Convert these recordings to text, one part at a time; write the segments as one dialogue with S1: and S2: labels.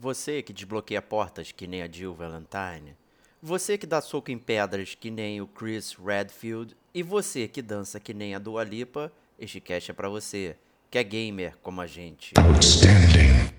S1: Você que desbloqueia portas que nem a Jill Valentine. Você que dá soco em pedras que nem o Chris Redfield. E você que dança que nem a Dua Lipa, este cast é pra você, que é gamer como a gente. Outstanding.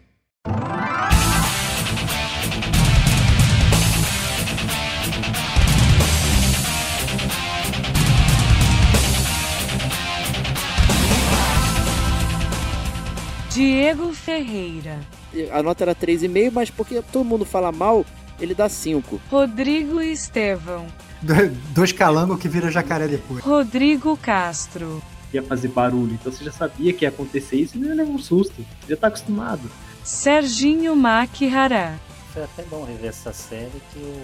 S2: Diego Ferreira.
S3: A nota era 3,5, mas porque todo mundo fala mal, ele dá 5.
S2: Rodrigo Estevão.
S4: Dois calangos que vira jacaré depois.
S2: Rodrigo Castro.
S5: Ia fazer barulho, então você já sabia que ia acontecer isso e não ia levar um susto. Você já tá acostumado.
S2: Serginho Makihara.
S6: Foi até bom rever essa série que o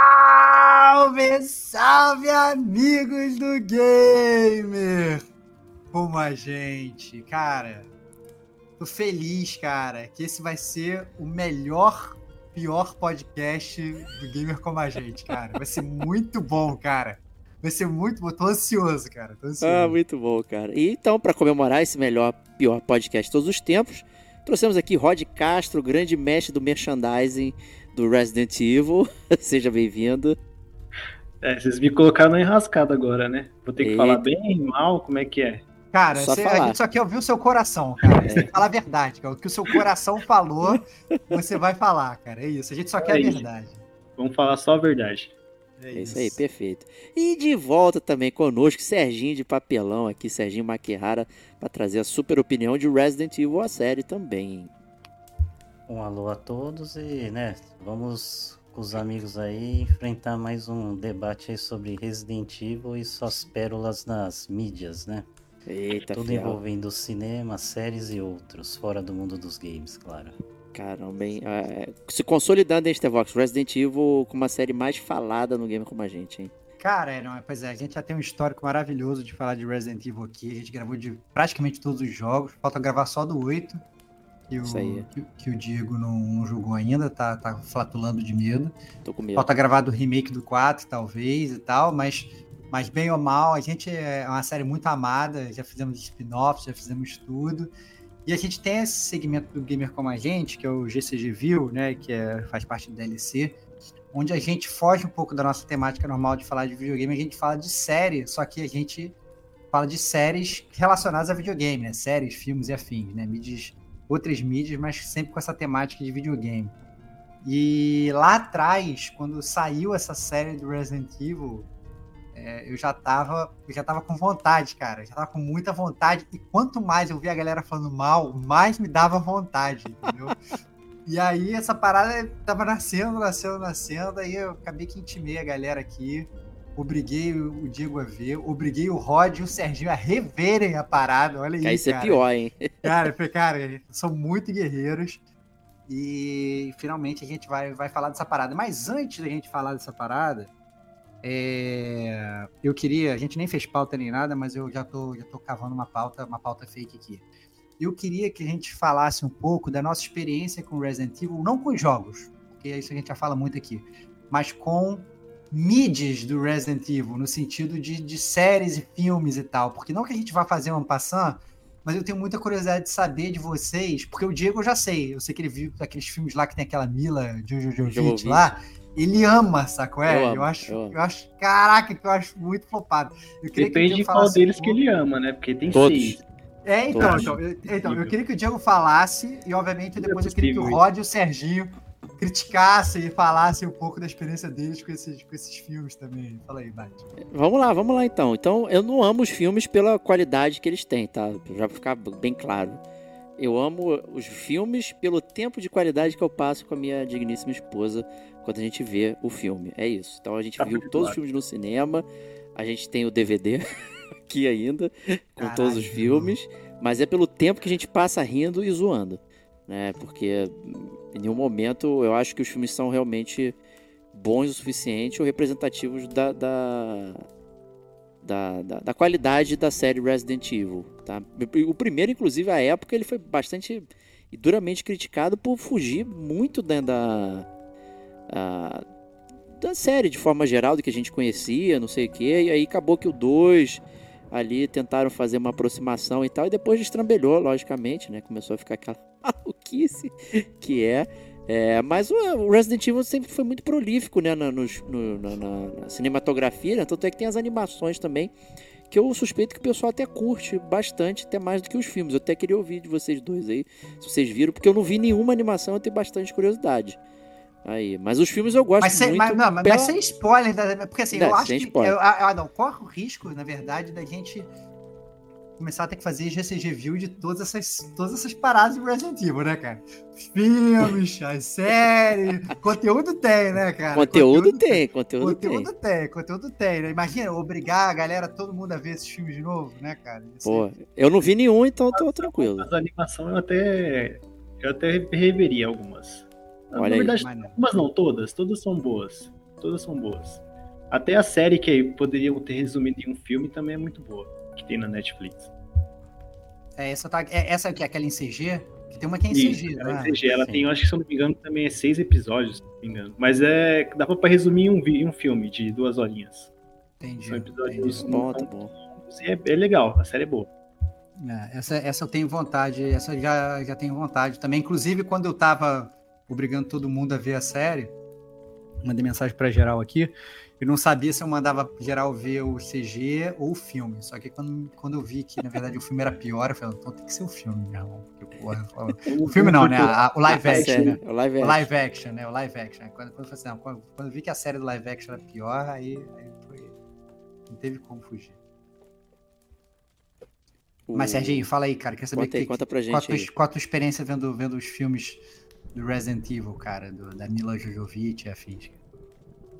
S4: salve, amigos do Gamer! Como a gente, cara, tô feliz, cara, que esse vai ser o melhor, pior podcast do Gamer Como a Gente, cara. Vai ser muito bom, cara. Vai ser muito bom. Tô ansioso, cara. Tô ansioso.
S3: Ah, muito bom, cara. E então, para comemorar esse melhor, pior podcast de todos os tempos, trouxemos aqui Rod Castro, grande mestre do merchandising do Resident Evil. Seja bem-vindo.
S5: É, vocês me colocaram na enrascada agora, né? Vou ter que Eita. falar bem, mal, como é que é?
S4: Cara, você, a gente só quer ouvir o seu coração, cara. Você tem que falar a verdade, cara. O que o seu coração falou, você vai falar, cara. É isso. A gente só quer é a verdade.
S5: Vamos falar só a verdade.
S3: É, é isso. aí, perfeito. E de volta também conosco, Serginho de Papelão aqui, Serginho Maquihara, para trazer a super opinião de Resident Evil, a série também.
S6: Um alô a todos e, né, vamos com os amigos aí enfrentar mais um debate aí sobre Resident Evil e suas pérolas nas mídias, né?
S3: Eita,
S6: Tudo fiel. envolvendo cinema, séries e outros, fora do mundo dos games, claro.
S3: Caramba, hein? É, se consolidando em Vox, Resident Evil com uma série mais falada no game como a gente, hein?
S4: Cara, é, não, pois é, a gente já tem um histórico maravilhoso de falar de Resident Evil aqui. A gente gravou de praticamente todos os jogos. Falta gravar só do 8. Que o, que, que, o Diego não, não, jogou ainda, tá, tá flatulando de medo.
S3: Tô com medo.
S4: Falta gravar do remake do 4, talvez, e tal, mas, mas bem ou mal, a gente é uma série muito amada, já fizemos spin-offs, já fizemos tudo. E a gente tem esse segmento do Gamer Como a Gente, que é o GCG View, né, que é, faz parte do DLC, onde a gente foge um pouco da nossa temática normal de falar de videogame, a gente fala de série, só que a gente fala de séries relacionadas a videogame, né, séries, filmes e afins, né, mídias, outras mídias, mas sempre com essa temática de videogame. E lá atrás, quando saiu essa série do Resident Evil, é, eu já tava, eu já tava com vontade, cara. Já tava com muita vontade. E quanto mais eu via a galera falando mal, mais me dava vontade, entendeu? e aí essa parada tava nascendo, nascendo, nascendo. Aí eu acabei que intimei a galera aqui. Obriguei o Diego a ver, obriguei o Rod e o Serginho a reverem a parada. Olha aí.
S3: Isso é pior, hein?
S4: Cara, cara, são muito guerreiros. E finalmente a gente vai, vai falar dessa parada. Mas antes da gente falar dessa parada, é, eu queria, a gente nem fez pauta nem nada, mas eu já tô, já tô cavando uma pauta, uma pauta fake aqui. Eu queria que a gente falasse um pouco da nossa experiência com Resident Evil, não com jogos, porque isso a gente já fala muito aqui, mas com mídias do Resident Evil, no sentido de, de séries e filmes e tal. Porque não que a gente vá fazer uma passando, mas eu tenho muita curiosidade de saber de vocês, porque o Diego eu já sei, eu sei que ele viu aqueles filmes lá que tem aquela Mila Jojovic lá, ele ama, sacou? É, eu, amo, eu acho, eu, eu, acho, caraca, que eu acho muito flopado.
S5: Depende de qual deles que ele ama, né? Porque tem
S3: Todos.
S5: seis.
S4: É, então, então, eu, então, eu queria que o Diego falasse, e obviamente depois eu queria que o Rod e o Serginho criticassem e falassem um pouco da experiência deles com esses, com esses filmes também. Fala aí, Bate.
S3: Vamos lá, vamos lá então. Então, eu não amo os filmes pela qualidade que eles têm, tá? Já pra ficar bem claro. Eu amo os filmes pelo tempo de qualidade que eu passo com a minha digníssima esposa quando a gente vê o filme. É isso. Então a gente
S5: Tá
S3: viu todos os filmes no cinema. A gente tem o DVD aqui ainda, com todos os filmes. Mas é pelo tempo que a gente passa rindo e zoando. Né? Porque em nenhum momento eu acho que os filmes são realmente bons o suficiente ou representativos da, da, da, da, da qualidade da série Resident Evil. Tá? O primeiro, inclusive, à época, ele foi bastante e duramente criticado por fugir muito da, da, a- da série de forma geral, do que a gente conhecia, não sei o que. E aí acabou que o 2 ali tentaram fazer uma aproximação e tal, e depois destrambelhou, logicamente, né? Começou a ficar aquela maluquice que é. É, mas o, Resident Evil sempre foi muito prolífico né, na, nos- no- na- na- na cinematografia, né? tanto é que tem as animações também, que eu suspeito que o pessoal até curte bastante, até mais do que os filmes. Eu até queria ouvir de vocês dois aí, se vocês viram, porque eu não vi nenhuma animação, eu tenho bastante curiosidade. Aí, mas os filmes eu gosto
S4: Mas, sem,
S3: muito.
S4: mas, não, mas
S3: pela-
S4: sem spoiler, né? porque assim,
S3: Não,
S4: eu acho que. Eu, ah, não, corre o risco, na verdade, da gente começar a ter que fazer GCG View de todas essas, todas essas paradas de Resident Evil, né, cara? Filmes, as séries, conteúdo tem, né, cara?
S3: Conteúdo tem, conteúdo,
S4: Conteúdo tem, conteúdo tem, né? Imagina, obrigar a galera, todo mundo a ver esses filmes de novo, né, cara?
S3: Pô, eu não vi nenhum, então tô tranquilo.
S5: As animações eu até. Eu até reveria algumas.
S3: Olha
S5: Na
S3: aí.
S5: verdade,
S4: Mas não.
S5: algumas não, todas. Todas são boas. Todas são boas. Até a série que poderiam ter resumido em um filme também é muito boa. Que tem na Netflix.
S4: É, essa, tá, é, essa aqui, aquela em CG, que tem uma que é em
S5: Isso,
S4: CG,
S5: ela,
S4: né?
S5: é CG, ela
S3: Sim.
S5: tem, acho que se eu não me engano, também é seis episódios, se não me engano. Mas é. Dá pra resumir um, um filme de duas horinhas.
S4: Entendi.
S5: São episódios
S4: entendi.
S3: Bom, tá bom.
S5: é, é legal, a série é boa.
S4: É, essa, essa eu tenho vontade, essa eu já, já tenho vontade também. Inclusive, quando eu tava obrigando todo mundo a ver a série, mandei mensagem pra geral aqui, eu não sabia se eu mandava geral ver o CG ou o filme. Só que quando, quando eu vi que, na verdade, o filme era pior, eu falei, então tem que ser o filme, meu irmão. O filme não, né? A- a- o live
S3: A
S4: action,
S3: série,
S4: né?
S3: o live
S4: O
S3: action.
S4: live action, né? O live action. Quando, quando, eu falei assim, não, quando, quando eu vi que a série do live action era pior, aí, aí foi. Não teve como fugir.
S3: O-
S4: Mas, Serginho, fala aí, cara. Quer saber
S3: Conta aí,
S4: que-
S3: conta pra
S4: qual, a
S3: gente
S4: tua, qual a tua experiência vendo, vendo os filmes do Resident Evil, cara? Do, da Mila Jojovic e afins. cara?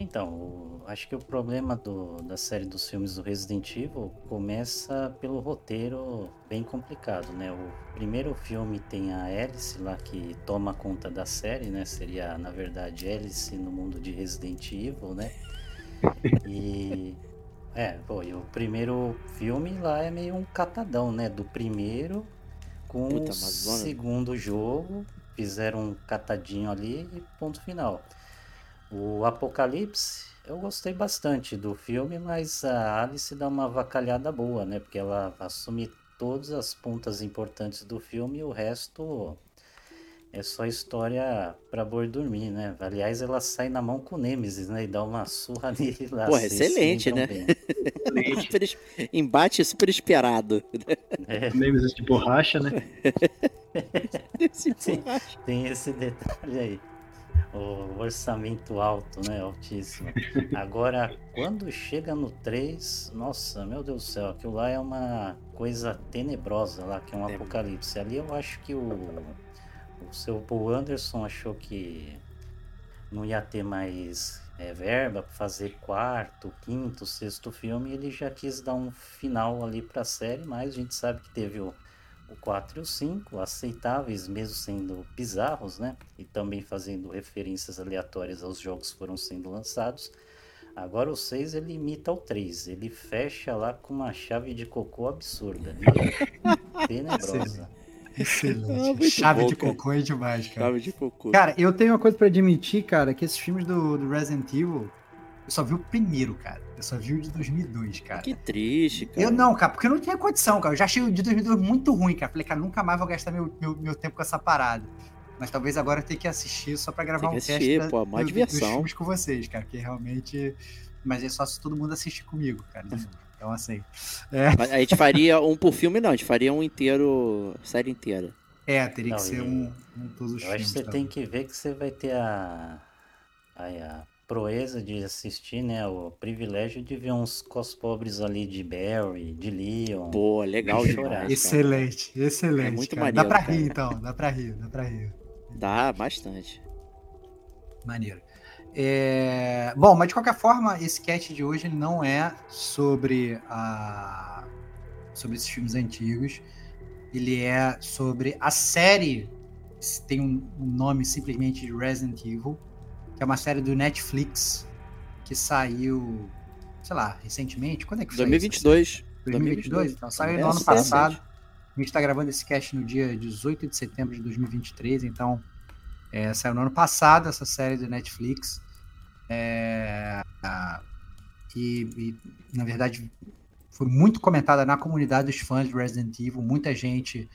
S6: Então, acho que o problema do- da série dos filmes do Resident Evil começa pelo roteiro bem complicado, né? O primeiro filme tem a Alice lá que toma conta da série, né? Seria, na verdade, Alice no mundo de Resident Evil, né? E... É, pô, e o primeiro filme lá é meio um catadão, né? Do primeiro com
S3: Puta,
S6: o segundo jogo, fizeram um catadinho ali e ponto final. O Apocalipse, eu gostei bastante do filme, mas a Alice dá uma vacalhada boa, né? Porque ela assume todas as pontas importantes do filme e o resto é só história pra boi dormir, né? Aliás, ela sai na mão com o Nemesis, né? E dá uma surra nele lá. Se
S3: excelente, né? es- Embate super esperado.
S6: É,
S5: Memes de borracha, né?
S6: Sim. tem esse detalhe aí. O orçamento alto, né? Altíssimo. Agora, quando chega no 3, nossa, meu Deus do céu, aquilo lá é uma coisa tenebrosa lá, que é um
S3: É.
S6: apocalipse. Ali eu acho que o, o seu Paul Anderson achou que não ia ter mais é, verba para fazer quarto, quinto, sexto filme, ele já quis dar um final ali para a série, mas a gente sabe que teve o, o 4 e o 5 aceitáveis, mesmo sendo bizarros, né? E também fazendo referências aleatórias aos jogos que foram sendo lançados. Agora o 6 ele imita o 3, ele fecha lá com uma chave de cocô absurda, né? tenebrosa.
S3: Ah,
S4: Excelente.
S3: muito
S4: Chave
S3: bom,
S4: de
S3: cara.
S4: cocô é demais, cara.
S3: Chave de cocô.
S4: Cara, eu tenho uma coisa pra admitir, cara, que esses filmes do, do Resident Evil, eu só vi o primeiro, cara. Eu só vi o de 2002, cara.
S3: Que triste, cara.
S4: Eu não, cara, porque eu não tinha condição, cara. Eu já achei o de 2002 muito ruim, cara. Falei, cara, nunca mais vou gastar meu, meu, meu tempo com essa parada. Mas talvez agora eu tenha que assistir só pra gravar
S3: Tem que
S4: um
S3: assistir,
S4: teste
S3: pô, mó
S4: do-
S3: diversão.
S4: dos filmes com vocês, cara. Que realmente... Mas é só se todo mundo assistir comigo, cara. novo. Então, assim...
S3: Mas A gente faria um por filme, não. A gente faria um inteiro, série inteira.
S4: É, teria
S6: Não,
S4: que ser um, um todos os
S6: Eu acho que
S4: filmes.
S6: você
S4: tá?
S6: tem que ver que você vai ter a, a, a proeza de assistir, né? O privilégio de ver uns cos pobres ali de Barry, de Leon.
S3: Pô, legal
S6: Chorar.
S4: Excelente, excelente.
S3: É muito
S4: cara. Dá
S3: maneiro,
S4: pra
S3: cara.
S4: rir, então. Dá pra rir, dá pra rir.
S3: Dá bastante.
S4: Maneiro. É, Bom, mas de qualquer forma, esse cast de hoje não é sobre a sobre esses filmes antigos. Ele é sobre a série. que Tem um, nome simplesmente de Resident Evil, é uma série do Netflix que saiu, sei lá, recentemente. Quando é que essa série?
S3: 2022.
S4: 2022? Então, saiu
S3: É,
S4: no ano passado. A gente está gravando esse cast no dia 18 de setembro de 2023, então é, saiu no ano passado essa série do Netflix. É, e, e, na verdade, foi muito comentada na comunidade dos fãs de Resident Evil. Muita gente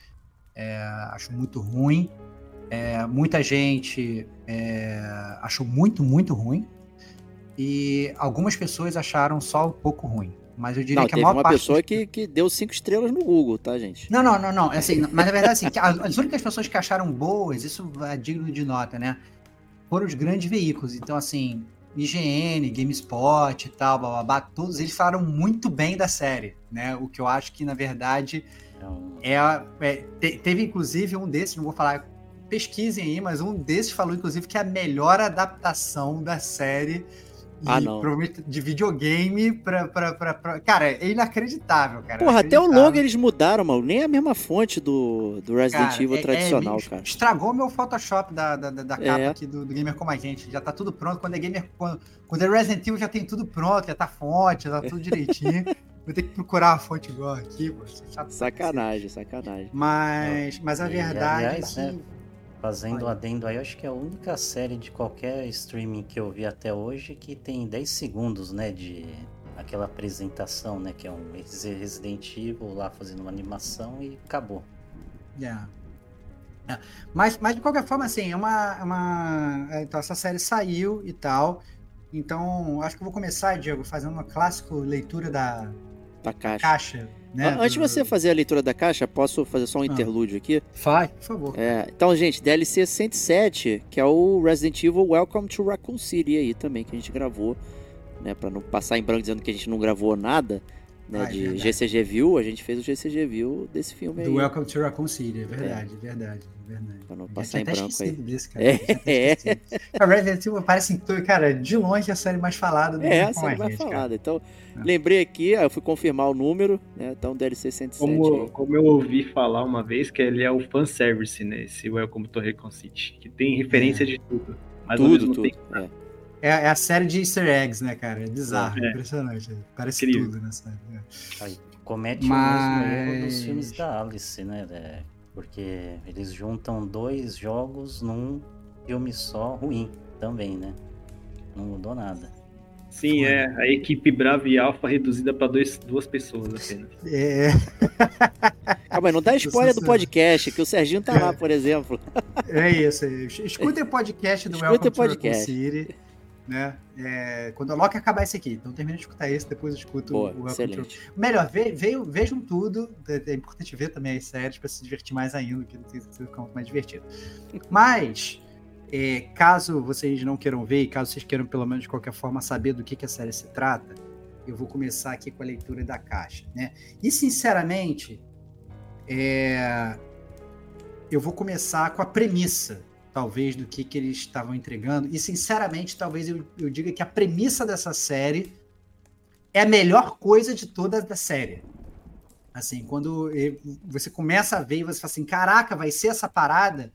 S4: é, achou muito ruim. É, muita gente é, achou muito, muito ruim. E algumas pessoas acharam só um pouco ruim. Mas eu diria
S3: Não,
S4: que a
S3: teve
S4: maior
S3: uma
S4: parte
S3: pessoa
S4: das
S3: que, que deu cinco estrelas no Google, tá, gente?
S4: não, não, não, não. é Assim, mas na verdade, assim, as, as únicas pessoas que acharam boas, isso é digno de nota, né? Foram os grandes veículos. Então, assim, IGN, GameSpot e tal, blá, blá, blá, todos eles falaram muito bem da série, né? O que eu acho que, na verdade, é, é, te- teve inclusive um desses, não vou falar, pesquisem aí, mas um desses falou inclusive que é a melhor adaptação da série
S3: Ah, não.
S4: de videogame pra, pra, pra, pra- Cara, é inacreditável, cara.
S3: Porra, até o logo eles mudaram, mano. Nem a mesma fonte do, do Resident
S4: Cara,
S3: Evil
S4: é-
S3: tradicional,
S4: é,
S3: cara.
S4: Estragou meu Photoshop da, da, da- da
S3: É.
S4: capa aqui do, do Gamer Como a Gente. Já tá tudo pronto. Quando é Gamer. Quando, quando é Resident Evil já tem tudo pronto, já tá fonte, já tá tudo direitinho. Vou ter que procurar uma fonte igual aqui, pô. é.
S3: Sacanagem, sacanagem.
S4: Mas, mas a verdade é que.
S6: Fazendo
S4: Olha.
S6: adendo aí, eu acho que é a única série de qualquer streaming que eu vi até hoje que tem 10 segundos, né, de aquela apresentação, né, que é um Res- Resident Evil lá fazendo uma animação e acabou.
S4: Yeah. É. Mas, mas de qualquer forma, assim, é uma, é uma. é, Então, essa série saiu e tal. Então, acho que eu vou começar, Diego, fazendo uma clássica leitura da
S3: Da caixa.
S4: caixa. Né?
S3: An- Antes de
S4: do-
S3: você fazer a leitura da caixa, posso fazer só um
S4: Ah.
S3: interlúdio aqui?
S4: Faz, por favor.
S3: É, então, gente, DLC 107, que é o Resident Evil Welcome to Raccoon City aí também, que a gente gravou, né? Pra não passar em branco dizendo que a gente não gravou nada, né?
S4: Ah, é
S3: de
S4: verdade.
S3: GCG View, a gente fez o GCG View desse filme aí.
S4: Do Welcome to Raccoon City, é verdade, é verdade, é verdade.
S3: Pra não passar em branco aí.
S4: desse, cara.
S3: É,
S4: esquecido. Cara, Resident Evil parece, cara, de longe a série mais falada do
S3: É, a série mais
S4: gente,
S3: falada. Então,
S4: É.
S3: lembrei aqui, aí eu fui confirmar o número, né? Então, DLC 107
S5: Como, como eu ouvi falar uma vez, que ele é o fanservice, né? Esse Welcome to Raccoon City. Que tem referência de tudo. Mas
S3: Tudo, tudo.
S5: tempo,
S3: é.
S4: É, é a série de easter eggs, né, cara? É bizarro,
S5: É.
S4: impressionante. Parece
S5: Incrível.
S4: tudo nessa série. é.
S6: Aí comete
S4: Mas-
S6: o mesmo erro dos filmes da Alice, né? é, porque eles juntam dois jogos num filme só ruim também, né? Não mudou nada.
S5: Sim, é a equipe Brava e Alpha reduzida para duas pessoas apenas.
S4: É,
S3: Calma aí, não dá spoiler do podcast, que o Serginho tá lá, por exemplo.
S4: é isso aí. Escutem o podcast do
S3: Escutem
S4: Welcome
S3: o
S4: to Raccoon
S3: podcast.
S4: City. Né? É, quando o Loki acabar esse aqui. Então termina de escutar esse, depois eu escuto
S3: Boa,
S4: o Welcome to
S3: excelente.
S4: Melhor, ve, veio, vejam tudo. É, é importante ver também as séries para se divertir mais ainda, que tem que ficar mais divertido. Mas, é, caso vocês não queiram ver, e caso vocês queiram pelo menos de qualquer forma saber do que, que a série se trata, eu vou começar aqui com a leitura da caixa. Né? E sinceramente, é, eu vou começar com a premissa, talvez, do que, que eles estavam entregando. E sinceramente, talvez eu, eu diga que a premissa dessa série é a melhor coisa de toda a série. Assim, quando eh, você começa a ver e você fala assim, caraca, vai ser essa parada,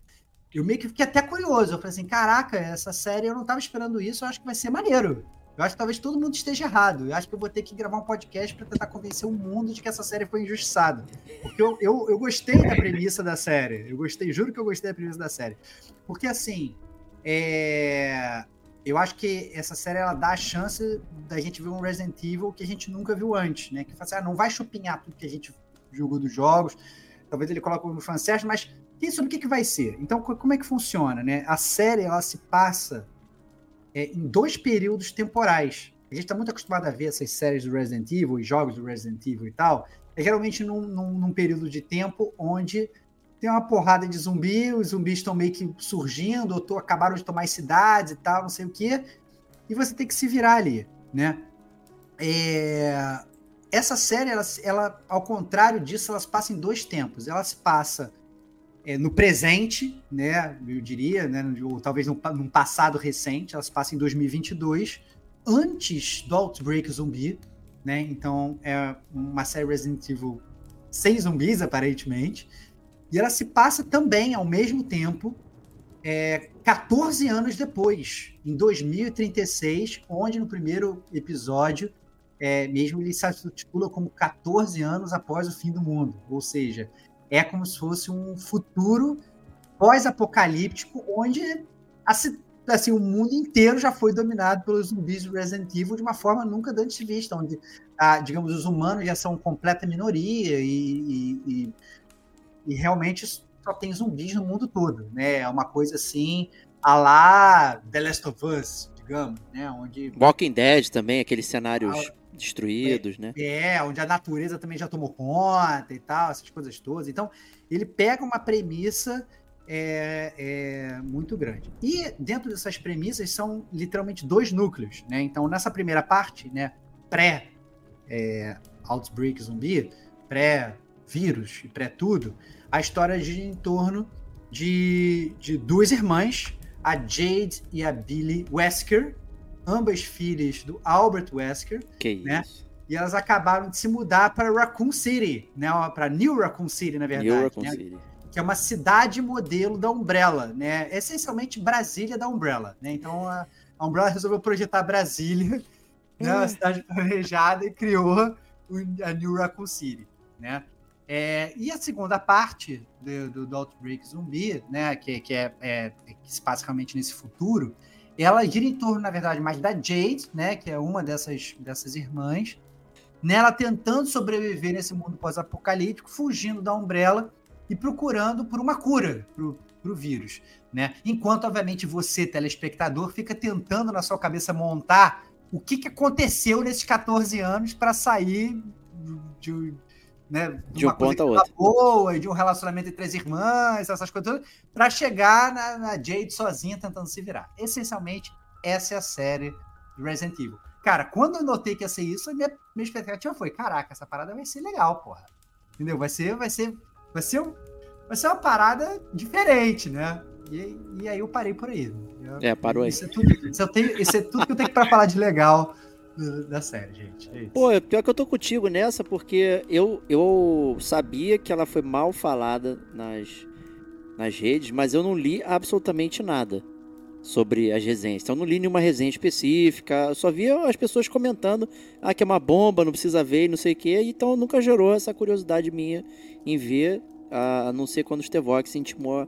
S4: eu meio que fiquei até curioso. Eu falei assim, caraca, essa série eu não tava esperando isso, eu acho que vai ser maneiro. Eu acho que talvez todo mundo esteja errado. Eu acho que eu vou ter que gravar um podcast para tentar convencer o mundo de que essa série foi injustiçada. Porque eu, eu, eu gostei da premissa da série. Eu gostei, juro que eu gostei da premissa da série. Porque assim, é, eu acho que essa série ela dá a chance da gente ver um Resident Evil que a gente nunca viu antes, né? Que fala assim, ah, não vai chupinhar tudo que a gente jogou dos jogos. Talvez ele coloque no fanservice, mas tem sobre o que, que vai ser. Então, co- como é que funciona, né? A série ela se passa é, em dois períodos temporais. A gente está muito acostumado a ver essas séries do Resident Evil e jogos do Resident Evil e tal. É geralmente num, num, num período de tempo onde tem uma porrada de zumbi, os zumbis estão meio que surgindo, ou tô, acabaram de tomar cidades e tal, não sei o quê. e você tem que se virar ali, né? É, essa série, ela, ela, ao contrário disso, ela se passa em dois tempos. Ela se passa é, no presente, né? Eu diria, né? Ou talvez num, num passado recente. Ela se passa em 2022, antes do Outbreak Zumbi, né? Então é uma série Resident Evil sem zumbis, aparentemente. E ela se passa também ao mesmo tempo, é, 14 anos depois, em 2036, onde no primeiro episódio, é, mesmo ele se articula como 14 anos após o fim do mundo. Ou seja, é como se fosse um futuro pós-apocalíptico, onde assim, o mundo inteiro já foi dominado pelos zumbis do Resident Evil de uma forma nunca antes vista, onde, ah, digamos, os humanos já são completa minoria e, e, e, realmente só tem zumbis no mundo todo, né? É uma coisa assim, a lá The Last of Us, digamos, né? Onde...
S3: Walking Dead também, aqueles cenários... destruídos,
S4: é,
S3: né?
S4: É, onde a natureza também já tomou conta e tal, essas coisas todas. Então, ele pega uma premissa é, é, muito grande. E dentro dessas premissas são literalmente dois núcleos, né? Então, nessa primeira parte, né, pré é, Outbreak Zumbi, pré-vírus e pré-tudo, a história gira em torno de, de duas irmãs, a Jade e a Billy Wesker, ambas filhas do Albert Wesker,
S3: que
S4: né?
S3: Isso.
S4: E elas acabaram de se mudar para Raccoon City, né? Para New Raccoon City, na verdade.
S3: New Raccoon
S4: né?
S3: City.
S4: Que é uma cidade modelo da Umbrella, né? Essencialmente Brasília da Umbrella, né? Então a, a Umbrella resolveu projetar Brasília, né? Uma cidade planejada e criou a New Raccoon City, né? É, e a segunda parte do, do, do Outbreak Zumbi, né? Que, que é, é que se passa realmente nesse futuro, ela gira em torno, na verdade, mais da Jade, né, que é uma dessas, dessas irmãs, nela tentando sobreviver nesse mundo pós-apocalíptico, fugindo da Umbrella e procurando por uma cura para o vírus. Né? Enquanto, obviamente, você, telespectador, fica tentando na sua cabeça montar o que, que aconteceu nesses 14 anos para sair de, né,
S3: de, uma um ponto a outro.
S4: boa, de um relacionamento entre as irmãs, essas coisas todas, para chegar na, na, Jade sozinha tentando se virar. Essencialmente, essa é a série do Resident Evil. Cara, quando eu notei que ia ser isso, minha, minha expectativa foi: caraca, essa parada vai ser legal, porra. Entendeu? Vai ser, vai ser, vai ser, um, vai ser uma parada diferente, né? E, e aí eu parei por aí. Eu,
S3: é, parou aí.
S4: Isso é tudo, isso, tenho, isso é tudo que eu tenho para falar de legal da série, gente. É
S3: Pô, pior que eu tô contigo nessa, porque eu, eu sabia que ela foi mal falada nas, nas redes, mas eu não li absolutamente nada sobre as resenhas. Então eu não li nenhuma resenha específica, só via as pessoas comentando ah, que é uma bomba, não precisa ver e não sei o quê. Então nunca gerou essa curiosidade minha em ver, a, não ser quando o Stevox intimou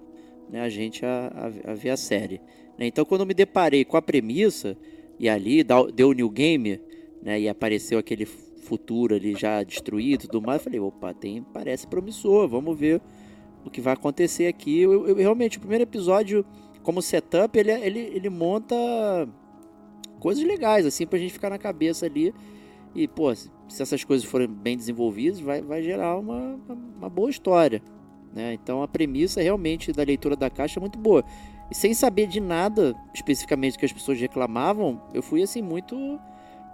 S3: né, a gente a, a, a ver a série. Né? Então quando eu me deparei com a premissa e ali deu New Game, né? E apareceu aquele futuro ali já destruído e tudo mais. Eu falei, opa, tem, parece promissor, vamos ver o que vai acontecer aqui. Eu, eu, realmente, o primeiro episódio, como setup, ele, ele, ele monta coisas legais, assim, pra gente ficar na cabeça ali. E, pô, se essas coisas forem bem desenvolvidas, vai, vai gerar uma, uma boa história. Né? Então a premissa realmente da leitura da caixa é muito boa. Sem saber de nada especificamente que as pessoas reclamavam, eu fui assim muito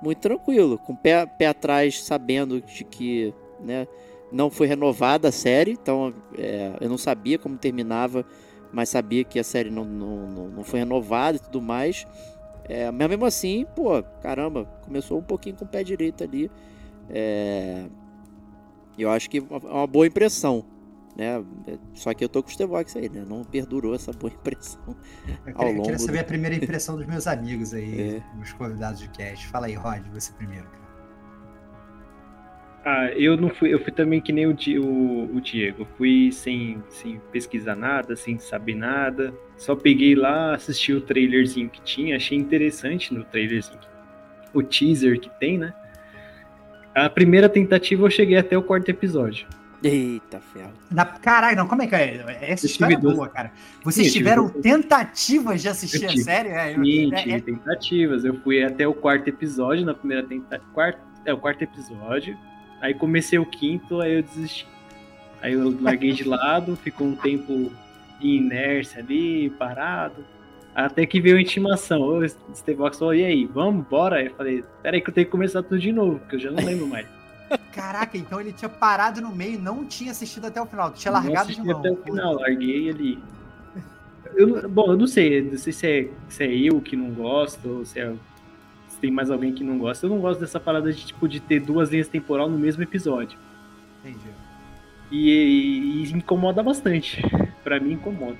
S3: muito tranquilo, com pé, pé atrás, sabendo de que né, não foi renovada a série, então é, eu não sabia como terminava, mas sabia que a série não, não, não foi renovada e tudo mais. É, mas mesmo assim, pô, caramba, começou um pouquinho com o pé direito ali. É, eu acho que é uma boa impressão né? Só que eu tô com o Stevox aí, né? Não perdurou essa boa impressão.
S4: Eu queria, eu queria saber do... a primeira impressão dos meus amigos aí, é. os convidados de cast. Fala aí, Rod, você primeiro.
S5: Ah, eu não fui, eu fui também que nem o, o, o Diego. Eu fui sem, sem pesquisar nada, sem saber nada. Só peguei lá, assisti o trailerzinho que tinha, achei interessante no trailerzinho. O teaser que tem, né? A primeira tentativa eu cheguei até o quarto episódio.
S3: Eita, ferro.
S4: Na, caralho, não, como é que é? Essa história é boa, cara. Vocês Sim, tiveram tentativas de assistir a série? É,
S5: Sim, é, é... tentativas. Eu fui até o quarto episódio, na primeira tentativa. Quarto, é, o quarto episódio. Aí comecei o quinto, aí eu desisti. Aí eu larguei de lado, ficou um tempo de inércia ali, parado. Até que veio a intimação. O Steve Box falou, e aí, vamos, bora? Eu falei, peraí que eu tenho que começar tudo de novo, porque eu já não lembro mais.
S4: Caraca, então ele tinha parado no meio e não tinha assistido até o final. Tinha largado de
S5: novo. até o final, larguei ali. Eu, bom, eu não sei, não sei se é, se é eu que não gosto, ou se, é, se tem mais alguém que não gosta. Eu não gosto dessa parada de, tipo, de ter duas linhas temporal no mesmo episódio.
S4: Entendi.
S5: E, e, e incomoda bastante. pra mim, incomoda.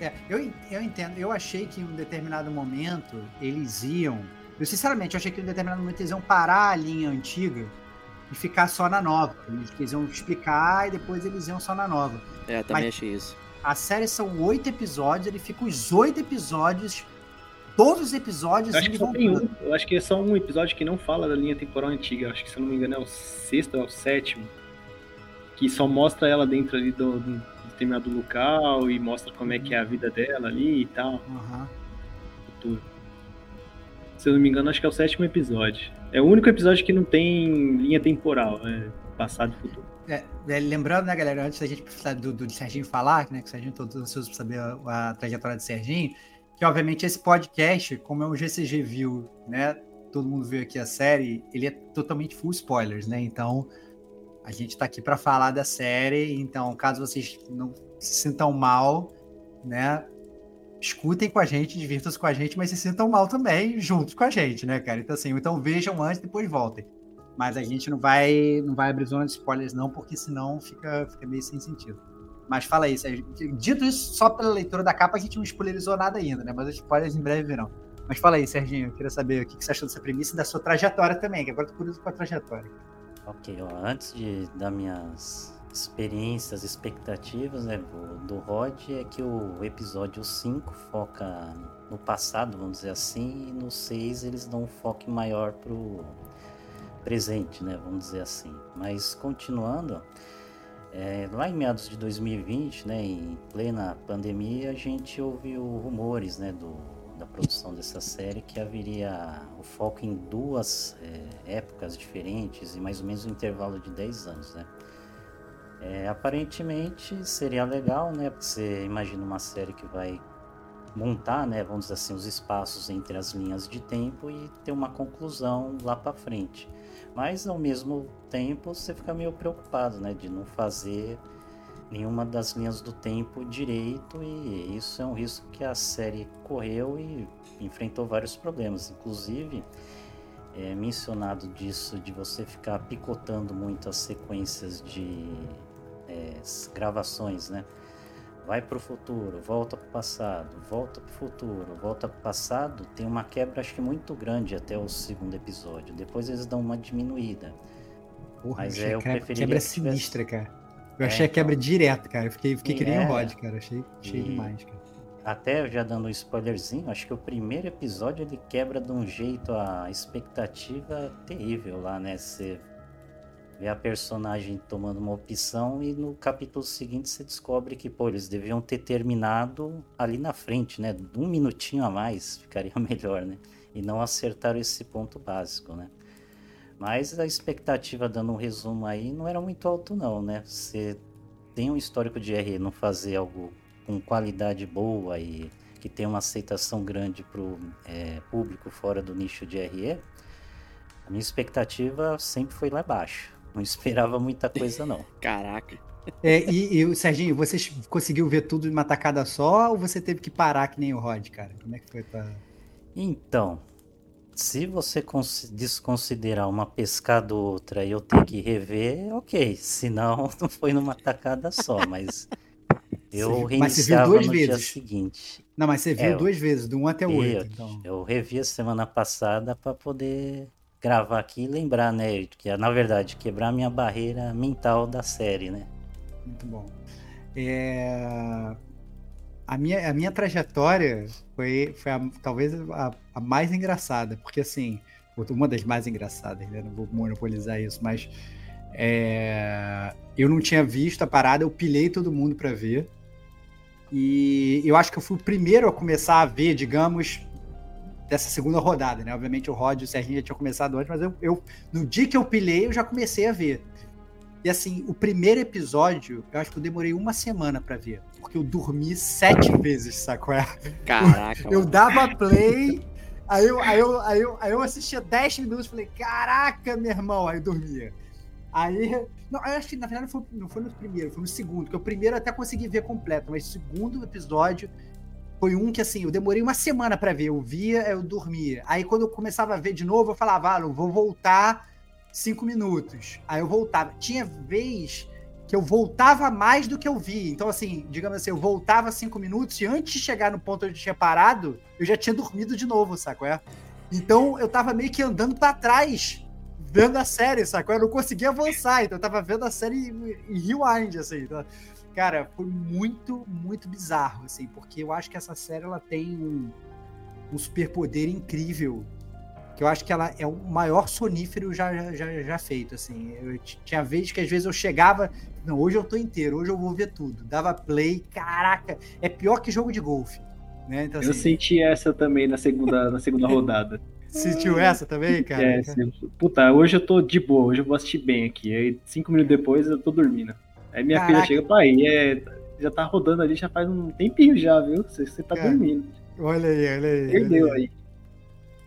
S4: É, eu, eu entendo. Eu achei que em um determinado momento eles iam. Eu, sinceramente, eu achei que em um determinado momento eles iam parar a linha antiga e ficar só na nova. Eles iam explicar e depois eles iam só na nova.
S3: É, também Mas, achei isso.
S4: A série são oito episódios, ele fica os oito episódios. Todos os episódios.
S5: Eu acho, que só tem um, eu acho que é só um episódio que não fala da linha temporal antiga. Eu acho que, se eu não me engano, é o sexto ou é o sétimo. Que só mostra ela dentro ali do, do determinado local e mostra como é que é a vida dela ali e tal.
S4: Uhum.
S5: Futuro. Se eu não me engano, acho que é o sétimo episódio. É o único episódio que não tem linha temporal, é passado e futuro.
S4: É, é, lembrando, né, galera, antes da gente do, do, do Serginho falar, né, que o Serginho todo ansioso para saber a, a, trajetória do Serginho, que obviamente esse podcast, como é um GCG View, né, todo mundo viu aqui a série, ele é totalmente full spoilers, né, então a gente está aqui para falar da série, então caso vocês não se sintam mal, né, escutem com a gente, divirtam-se com a gente, mas se sintam mal também juntos com a gente, né, cara? Então assim, então vejam antes, depois voltem. Mas a gente não vai não vai abrir zona de spoilers não, porque senão fica, fica meio sem sentido. Mas fala Sérgio. Dito isso, só pela leitura da capa a gente não spoilerizou nada ainda, né? Mas os spoilers em breve virão. Mas fala aí, Serginho, eu queria saber o que você achou dessa premissa e da sua trajetória também, que agora eu tô curioso com a trajetória.
S6: Ok, ó, antes de dar minhas experiências, expectativas né, do Rod, é que o episódio 5 foca no passado, vamos dizer assim, e no 6 eles dão um foco maior pro presente, né, vamos dizer assim. Mas continuando, é, lá em meados de 2020, né, em plena pandemia, a gente ouviu rumores né, do da produção dessa série que haveria o foco em duas é, épocas diferentes e mais ou menos um intervalo de 10 anos, né? É, aparentemente seria legal, né? Porque você imagina uma série que vai montar, né, vamos dizer assim, os espaços entre as linhas de tempo e ter uma conclusão lá para frente. Mas ao mesmo tempo você fica meio preocupado, né, de não fazer nenhuma das linhas do tempo direito e isso é um risco que a série correu e enfrentou vários problemas, inclusive é mencionado disso de você ficar picotando muito as sequências de é, gravações, né? Vai para o futuro, volta para o passado, volta para o futuro, volta para o passado, tem uma quebra acho que muito grande até o segundo episódio. Depois eles dão uma diminuída.
S4: Porra, Mas é, eu preferiria quebra sinistra, cara. Eu achei é, a quebra então. direto, cara. Eu fiquei, fiquei que nem é, o Rod, cara. Achei, achei demais, cara.
S6: Até já dando um spoilerzinho, acho que o primeiro episódio ele quebra de um jeito a expectativa terrível lá, né? Você vê a personagem tomando uma opção e no capítulo seguinte você descobre que, pô, eles deviam ter terminado ali na frente, né? Um minutinho a mais ficaria melhor, né? E não acertaram esse ponto básico, né? Mas a expectativa, dando um resumo aí, não era muito alto não, né? Você tem um histórico de RE não fazer algo com qualidade boa e que tem uma aceitação grande para o é, público fora do nicho de RE, a minha expectativa sempre foi lá embaixo. Não esperava muita coisa, não.
S3: Caraca.
S4: É, e, e, Serginho, você conseguiu ver tudo em uma tacada só ou você teve que parar que nem o Rod, cara? Como é que foi pra...
S6: Então, se você desconsiderar uma pescada ou outra e eu ter que rever, ok. Se não, não foi numa tacada só, mas eu reiniciava no vezes. dia seguinte.
S4: Não, mas você viu é, duas vezes, do 1 até o 8.
S6: Então. Eu revi a semana passada para poder gravar aqui e lembrar, né? Que na verdade quebrar minha barreira mental da série, né?
S4: Muito bom. É a minha, a minha trajetória foi, foi a, talvez a, a, mais engraçada, porque assim, uma das mais engraçadas, né? Não vou monopolizar isso, mas é, eu não tinha visto a parada, eu pilhei todo mundo para ver. E eu acho que eu fui o primeiro a começar a ver, digamos, dessa segunda rodada, né? Obviamente o Rod e o Serginho já tinham começado antes, mas eu, eu, no dia que eu pilhei, eu já comecei a ver. E assim, o primeiro episódio, eu acho que eu demorei uma semana pra ver. Porque eu dormi sete vezes, sacou? É?
S3: Caraca.
S4: Eu dava play, aí eu, aí eu, aí eu, aí eu assistia 10 minutos e falei, caraca, meu irmão, aí eu dormia. Aí. Não, eu acho que na verdade foi, não foi no primeiro, foi no segundo, porque o primeiro eu até consegui ver completo, mas o segundo episódio foi um que assim, eu demorei uma semana pra ver. Eu via, eu dormia. Aí quando eu começava a ver de novo, eu falava, ah, eu vou voltar cinco minutos. Aí eu voltava. Tinha vez que eu voltava mais do que eu vi. Então, assim, digamos assim, eu voltava cinco minutos e antes de chegar no ponto onde eu tinha parado, eu já tinha dormido de novo, saco? É? Então eu tava meio que andando pra trás, vendo a série, saco? Eu não conseguia avançar, então eu tava vendo a série em, rewind, assim. Então, cara, foi muito, muito bizarro, assim, porque eu acho que essa série ela tem um, um superpoder incrível. Que eu acho que ela é o maior sonífero já, já, já feito, assim. Eu tinha vezes que às vezes eu chegava, não, hoje eu tô inteiro, hoje eu vou ver tudo. Dava play, caraca, é pior que jogo de golfe. Né? Então,
S5: Eu
S4: assim,
S5: senti essa também na segunda, na segunda rodada.
S4: Sentiu essa também, cara?
S5: É, assim, puta, hoje eu tô de boa, hoje eu vou assistir bem aqui. Aí cinco minutos depois eu tô dormindo. Aí minha
S4: Caraca.
S5: filha chega, pai, é, já tá rodando ali já faz um tempinho já, viu? Você, você tá
S4: Cara,
S5: dormindo.
S4: Olha aí, olha aí.
S5: Perdeu
S4: olha aí.
S5: aí.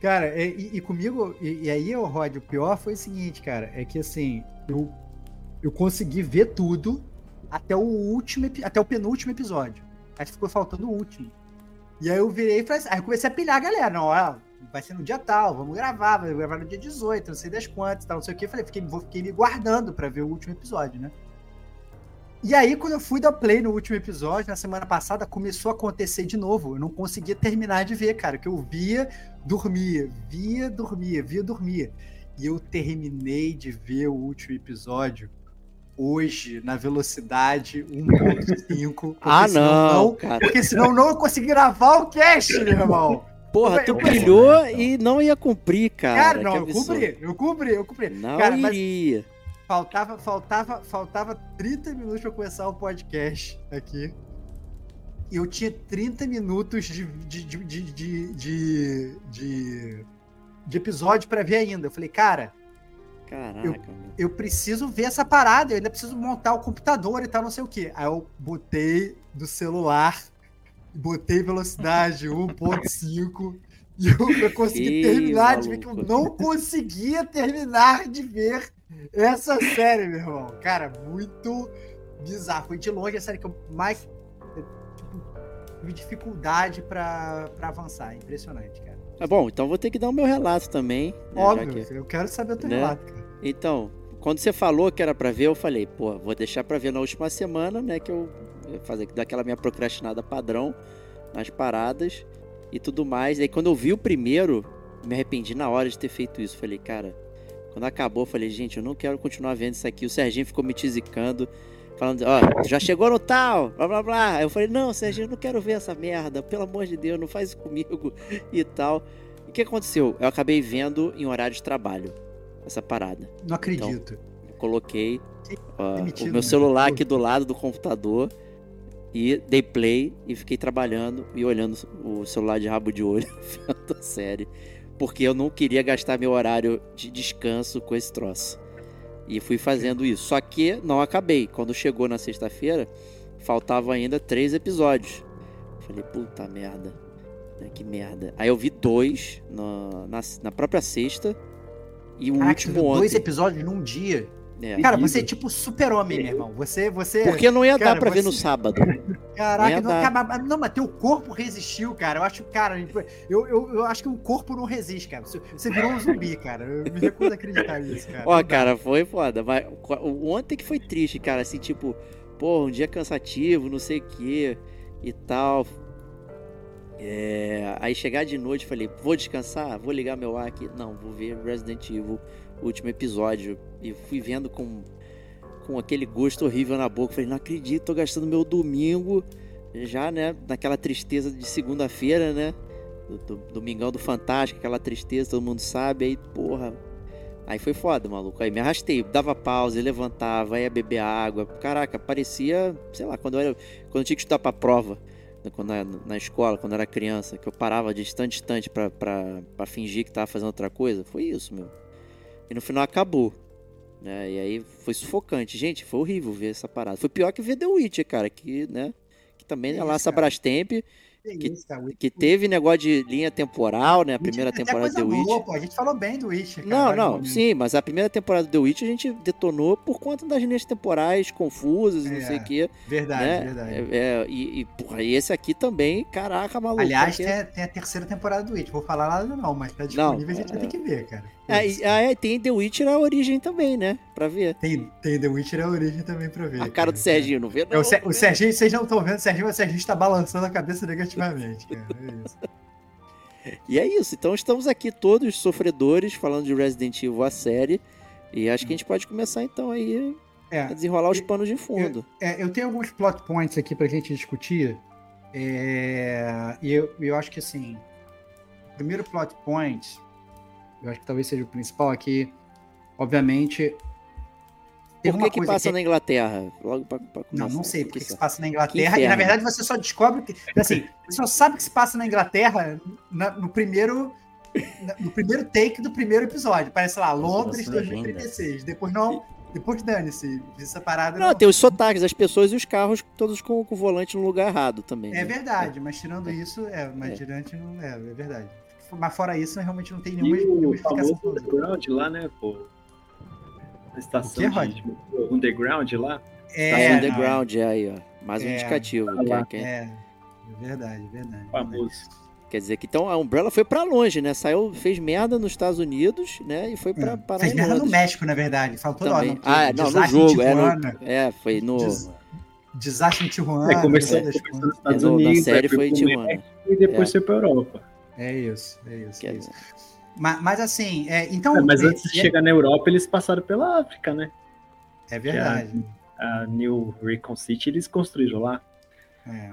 S4: Cara, e, e comigo, e, e aí, Rod, o pior foi o seguinte, cara, é que assim, eu, eu consegui ver tudo até o último, até o penúltimo episódio. Aí ficou faltando o último. E aí eu virei e falei assim, aí eu comecei a pilhar a galera, não, ó, vai ser no dia tal, vamos gravar, vai gravar no dia 18, não sei das quantas, tal, não sei o que. Eu falei, fiquei, vou, fiquei me guardando pra ver o último episódio, né? E aí, quando eu fui dar play no último episódio, na semana passada, começou a acontecer de novo. Eu não conseguia terminar de ver, cara. Que eu via, dormia, via, dormia, via, dormia. E eu terminei de ver o último episódio hoje, na velocidade 1.5. porque
S3: Ah,
S4: senão
S3: não, cara.
S4: Porque senão não eu consegui gravar o cast, meu irmão.
S3: Porra, tu brilhou e não ia cumprir, cara.
S4: Cara,
S3: Que
S4: não, eu cumpri, eu cumpri, eu cumpri.
S3: Não
S4: Cara, mas
S3: iria.
S4: Faltava, faltava, faltava 30 minutos pra começar o podcast aqui. E eu tinha 30 minutos de, de, de, de, de, de, de- de episódio pra ver ainda. Eu falei, cara,
S3: Caraca,
S4: eu- eu preciso ver essa parada, eu ainda preciso montar o computador e tal, não sei o quê. Aí eu botei do celular, botei velocidade 1.5 e eu, eu consegui
S3: Ih,
S4: terminar de ver que eu
S3: maluco.
S4: não conseguia terminar de ver essa série, meu irmão. Cara, muito bizarro. Foi de longe a série que eu mais tipo, tive dificuldade pra, pra avançar. Impressionante, cara.
S3: Tá bom, então vou ter que dar o meu relato também. né,
S4: Óbvio,
S3: que-
S4: eu quero saber o teu
S3: né?
S4: relato, cara.
S3: Então, quando você falou que era pra ver, eu falei, pô, vou deixar pra ver na última semana, né? Que eu fazer daquela minha procrastinada padrão nas paradas e tudo mais. Aí quando eu vi o primeiro, me arrependi na hora de ter feito isso. Falei, cara, quando acabou, falei, gente, eu não quero continuar vendo isso aqui. O Serginho ficou me tisicando, falando, ó, já chegou no tal, blá blá blá. Eu falei, não, Serginho, eu não quero ver essa merda, pelo amor de Deus, não faz isso comigo e tal. E o que aconteceu? Eu acabei vendo em horário de trabalho essa parada.
S4: Não acredito.
S3: Eu coloquei
S4: demitido,
S3: o meu celular aqui do lado do computador e dei play e fiquei trabalhando e olhando o celular de rabo de olho vendo a série. Porque eu não queria gastar meu horário de descanso com esse troço. E fui fazendo isso. Só que não acabei. Quando chegou na sexta-feira, faltavam ainda três episódios. Falei, puta merda. né, Que merda. Aí eu vi dois na, na, na própria sexta. E o
S4: Caraca,
S3: último ontem.
S4: dois episódios num dia.
S3: É.
S4: Cara, você é tipo super-homem, meu irmão. Você, você.
S3: Porque não ia
S4: Cara,
S3: dar pra ver no
S4: você-
S3: sábado.
S4: Caraca, não,
S3: dar.
S4: cara, mas- não, mas teu corpo resistiu, cara. Eu acho, cara, eu, eu, eu acho que o corpo não resiste, cara. Você, você virou um zumbi, cara. Eu me recuso a acreditar nisso, cara.
S3: Ó,
S4: Não
S3: cara, foi foda. Mas o- ontem que foi triste, cara. Assim, tipo, pô, um dia cansativo, não sei o que e tal. É, aí chegar de noite, falei, vou descansar, vou ligar meu ar aqui. Não, vou ver Resident Evil, último episódio. E fui vendo com, com aquele gosto horrível na boca. Falei, não acredito, tô gastando meu domingo já, né? Naquela tristeza de segunda-feira, né? Do, do- domingão do Fantástico, aquela tristeza, todo mundo sabe. Aí, porra, Aí foi foda, maluco. Aí me arrastei, dava pausa, levantava, ia beber água. Caraca, parecia, sei lá, quando eu, era, quando eu tinha que estudar pra prova, né, quando na, na escola, quando eu era criança, que eu parava de instante em instante pra, pra, pra fingir que tava fazendo outra coisa. Foi isso, meu. E no final acabou. Né? E aí foi sufocante. Gente, foi horrível ver essa parada. Foi pior que ver The Witcher, cara, que, né? Que também é lá essa. Brastemp, Que- que teve negócio de linha temporal, né? A primeira
S4: tem
S3: temporada do The Witcher.
S4: boa, pô. A gente falou bem do Witcher, cara,
S3: Não, não,
S4: momentos.
S3: sim, mas a primeira temporada do The Witch a gente detonou por conta das linhas temporais confusas e não
S4: É,
S3: sei o quê.
S4: Verdade,
S3: né?
S4: verdade.
S3: É, é, e, e, porra, e esse aqui também, caraca, maluco.
S4: Aliás,
S3: porque-
S4: tem, a- terceira temporada do Witcher. Vou falar nada não, mas tá disponível, a gente vai ter que ver, cara.
S3: É, e- ah, é, tem The Witcher a origem também, né? Pra ver.
S4: Tem, tem The Witcher a origem também pra ver.
S3: A cara do Serginho, não vê?
S4: É,
S3: Não,
S4: o, Ser-
S3: não
S4: o. Serginho, vocês não estão vendo, o Serginho, o Serginho está balançando a cabeça negativamente, cara. É isso.
S3: E é isso, então estamos aqui todos sofredores falando de Resident Evil a série. E acho que a gente pode começar então aí a
S4: É,
S3: desenrolar os panos de fundo.
S4: é, eu tenho alguns plot points aqui pra gente discutir. É, e eu, eu acho que assim, o primeiro plot point, eu acho que talvez seja o principal aqui, obviamente.
S3: Por que, que passa na Inglaterra? Logo pra, pra
S4: Não,
S3: começar.
S4: não sei porque
S3: Que
S4: que se
S3: sa-
S4: passa na
S3: Que
S4: Inglaterra. E na verdade você só descobre que. Assim, você só sabe que se passa na Inglaterra na- no primeiro. na- No primeiro take do primeiro episódio. Parece lá, Londres
S6: As legendas.
S4: 2036. Depois não. Depois dane-se. Essa parada.
S3: Não, tem os sotaques, as pessoas e os carros todos com, com o volante no lugar errado também.
S4: É
S3: né?
S4: verdade, mas tirando isso, é, mas
S3: É.
S4: tirante não é, é verdade. Mas fora isso, realmente não tem
S5: E
S4: nenhuma, nenhuma
S5: o famoso underground lá, né, pô? A estação
S4: O
S5: de, underground lá.
S3: Tá
S4: É,
S3: no underground, é aí, ó. Mais um
S4: É.
S3: indicativo.
S5: Tá
S3: que-
S4: é, é verdade, é verdade.
S5: Famoso.
S3: Quer dizer que então a Umbrella foi pra longe, né? Saiu, fez merda nos Estados Unidos, né? E foi pra
S4: É.
S3: parar
S4: Fez merda no. México, na verdade. Falou toda hora.
S3: Também.
S4: não,
S3: Ah, não, no jogo. É,
S4: Tijuana,
S3: no, é, foi no.
S4: Des- Desastre em Tijuana.
S5: É, começou, começou
S4: coisas.
S5: nos Estados
S3: no- na
S5: Unidos,
S3: série
S5: aí
S3: foi em Tijuana.
S5: México E depois
S3: É.
S5: foi pra Europa.
S4: É isso, é isso.
S3: Quer
S4: é isso. Mas, mas assim, é, então.
S5: É, mas
S4: é,
S5: antes de chegar na Europa, eles passaram pela África, né?
S4: É verdade.
S5: A New Recon City eles construíram lá.
S4: É.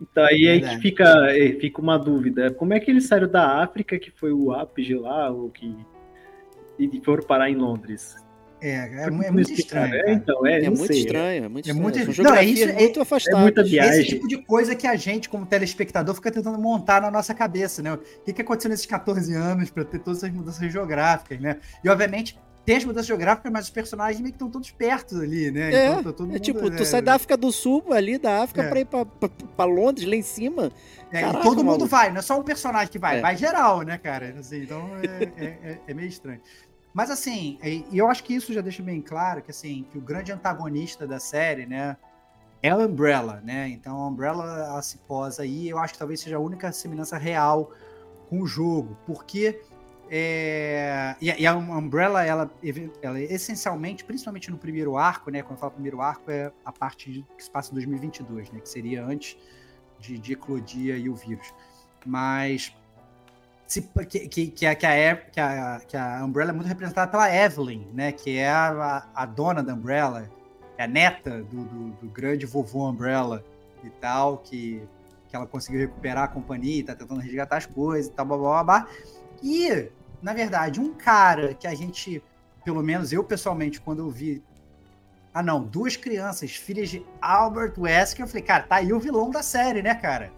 S5: Então aí, aí que fica, fica uma dúvida. Como é que eles saíram da África, que foi o Apogee lá, o que. E foram parar em Londres?
S4: É, é, é muito estranho.
S5: É, então, é,
S3: é muito
S5: sei.
S3: estranho, é muito
S4: É
S3: estranho.
S4: muito-
S3: São
S4: Não, é isso, é-
S3: muito afastadas.
S5: muita viagem.
S4: Esse tipo de coisa que a gente, como telespectador, fica tentando montar na nossa cabeça, né? O que, que aconteceu nesses 14 anos para ter todas essas mudanças geográficas, né? E, obviamente, tem as mudanças geográficas, mas os personagens meio que estão todos perto ali, né?
S3: É,
S4: tá todo
S3: É
S4: mundo,
S3: tipo,
S4: né?
S3: tu sai da África do Sul, ali da África,
S4: É.
S3: pra ir pra, pra, pra Londres, lá em cima.
S4: É,
S3: Caraca,
S4: e todo mundo
S3: maluco.
S4: vai, não é só um personagem que vai,
S3: É.
S4: vai geral, né, cara? Assim, então é, é- é- é meio estranho. Mas assim, e e eu acho que isso já deixa bem claro que assim, que o grande antagonista da série, né, é a Umbrella, né? Então a Umbrella ela se posa aí, eu acho que talvez seja a única semelhança real com o jogo, porque é, e, a- e a Umbrella, ela, ela é essencialmente, principalmente no primeiro arco, né? Quando eu falo primeiro arco, é a parte que se passa em 2022, né? Que seria antes de, de eclodir aí o vírus. Mas que, que, que, a, que, a, que a Umbrella é muito representada pela Evelyn, né? Que é a, a dona da Umbrella, é a neta do, do, do grande vovô Umbrella e tal, que, que ela conseguiu recuperar a companhia e tá tentando resgatar as coisas e tal, blá, blá, blá, blá. E, na verdade, um cara que a gente, pelo menos eu pessoalmente, quando eu vi ah, não, duas crianças, filhas de Albert Wesker. Eu falei, cara, tá aí o vilão da série, né, cara?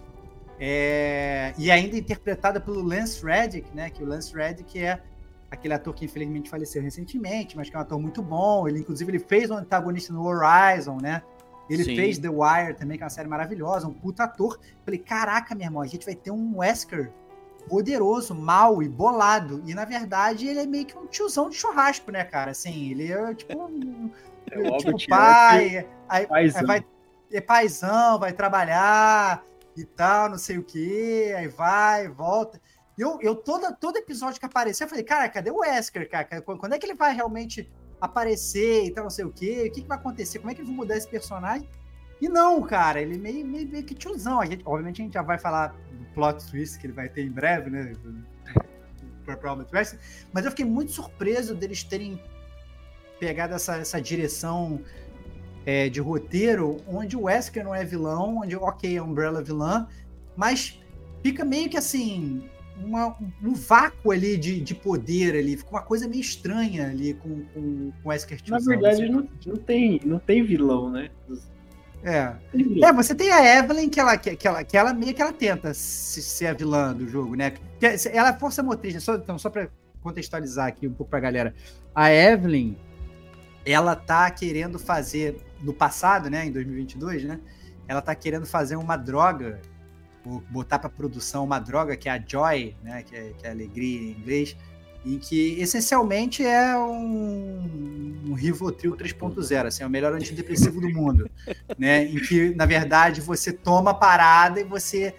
S4: É, E ainda interpretada pelo Lance Reddick, né? Que o Lance Reddick é aquele ator que infelizmente faleceu recentemente, mas que é um ator muito bom. Ele, inclusive, ele fez um antagonista no Horizon, né? Ele
S3: Sim.
S4: fez The Wire também, que é uma série maravilhosa, um puta ator. Falei, caraca, meu irmão, a gente vai ter um Wesker poderoso, mal e bolado. E, na verdade, ele é meio que um tiozão de churrasco, né, cara? Assim, ele é tipo um
S5: É
S4: tipo,
S5: Albert
S4: pai, aí,
S5: paizão.
S4: aí vai é paizão, vai trabalhar e tal, não sei o que, aí vai, volta. Eu, eu toda, todo episódio que apareceu, eu falei, cara, cadê o Wesker, cara? Quando é que ele vai realmente aparecer e tal, não sei o que, o que, que vai acontecer, como é que eles vão mudar esse personagem? E não, cara, ele meio, meio, meio que tiozão. A gente, obviamente a gente já vai falar do plot twist que ele vai ter em breve, né? Mas eu fiquei muito surpreso deles terem pegado essa, essa direção é, de roteiro, onde o Wesker não é vilão, onde, ok, a Umbrella é vilã, mas fica meio que assim, uma- um vácuo ali de, de poder ali, fica uma coisa meio estranha ali com, com, com o Wesker
S5: Na verdade,
S4: assim.
S5: não, não, tem, não tem vilão, né?
S4: É. É, você tem a Evelyn, que ela, que, que ela, que ela meio que ela tenta se- ser a vilã do jogo, né? Ela é força motriz, né? Só, então, só pra contextualizar aqui um pouco pra galera. A Evelyn, ela tá querendo fazer, no passado, né, em 2022, né, ela tá querendo fazer uma droga, ou botar para produção uma droga que é a Joy, né, que é, que é alegria em inglês, em que essencialmente é um, um Rivotril 3.0, assim, é o melhor antidepressivo do mundo, né? Em que, na verdade, você toma a parada e você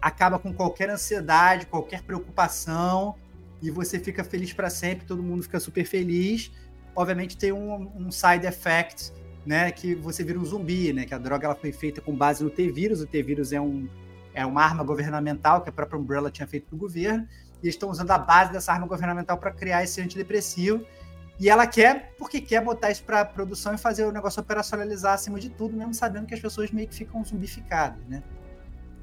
S4: acaba com qualquer ansiedade, qualquer preocupação, e você fica feliz para sempre, todo mundo fica super feliz. Obviamente tem um, um side effect, né, que você vira um zumbi, né, que a droga ela foi feita com base no T-vírus, o T-vírus é um é uma arma governamental que a própria Umbrella tinha feito para o governo, e eles estão usando a base dessa arma governamental para criar esse antidepressivo. E ela quer, porque quer botar isso para produção e fazer o negócio operacionalizar acima de tudo, mesmo sabendo que as pessoas meio que ficam zumbificadas, né?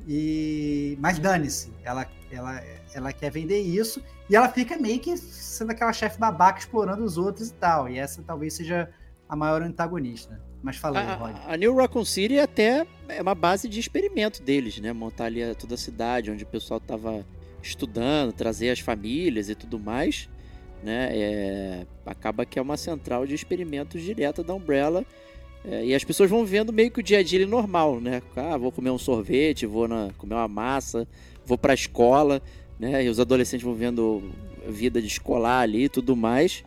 S4: E mas dane-se, ela, ela, ela quer vender isso e ela fica meio que sendo aquela chefe babaca explorando os outros e tal. E essa talvez seja a maior antagonista. Mas fala aí, Rod.
S3: A, a New Raccoon City até é uma base de experimento deles, né? Montar ali toda a cidade onde o pessoal tava estudando, trazer as famílias e tudo mais, né? É, acaba que é uma central de experimentos direta da Umbrella. É, e as pessoas vão vendo meio que o dia a dia normal, né? Ah, vou comer um sorvete, vou na, comer uma massa, vou para a escola, né? E os adolescentes vão vendo vida de escolar ali e tudo mais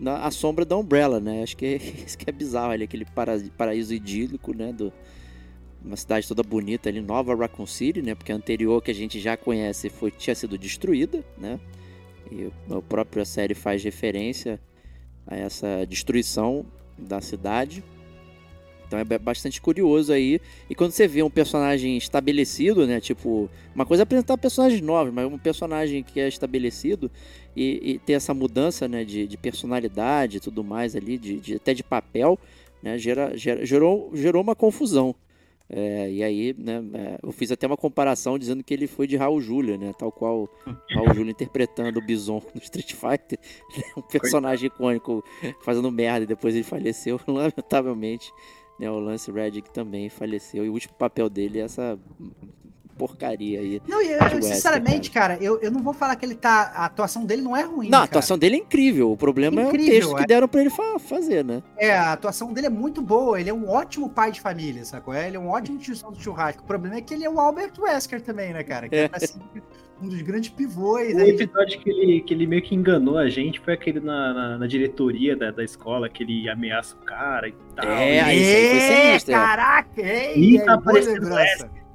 S3: na a sombra da Umbrella, né? Acho que é, isso que é bizarro ali, aquele paraíso idílico, né? Do, uma cidade toda bonita ali, Nova Raccoon City, né? Porque a anterior que a gente já conhece foi tinha sido destruída, né? E a própria série faz referência a essa destruição da cidade. Então é bastante curioso aí. E quando você vê um personagem estabelecido, né? Tipo, uma coisa é apresentar personagens novos, mas um personagem que é estabelecido e, e ter essa mudança, né? De, de personalidade e tudo mais ali, de, de, até de papel, né? Gera, gera, gerou, gerou uma confusão. É, e aí, né, é, eu fiz até uma comparação dizendo que ele foi de Raul Julia, né? Tal qual Raul Julia interpretando o Bison no Street Fighter. um personagem icônico fazendo merda e depois ele faleceu, lamentavelmente. Né, o Lance Reddick também faleceu. E o último papel dele é essa porcaria aí.
S4: Não, eu, eu sinceramente, cara, cara eu, eu não vou falar que ele tá. A atuação dele não é ruim.
S3: Não, a atuação dele é incrível. O problema incrível, é o texto que é. deram pra ele fa fazer, né?
S4: É, a atuação dele é muito boa. Ele é um ótimo pai de família, sacou? Ele é um ótimo tio do churrasco. O problema é que ele é o Albert Wesker também, né, cara? Que é. é assim, um dos grandes pivôs.
S5: O aí. episódio que ele, que ele meio que enganou a gente foi aquele na, na, na diretoria da, da escola, que ele ameaça o cara e tal.
S4: É, aí foi sinistro. Caraca, ei,
S5: e tá aparecendo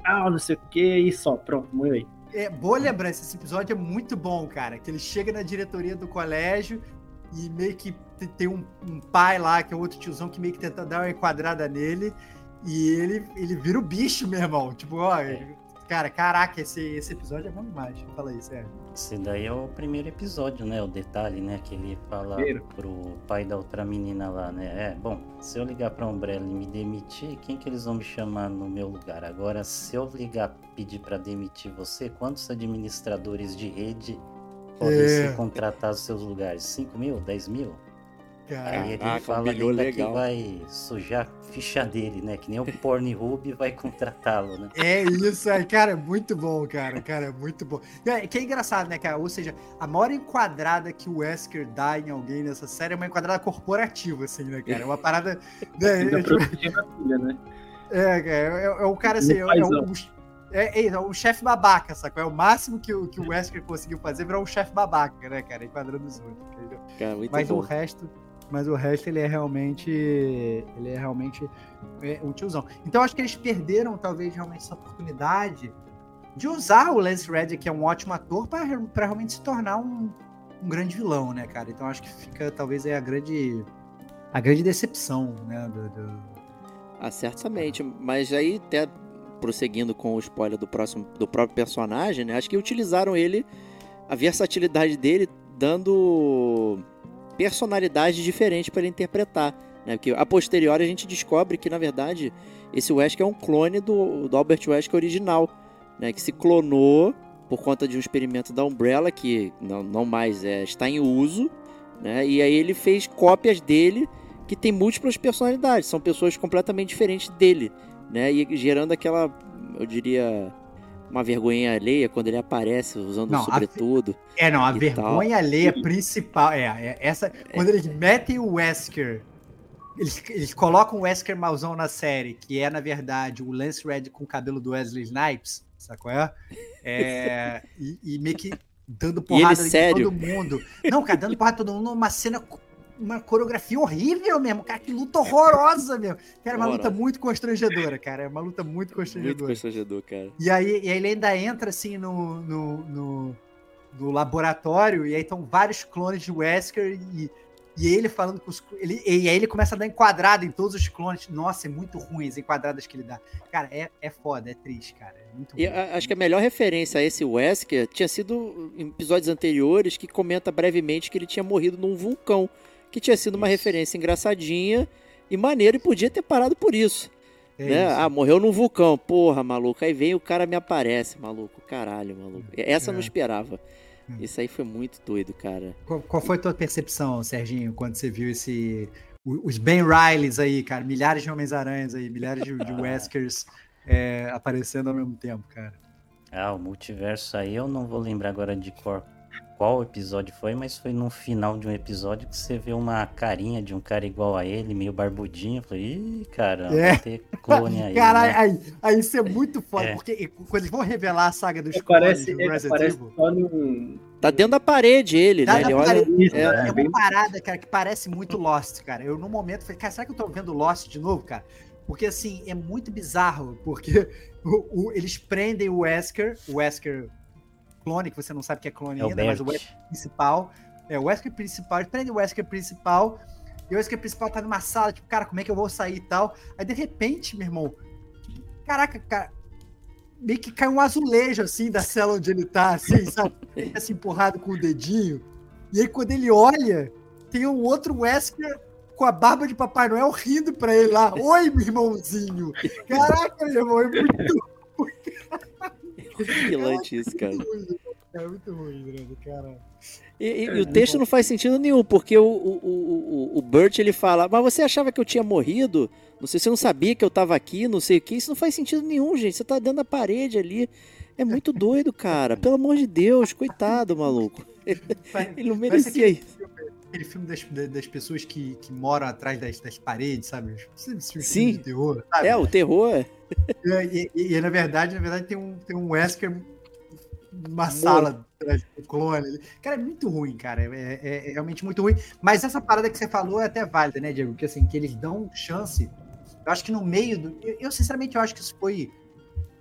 S5: tal, não sei o que, e só, pronto, morreu aí.
S4: É, boa lembrança, esse episódio é muito bom, cara. Que ele chega na diretoria do colégio e meio que tem um, um pai lá, que é outro tiozão, que meio que tenta dar uma enquadrada nele. E ele, ele vira o bicho, meu irmão. Tipo, ó, é. Cara, caraca, esse, esse episódio é bom demais. Fala aí, sério.
S6: Esse daí é o primeiro episódio, né? O detalhe, né? Que ele fala primeiro. pro pai da outra menina lá, né? É, bom, se eu ligar pra Umbrella e me demitir, quem que eles vão me chamar no meu lugar? Agora, se eu ligar pedir para demitir você, quantos administradores de rede podem é. ser contratados seus lugares? 5 mil? 10 mil? Aí ele fala ainda legal. que vai sujar a ficha dele, né? Que nem o Pornhub vai contratá-lo, né?
S4: É isso aí, cara, é muito bom, cara, cara, é muito bom. É, que é engraçado, né, cara? Ou seja, a maior enquadrada que o Wesker dá em alguém nessa série é uma enquadrada corporativa, assim, né, cara? É uma parada... né, é, tipo... filha, né? É, é, é, é, o cara, assim, é, é, o, é, é, o chefe babaca, sacou? É o máximo que o, que o Wesker conseguiu fazer virar um chefe babaca, né, cara? Enquadrando os outros. Cara, Mas bom. o resto mas o resto ele é realmente ele é realmente é, um tiozão. Então acho que eles perderam talvez realmente essa oportunidade de usar o Lance Reddick, que é um ótimo ator, para realmente se tornar um, um grande vilão, né, cara? Então acho que fica talvez aí a grande a grande decepção, né, do, do...
S3: Ah, certamente, mas aí até prosseguindo com o spoiler do próximo do próprio personagem, né? Acho que utilizaram ele a versatilidade dele dando personalidade diferente para ele interpretar. Né? Porque a posteriori a gente descobre que, na verdade, esse Wesker é um clone do, do Albert Wesker original, né? que se clonou por conta de um experimento da Umbrella, que não, não mais é, está em uso, né? e aí ele fez cópias dele que tem múltiplas personalidades, são pessoas completamente diferentes dele, né? e gerando aquela, eu diria, uma vergonha alheia quando ele aparece usando não, sobretudo.
S4: A, é, não, a vergonha tal. alheia principal é, é essa. É. Quando eles metem o Wesker eles, eles colocam o Wesker Malzão na série, que é, na verdade, o Lance Red com o cabelo do Wesley Snipes, sabe qual é? É, e, e meio que dando porrada
S3: ele
S4: em todo mundo. Não, cara, dando porrada em todo mundo numa cena, uma coreografia horrível mesmo, cara, que luta horrorosa mesmo. Cara, é uma luta muito constrangedora, cara, é uma luta muito
S3: Muito
S4: constrangedora.
S3: constrangedor, cara.
S4: E aí, e aí ele ainda entra assim no, no, no, no laboratório, e aí estão vários clones de Wesker e, e ele falando com os. Ele, e aí ele começa a dar enquadrada em todos os clones. Nossa, é muito ruim as enquadradas que ele dá. Cara, é, é foda, é triste, cara. É muito
S3: E
S4: ruim.
S3: a- acho que a melhor referência a esse Wesker tinha sido em episódios anteriores que comenta brevemente que ele tinha morrido num vulcão, que tinha sido uma
S4: Isso.
S3: referência engraçadinha e maneira e podia ter parado por isso.
S4: É
S3: né?
S4: isso.
S3: Ah, morreu num vulcão, porra, maluco. Aí vem o cara me aparece, maluco. Caralho, maluco. Essa eu não
S4: É.
S3: esperava.
S4: Hum.
S3: Isso aí foi muito doido, cara.
S4: Qual, qual foi a tua percepção, Serginho, quando você viu esse. Os Ben Rileys aí, cara, milhares de Homens-Aranhas aí, milhares de, de Weskers é, aparecendo ao mesmo tempo, cara.
S6: Ah, o multiverso aí eu não vou lembrar agora de qual, qual episódio foi, mas foi no final de um episódio que você vê uma carinha de um cara igual a ele, meio barbudinho. Eu falei, ih, caramba,
S4: É.
S6: vai ter clone aí.
S4: Caralho,
S6: né?
S4: aí, aí isso é muito foda,
S6: É.
S4: porque quando eles vão revelar a saga dos clones
S5: Parece,
S4: do
S5: ele
S4: Resident
S5: parece
S4: Evil,
S5: só num.
S3: Tá dentro da parede ele,
S4: Tá
S3: né? Ele olha.
S5: Isso,
S3: é,
S4: é,
S5: bem-
S4: uma parada, cara, que parece muito Lost, cara. Eu, no momento, falei, cara, será que eu tô vendo Lost de novo, cara? Porque, assim, é muito bizarro, porque o- o- eles prendem o Wesker, o Wesker clone, que você não sabe que é clone
S6: É o
S4: ainda, mas o. Wesker principal, é o Wesker principal, eles prendem o Wesker principal, e o Wesker principal tá numa sala, tipo, cara, como é que eu vou sair e tal? Aí, de repente, meu irmão, caraca, cara, meio que cai um azulejo, assim, da cela onde ele tá, assim, sabe? Ele assim, empurrado com o dedinho, e aí quando ele olha, tem um outro Wesker com a barba de Papai Noel rindo pra ele lá. Oi, meu irmãozinho! Caraca, meu irmão, é muito
S3: Vigilante isso, cara.
S4: ruim, é muito ruim, Brando, caralho.
S3: E, e- e o texto não faz sentido nenhum, porque o, o, o, o- Burt ele fala, mas você achava que eu tinha morrido? Não sei, você não sabia que eu tava aqui, não sei o que. Isso não faz sentido nenhum, gente. Você tá dentro da parede ali. É muito doido, cara. Pelo amor de Deus, coitado, maluco. Ele não merecia isso.
S4: Aquele filme das, da- das pessoas que, que moram atrás das, das paredes, sabe?
S3: Sim.
S4: terror, sabe?
S3: É, o terror.
S4: E, e- e, na verdade, na verdade, tem um, tem um Wesker numa sala atrás do clone. Cara, é muito ruim, cara. É, é- é realmente muito ruim. Mas essa parada que você falou é até válida, né, Diego? Que assim, que eles dão chance. Eu acho que no meio do. Eu, eu, sinceramente, eu acho que isso foi.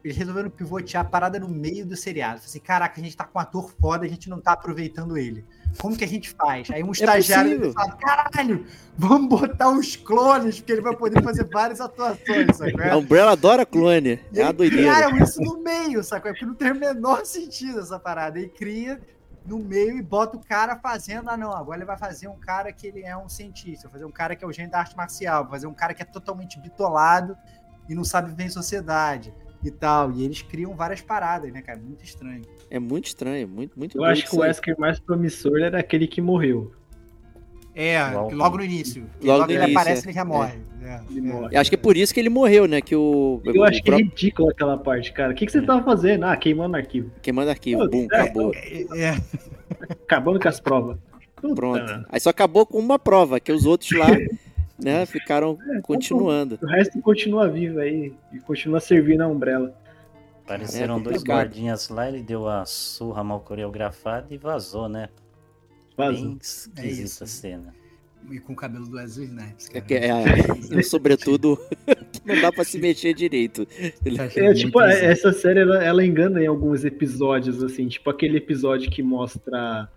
S4: Eles resolveram pivotear a parada no meio do seriado. Falei Assim, caraca, a gente tá com um ator foda, a gente não tá aproveitando ele. Como que a gente faz? Aí um estagiário
S3: possível.
S4: fala: caralho, vamos botar os clones, porque ele vai poder fazer várias atuações, sabe?
S3: A Umbrella adora clone.
S4: E
S3: É a doideira.
S4: criaram isso no meio, sacou? É Porque não tem o menor sentido essa parada. Aí cria no meio e bota o cara fazendo. Ah, não, agora ele vai fazer um cara que ele é um cientista, fazer um cara que é o gênio da arte marcial, vai fazer um cara que é totalmente bitolado e não sabe viver em sociedade e tal. E eles criam várias paradas, né, cara? Muito estranho.
S3: É muito estranho, muito, muito
S5: Eu acho que o. Wesker mais promissor era aquele que morreu.
S4: É,
S6: Logo-
S4: logo no início.
S3: Logo
S4: Logo,
S3: no
S4: que ele
S3: início,
S4: aparece,
S3: é.
S4: ele já morre. É,
S5: Ele
S4: é.
S5: morre.
S3: Eu acho que é por isso que ele morreu, né? Que o.
S5: Eu
S3: o
S5: acho que é ridículo aquela parte, cara. O que, que você tava fazendo? Ah, queimando arquivo.
S3: Queimando arquivo,
S5: Pô,
S3: bum,
S5: é,
S3: acabou.
S4: É, é.
S5: Acabando com as provas.
S3: Pronto. Aí só acabou com uma prova, que os outros lá, né, ficaram continuando.
S5: O resto continua vivo aí e continua servindo a Umbrella.
S6: Apareceram
S3: É
S6: dois guardinhas lá, ele deu a surra mal coreografada e vazou, né?
S5: Vazou.
S6: Bem esquisita
S4: É isso.
S6: a cena.
S4: E com o cabelo do Wesley Snipes.
S3: É
S4: cara.
S3: que é, e um sobretudo não dá pra se mexer direito.
S5: É, tipo,
S4: Muito bizarro.
S5: essa série ela, ela engana em alguns episódios, assim, tipo aquele episódio que mostra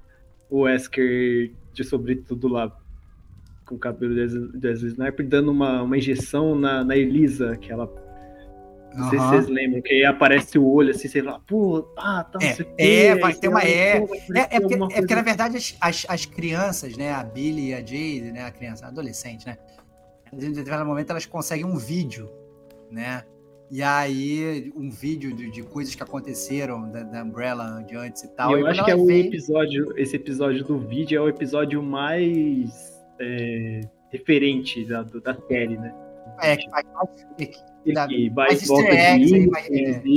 S5: o Wesker de sobretudo lá com o cabelo de Wesley Sniper dando uma, uma injeção na, na Elisa, que ela. Não sei se vocês lembram, que aí aparece o olho assim, sei lá, pô, ah, tá,
S4: É,
S5: sei quê,
S4: é, vai ter uma- é. É, é, porque, é porque, na verdade, as, as, as crianças, né? A Billy e a Jade, né? A criança, a adolescente, né? Em determinado momento elas conseguem um vídeo, né? E aí, um vídeo de, de coisas que aconteceram da, da Umbrella de antes e tal.
S5: E
S4: E
S5: eu
S4: quando
S5: acho que é
S4: vem-
S5: episódio, esse episódio do vídeo é o episódio mais é, referente da, do- da série, né?
S4: É, que faz
S5: vai
S4: mais
S5: e volta de mim,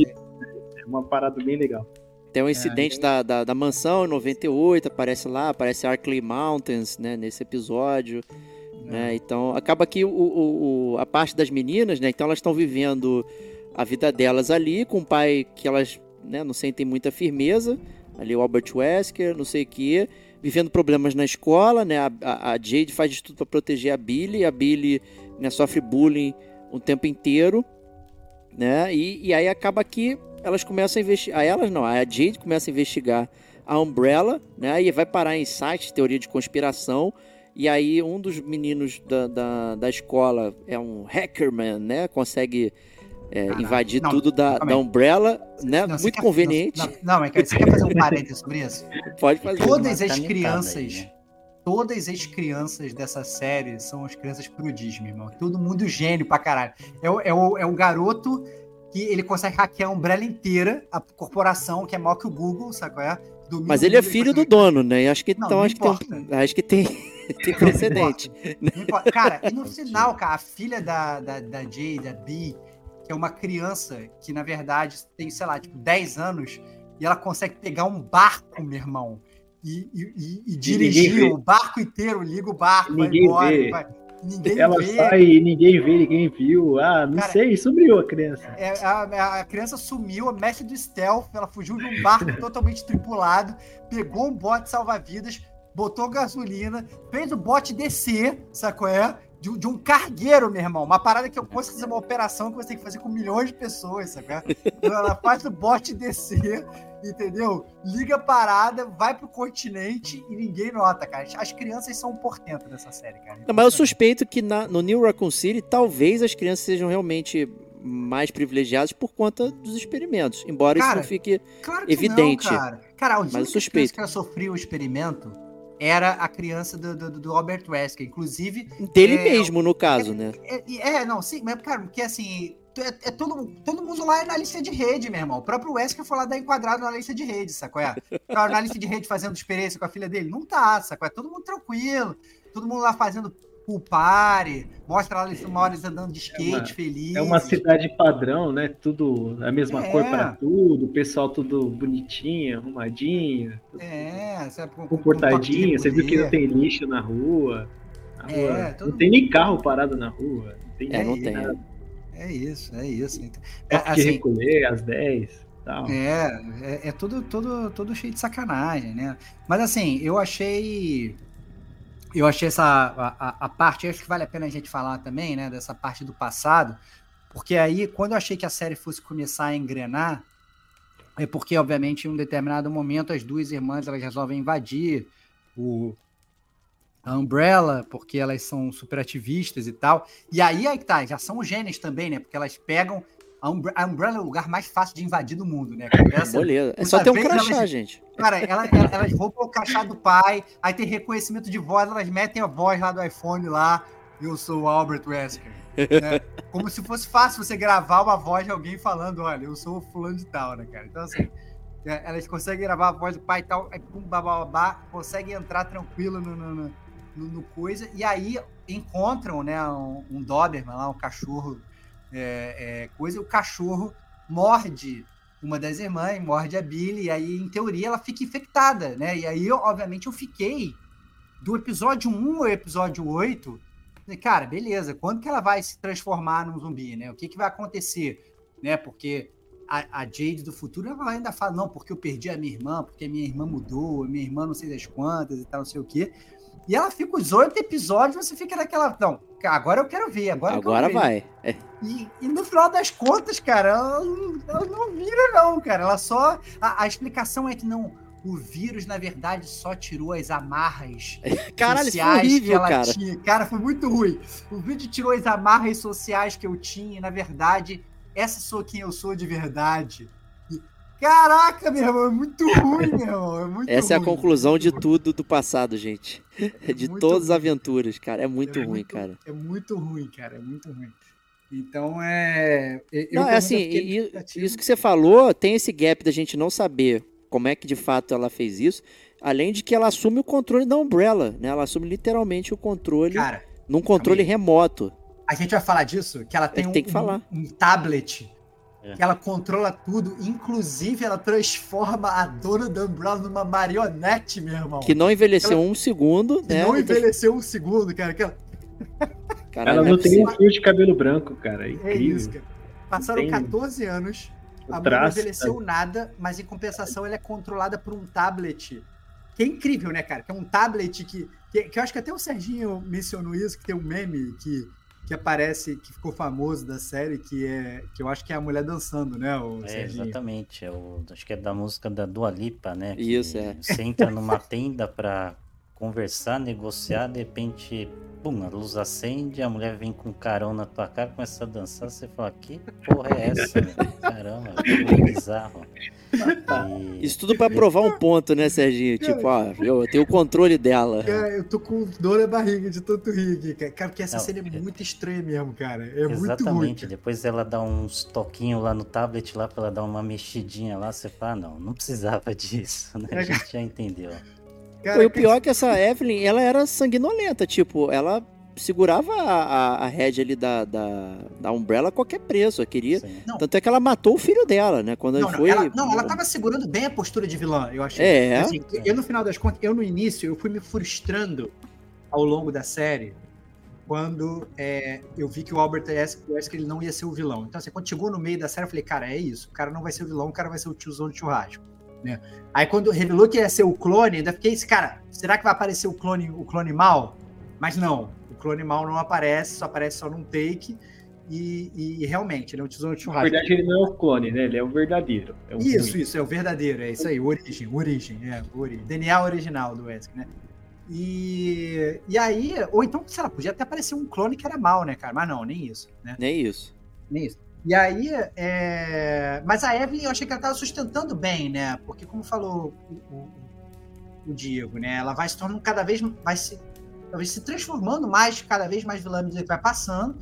S4: é.
S5: é uma parada bem legal.
S3: Tem um incidente da, da, da mansão em 98, aparece lá, aparece Arkley Mountains, né, nesse episódio. Né? Então, acaba que o, o- o- a parte das meninas, né? Então elas estão vivendo a vida delas ali, com um pai que elas né, não sentem muita firmeza, ali o Albert Wesker, não sei o quê, vivendo problemas na escola, né? A, a- Jade faz de tudo para proteger a Billy, a Billy né, sofre bullying o tempo inteiro, né? E, e aí acaba que elas começam a investigar, elas não, a Jade começa a investigar a Umbrella, né? E vai parar em sites, teoria de conspiração, e aí um dos meninos da, da, da escola é um hackerman, né? Consegue é, invadir
S4: Não,
S3: tudo da, da. Umbrella, né?
S4: Não,
S3: Muito
S4: quer-
S3: conveniente.
S4: Não, não, não, mas cara, você quer fazer um parênteses sobre isso?
S3: Pode fazer.
S4: Todas
S6: Uma
S4: as crianças,
S6: aí, né?
S4: todas as crianças dessa série são as crianças prodígio, meu irmão. Todo mundo gênio pra caralho. É o, é o, é o garoto que ele consegue hackear a Umbrella inteira, a corporação que é maior que o Google, sabe qual é? Domina
S3: Mas ele é filho do dono, né? E acho que
S4: Não,
S3: então
S4: não
S3: acho que tem,
S4: importa.
S3: acho que tem, tem precedente.
S4: Não importa. Cara, e no final, cara, a filha da, da, da Jay, da Bee, que é uma criança que, na verdade, tem, sei lá, tipo, 10 anos, e ela consegue pegar um barco, meu irmão, e, e, e- e dirigir o barco inteiro, liga o barco,
S5: Ninguém
S4: vai embora.
S5: vê.
S4: vai- Ninguém
S5: Ela
S4: vê.
S5: sai e ninguém vê, ninguém viu. Ah, não
S4: Cara,
S5: sei, sumiu a criança.
S4: É, a, a criança sumiu, a mestre do stealth, ela fugiu de um barco totalmente tripulado, pegou um bote salva-vidas, botou gasolina, fez o bote descer, sacou é? De, um- de um cargueiro, meu irmão. Uma parada que eu consigo fazer uma operação que você tem que fazer com milhões de pessoas, é? Então ela faz o bote descer, entendeu? Liga a parada, vai pro continente e ninguém nota, cara. As crianças são um portento dessa série, cara.
S3: Não, mas eu suspeito que na- no New Raccoon City talvez as crianças sejam realmente mais privilegiadas por conta dos experimentos. Embora
S4: Cara,
S3: isso não fique.
S4: Claro que
S3: Evidente.
S4: não, cara. Cara, a única
S3: eu suspeito.
S4: criança que ela sofreu o experimento era a criança do, do, do Albert Wesker. Inclusive,
S3: Dele
S4: É,
S3: mesmo, no caso, né?
S4: é, é, não, sim, mas, cara, porque assim, é, é todo, todo mundo lá é na lista de rede, meu irmão. O próprio Wesker foi lá dar enquadrado na lista de rede, sacou? É? Tá na lista de rede fazendo experiência com a filha dele? Não tá, sacou? É todo mundo tranquilo, todo mundo lá fazendo pool party, mostra lá uma hora eles andando de skate,
S5: uma-
S4: feliz.
S5: É uma cidade padrão, né? Tudo a mesma
S4: É.
S5: cor para tudo, o pessoal tudo bonitinho, arrumadinho,
S4: É, sabe, com, com- com
S5: comportadinho. Você viu que não tem lixo na rua. Na
S4: É, todo
S5: Não tem nem carro parado na rua. Não tem
S3: É, não tem.
S5: nada.
S4: É isso, é isso. Então, é, assim,
S5: recolher às 10 e tal.
S4: É, é, é tudo, tudo, tudo cheio de sacanagem, né? Mas assim, eu achei. Eu achei essa. A, a- parte, acho que vale a pena a gente falar também, né? Dessa parte do passado. Porque aí, quando eu achei que a série fosse começar a engrenar, é porque, obviamente, em um determinado momento, as duas irmãs elas resolvem invadir o, a Umbrella, porque elas são super ativistas e tal. E aí, aí que tá, já são gênios também, né? Porque elas pegam. A, Umbre- a Umbrella é o lugar mais fácil de invadir do mundo, né? cara? Essa-
S3: Beleza. É só ter um crachá,
S4: elas-
S3: gente.
S4: Cara, ela- ela- elas roubam o crachá do pai, aí tem reconhecimento de voz, elas metem a voz lá do iPhone lá, eu sou o Albert Wesker. né? Como se fosse fácil você gravar uma voz de alguém falando, olha, eu sou o fulano de tal, né, cara? Então, assim, é, elas conseguem gravar a voz do pai e tal, aí pum, babá, babá, conseguem entrar tranquilo no, no, no- no- no coisa, e aí encontram, né, um, um Doberman lá, um cachorro, é, é, coisa, o cachorro morde uma das irmãs, morde a Billy, e aí, em teoria, ela fica infectada, né? E aí, eu, obviamente, eu fiquei do episódio 1 ao episódio 8. falei, Cara, beleza, quando que ela vai se transformar num zumbi, né? O que, que vai acontecer? Né? Porque a, a Jade do futuro ela ainda fala, não, porque eu perdi a minha irmã, porque a minha irmã mudou, minha irmã não sei das quantas e tal, não sei o quê. E ela fica os oito episódios, você fica naquela. Não, agora eu quero ver, agora,
S3: Agora vai. É.
S4: E, e no final das contas, cara, ela, não- ela não vira, não, cara. Ela só. A, a explicação é que não. O vírus, na verdade, só tirou as amarras
S3: Caralho,
S4: sociais que
S3: horrível,
S4: ela
S3: cara.
S4: tinha. Cara, foi muito ruim. O vídeo tirou as amarras sociais que eu tinha, e, na verdade, essa sou quem eu sou de verdade. Caraca, meu irmão, é muito ruim, meu irmão. É muito
S3: Essa é a
S4: ruim.
S3: conclusão de tudo do passado, gente. De
S4: muito
S3: todas as
S4: ruim.
S3: aventuras, cara. É muito
S4: É
S3: ruim, cara.
S4: É muito ruim, cara. É muito ruim. Então é. eu,
S3: Não, é assim, e- isso que você falou, tem esse gap da gente não saber como é que de fato ela fez isso, além de que ela assume o controle da Umbrella, né? Ela assume literalmente o controle
S4: Cara,
S3: num controle
S4: aí.
S3: remoto.
S4: a gente vai falar disso, que ela tem, um,
S3: tem que
S4: um-
S3: falar.
S4: um tablet.
S6: É.
S4: Que ela controla tudo, inclusive ela transforma a dona da Umbrella numa marionete, meu irmão.
S3: Que não envelheceu
S4: Ela-
S3: um segundo,
S4: Que
S3: né?
S4: não envelheceu um segundo, cara. Que ela,
S3: Caralho,
S5: Ela
S3: não é
S5: tem um fio de cabelo branco, cara. É
S4: É
S5: incrível.
S4: isso, cara. Passaram
S5: Tem
S4: 14 anos,
S5: o
S4: a mulher não
S5: traço,
S4: envelheceu nada, mas em compensação ela é controlada por um tablet. Que é incrível, né, cara? Que é um tablet que, que, que eu acho que até o Serginho mencionou isso, que tem um meme que, que aparece, que ficou famoso da série, que é que eu acho que é a mulher dançando, né, o
S6: É,
S4: Serginho?
S6: exatamente. É o, acho que é da música da Dua Lipa, né? que
S3: Isso, é.
S6: Você entra numa tenda pra conversar, negociar, de repente, pum, a luz acende, a mulher vem com um carão na tua cara, começa a dançar, você fala, que porra é essa, meu? Caramba, que bizarro. E-
S3: Isso tudo pra provar um ponto, né, Serginho? Tipo, ó, eu tenho o controle dela.
S4: Cara, eu tô com dor na barriga de tanto rir aqui, cara. Cara, porque essa
S6: Não,
S4: cena é
S6: é-
S4: muito estranha mesmo, cara. É muito ruim.
S6: Exatamente.
S4: cara.
S6: Depois ela dá uns toquinhos lá no tablet lá pra ela dar uma mexidinha lá, você fala, "Ah, não, não precisava disso, né? A gente já entendeu.
S4: Cara,
S3: Pô, e o pior é que essa Evelyn, ela era sanguinolenta, tipo, ela segurava a, a, a ali da, da, da Umbrella a qualquer preço, eu queria.
S4: Não.
S3: Tanto é que ela matou o filho dela, né? Quando
S4: Não,
S3: ele
S4: não,
S3: foi.
S4: ela, não, ela tava segurando bem a postura de vilã, eu achei.
S3: É.
S4: Assim, eu, no final das contas, eu no início, eu fui me frustrando ao longo da série quando é, eu vi que o Albert Wesker ele não ia ser o vilão. Então, assim, quando chegou no meio da série, eu falei, cara, é isso. O cara não vai ser o vilão, o cara vai ser o tiozão de churrasco. Né? Aí, quando revelou que ia ser o clone, ainda fiquei esse cara, será que vai aparecer o clone, o clone mal? Mas não, o clone mal não aparece, só aparece só num take. E, e realmente, ele é um tiozão de
S5: Na
S4: churrasco.
S5: verdade, ele não é o clone, né? Ele é o verdadeiro. É o
S4: Isso,
S5: ruim.
S4: isso, é o verdadeiro, é isso aí, o origem, o origem, é, o origem. DNA original do Wesker, né? E, e aí, ou então, sei lá, podia até aparecer um clone que era mal, né, cara? Mas não, nem isso, né?
S3: Nem isso.
S4: Nem isso. E aí, é... mas a Evelyn, eu achei que ela tava sustentando bem, né? Porque, como falou o, o, o Diego, né? Ela vai se tornando cada vez, vai se, talvez se transformando mais, cada vez mais vilã que vai passando,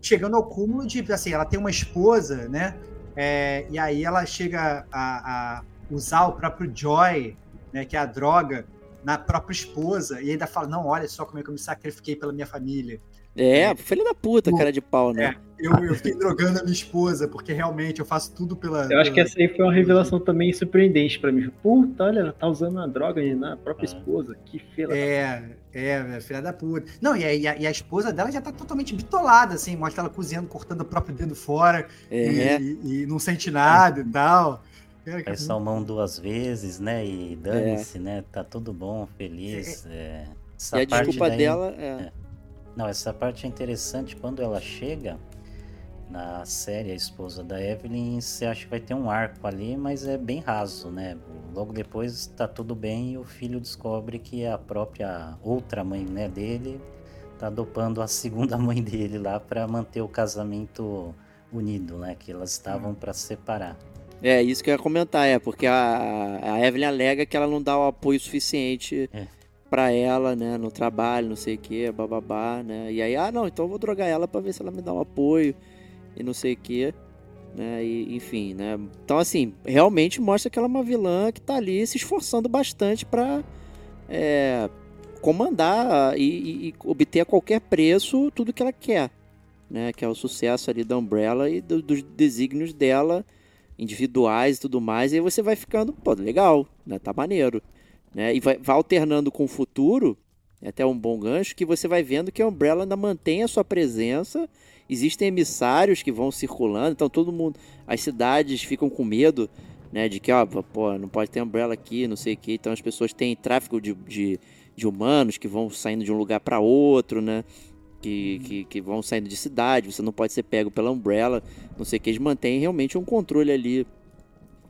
S4: chegando ao cúmulo de, assim, ela tem uma esposa, né? É, e aí ela chega a, a usar o próprio Joy, né? Que é a droga, na própria esposa, e ainda fala, não, olha só como é que eu me sacrifiquei pela minha família.
S3: É, filha da puta, cara de pau, né?
S4: Eu, eu fiquei drogando a minha esposa, porque realmente eu faço tudo pela.
S5: Eu acho que essa aí foi uma revelação também surpreendente pra mim. Puta, olha, ela tá usando a droga na própria
S6: É.
S5: esposa. Que fela.
S4: É, é, é, filha da puta. Não, e a, e a- e a esposa dela já tá totalmente bitolada, assim, mostra ela cozinhando, cortando o próprio dedo fora
S3: É.
S4: e, e- não sente nada e tal. Cara, que-
S6: Faz salmão duas vezes, né? E dane-se, né? Tá tudo bom, feliz. é. Essa
S3: E a
S6: parte
S3: desculpa
S6: daí-
S3: dela é.
S6: Não, essa parte é interessante. Quando ela chega na série, a esposa da Evelyn, você acha que vai ter um arco ali, mas é bem raso, né? Logo depois tá tudo bem e o filho descobre que a própria outra mãe né, dele tá adotando a segunda mãe dele lá para manter o casamento unido, né? Que elas estavam para separar.
S3: É, isso que eu ia comentar, é, porque a, a Evelyn alega que ela não dá o apoio suficiente
S6: É.
S3: pra ela, né, no trabalho, não sei o que, bababá, né, e aí, ah, não, então eu vou drogar ela pra ver se ela me dá um apoio e não sei o que, né, e, enfim, né, então assim, realmente mostra que ela é uma vilã que tá ali se esforçando bastante pra é, comandar e, e- e obter a qualquer preço tudo que ela quer, né, que é o sucesso ali da Umbrella e do- dos desígnios dela, individuais e tudo mais, e aí você vai ficando, pô, legal, né? Tá maneiro. Né? E vai, vai alternando com o futuro, é até um bom gancho, que você vai vendo que a Umbrella ainda mantém a sua presença, existem emissários que vão circulando, então todo mundo, as cidades ficam com medo, né, de que, ó, pô, não pode ter Umbrella aqui, não sei o que, então as pessoas têm tráfico de, de, de humanos que vão saindo de um lugar para outro, né, que, que, que vão saindo de cidade, você não pode ser pego pela Umbrella, não sei o que, eles mantêm realmente um controle ali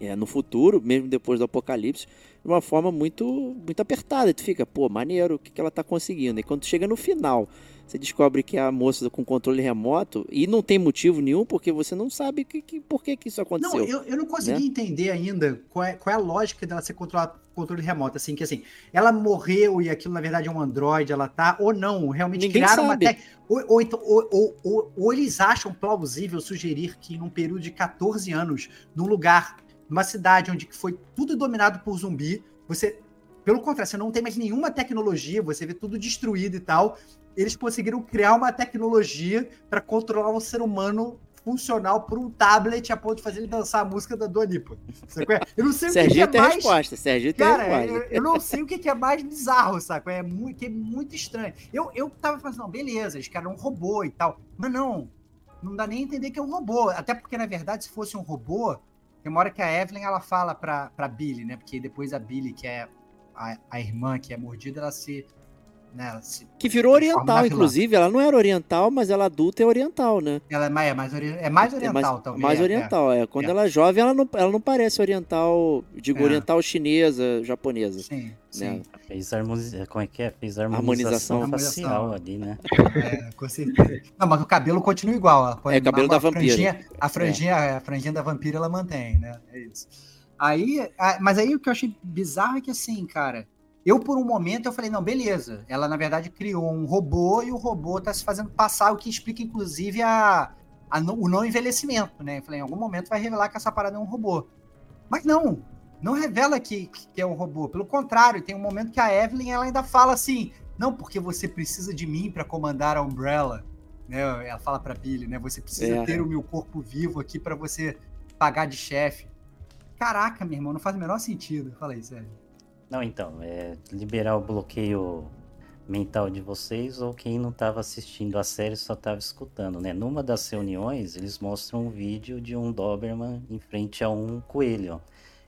S3: é, no futuro, mesmo depois do apocalipse, de uma forma muito muito apertada. E tu fica, pô, maneiro, o que, que ela tá conseguindo? E quando tu chega no final, você descobre que é a moça com controle remoto e não tem motivo nenhum, porque você não sabe que, que, por que, que isso
S4: Não,
S3: aconteceu.
S4: eu, eu não consegui
S3: né?
S4: entender ainda qual é, qual é a lógica dela ser controlada controle remoto. Assim, que assim, ela morreu e aquilo na verdade é um Android, ela tá, ou não, realmente
S3: Ninguém
S4: criaram
S3: sabe.
S4: uma tec... ou, ou, então, ou, ou, ou, eles acham plausível sugerir que num período de 14 anos, num lugar, numa cidade onde foi tudo dominado por zumbi, você. Pelo contrário, você não tem mais nenhuma tecnologia, você vê tudo destruído e tal. Eles conseguiram criar uma tecnologia para controlar um ser humano funcional para um tablet a ponto de fazer ele dançar a música da Dua Lipa. Sacou? Eu não sei o que, que é
S3: tem
S4: mais...
S3: resposta. Serginho tem
S4: Cara,
S3: resposta.
S4: eu, eu não sei o que, é mais bizarro, saco? É muito, que é muito estranho. Eu, eu tava pensando, não, beleza, esse cara é um robô e tal. Mas não, não dá nem a entender que é um robô. Até porque, na verdade, se fosse um robô, tem uma hora que a Evelyn ela fala pra, pra Billy, né? Porque depois a Billy, que é a, a irmã que é mordida, ela se. Né, ela, se
S3: Que virou oriental, inclusive. Ela não era oriental, mas ela adulta é oriental, né?
S4: ela é mais, é mais, ori- é mais
S3: É
S4: oriental,
S3: mais,
S4: talvez.
S3: mais
S4: é,
S3: oriental, é. Quando
S4: é.
S3: ela é jovem, ela não, ela não parece oriental, digo,
S4: É.
S3: oriental chinesa, japonesa.
S4: É, sim, sim.
S3: Né?
S6: Fez harmonização. Como é que é? Fez harmonização,
S3: Harmonização.
S6: facial ali, né?
S4: É, com certeza. Não, mas o cabelo continua igual. ela põe
S3: É, o cabelo
S4: uma-
S3: da
S4: uma
S3: vampira.
S4: franjinha- a, franjinha, a franjinha da vampira ela mantém, né? É isso. Aí, a- mas aí o que eu achei bizarro é que assim, cara, eu por um momento eu falei, não, beleza. Ela na verdade criou um robô e o robô tá se fazendo passar, o que explica inclusive a, a o não envelhecimento, né? Eu falei, em algum momento vai revelar que essa parada é um robô. Mas não, não revela que, que é um robô. Pelo contrário, tem um momento que a Evelyn ela ainda fala assim, não porque você precisa de mim para comandar a Umbrella, né? Ela fala para Billy, né? Você precisa
S3: É.
S4: ter o meu corpo vivo aqui para você pagar de chefe. Caraca, meu irmão, não faz o menor sentido. Fala aí, sério.
S6: Não, então, é liberar o bloqueio mental de vocês ou quem não estava assistindo a série só estava escutando, né? Numa das reuniões, eles mostram um vídeo de um Doberman em frente a um coelho.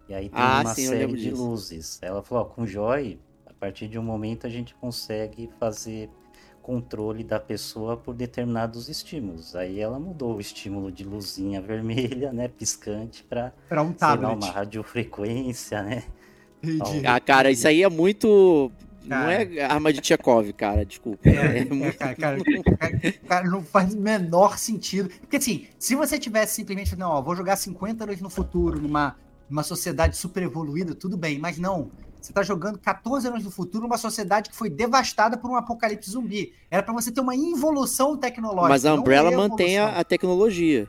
S6: E aí tem
S3: Ah,
S6: uma
S3: sim,
S6: série de
S3: disso.
S6: luzes. Ela falou, ó, com Joy, a partir de um momento a gente consegue fazer controle da pessoa por determinados estímulos. Aí ela mudou o estímulo de luzinha vermelha, né, piscante, para
S4: Para um
S6: sei lá,
S4: tablet.
S6: uma radiofrequência, né?
S4: Entendi.
S3: Ah, cara, isso aí é muito. Não
S4: Cara.
S3: é arma de Tchekov, cara, desculpa.
S4: É,
S3: É
S4: é,
S3: muito-
S4: cara, cara, cara, cara, não faz o menor sentido. Porque assim, se você tivesse simplesmente, não, ó, vou jogar 50 anos no futuro, numa, numa sociedade super evoluída, tudo bem, mas não. Você tá jogando 14 anos no futuro numa sociedade que foi devastada por um apocalipse zumbi. Era pra você ter uma involução tecnológica.
S3: Mas a
S4: não
S3: Umbrella mantém a, a tecnologia.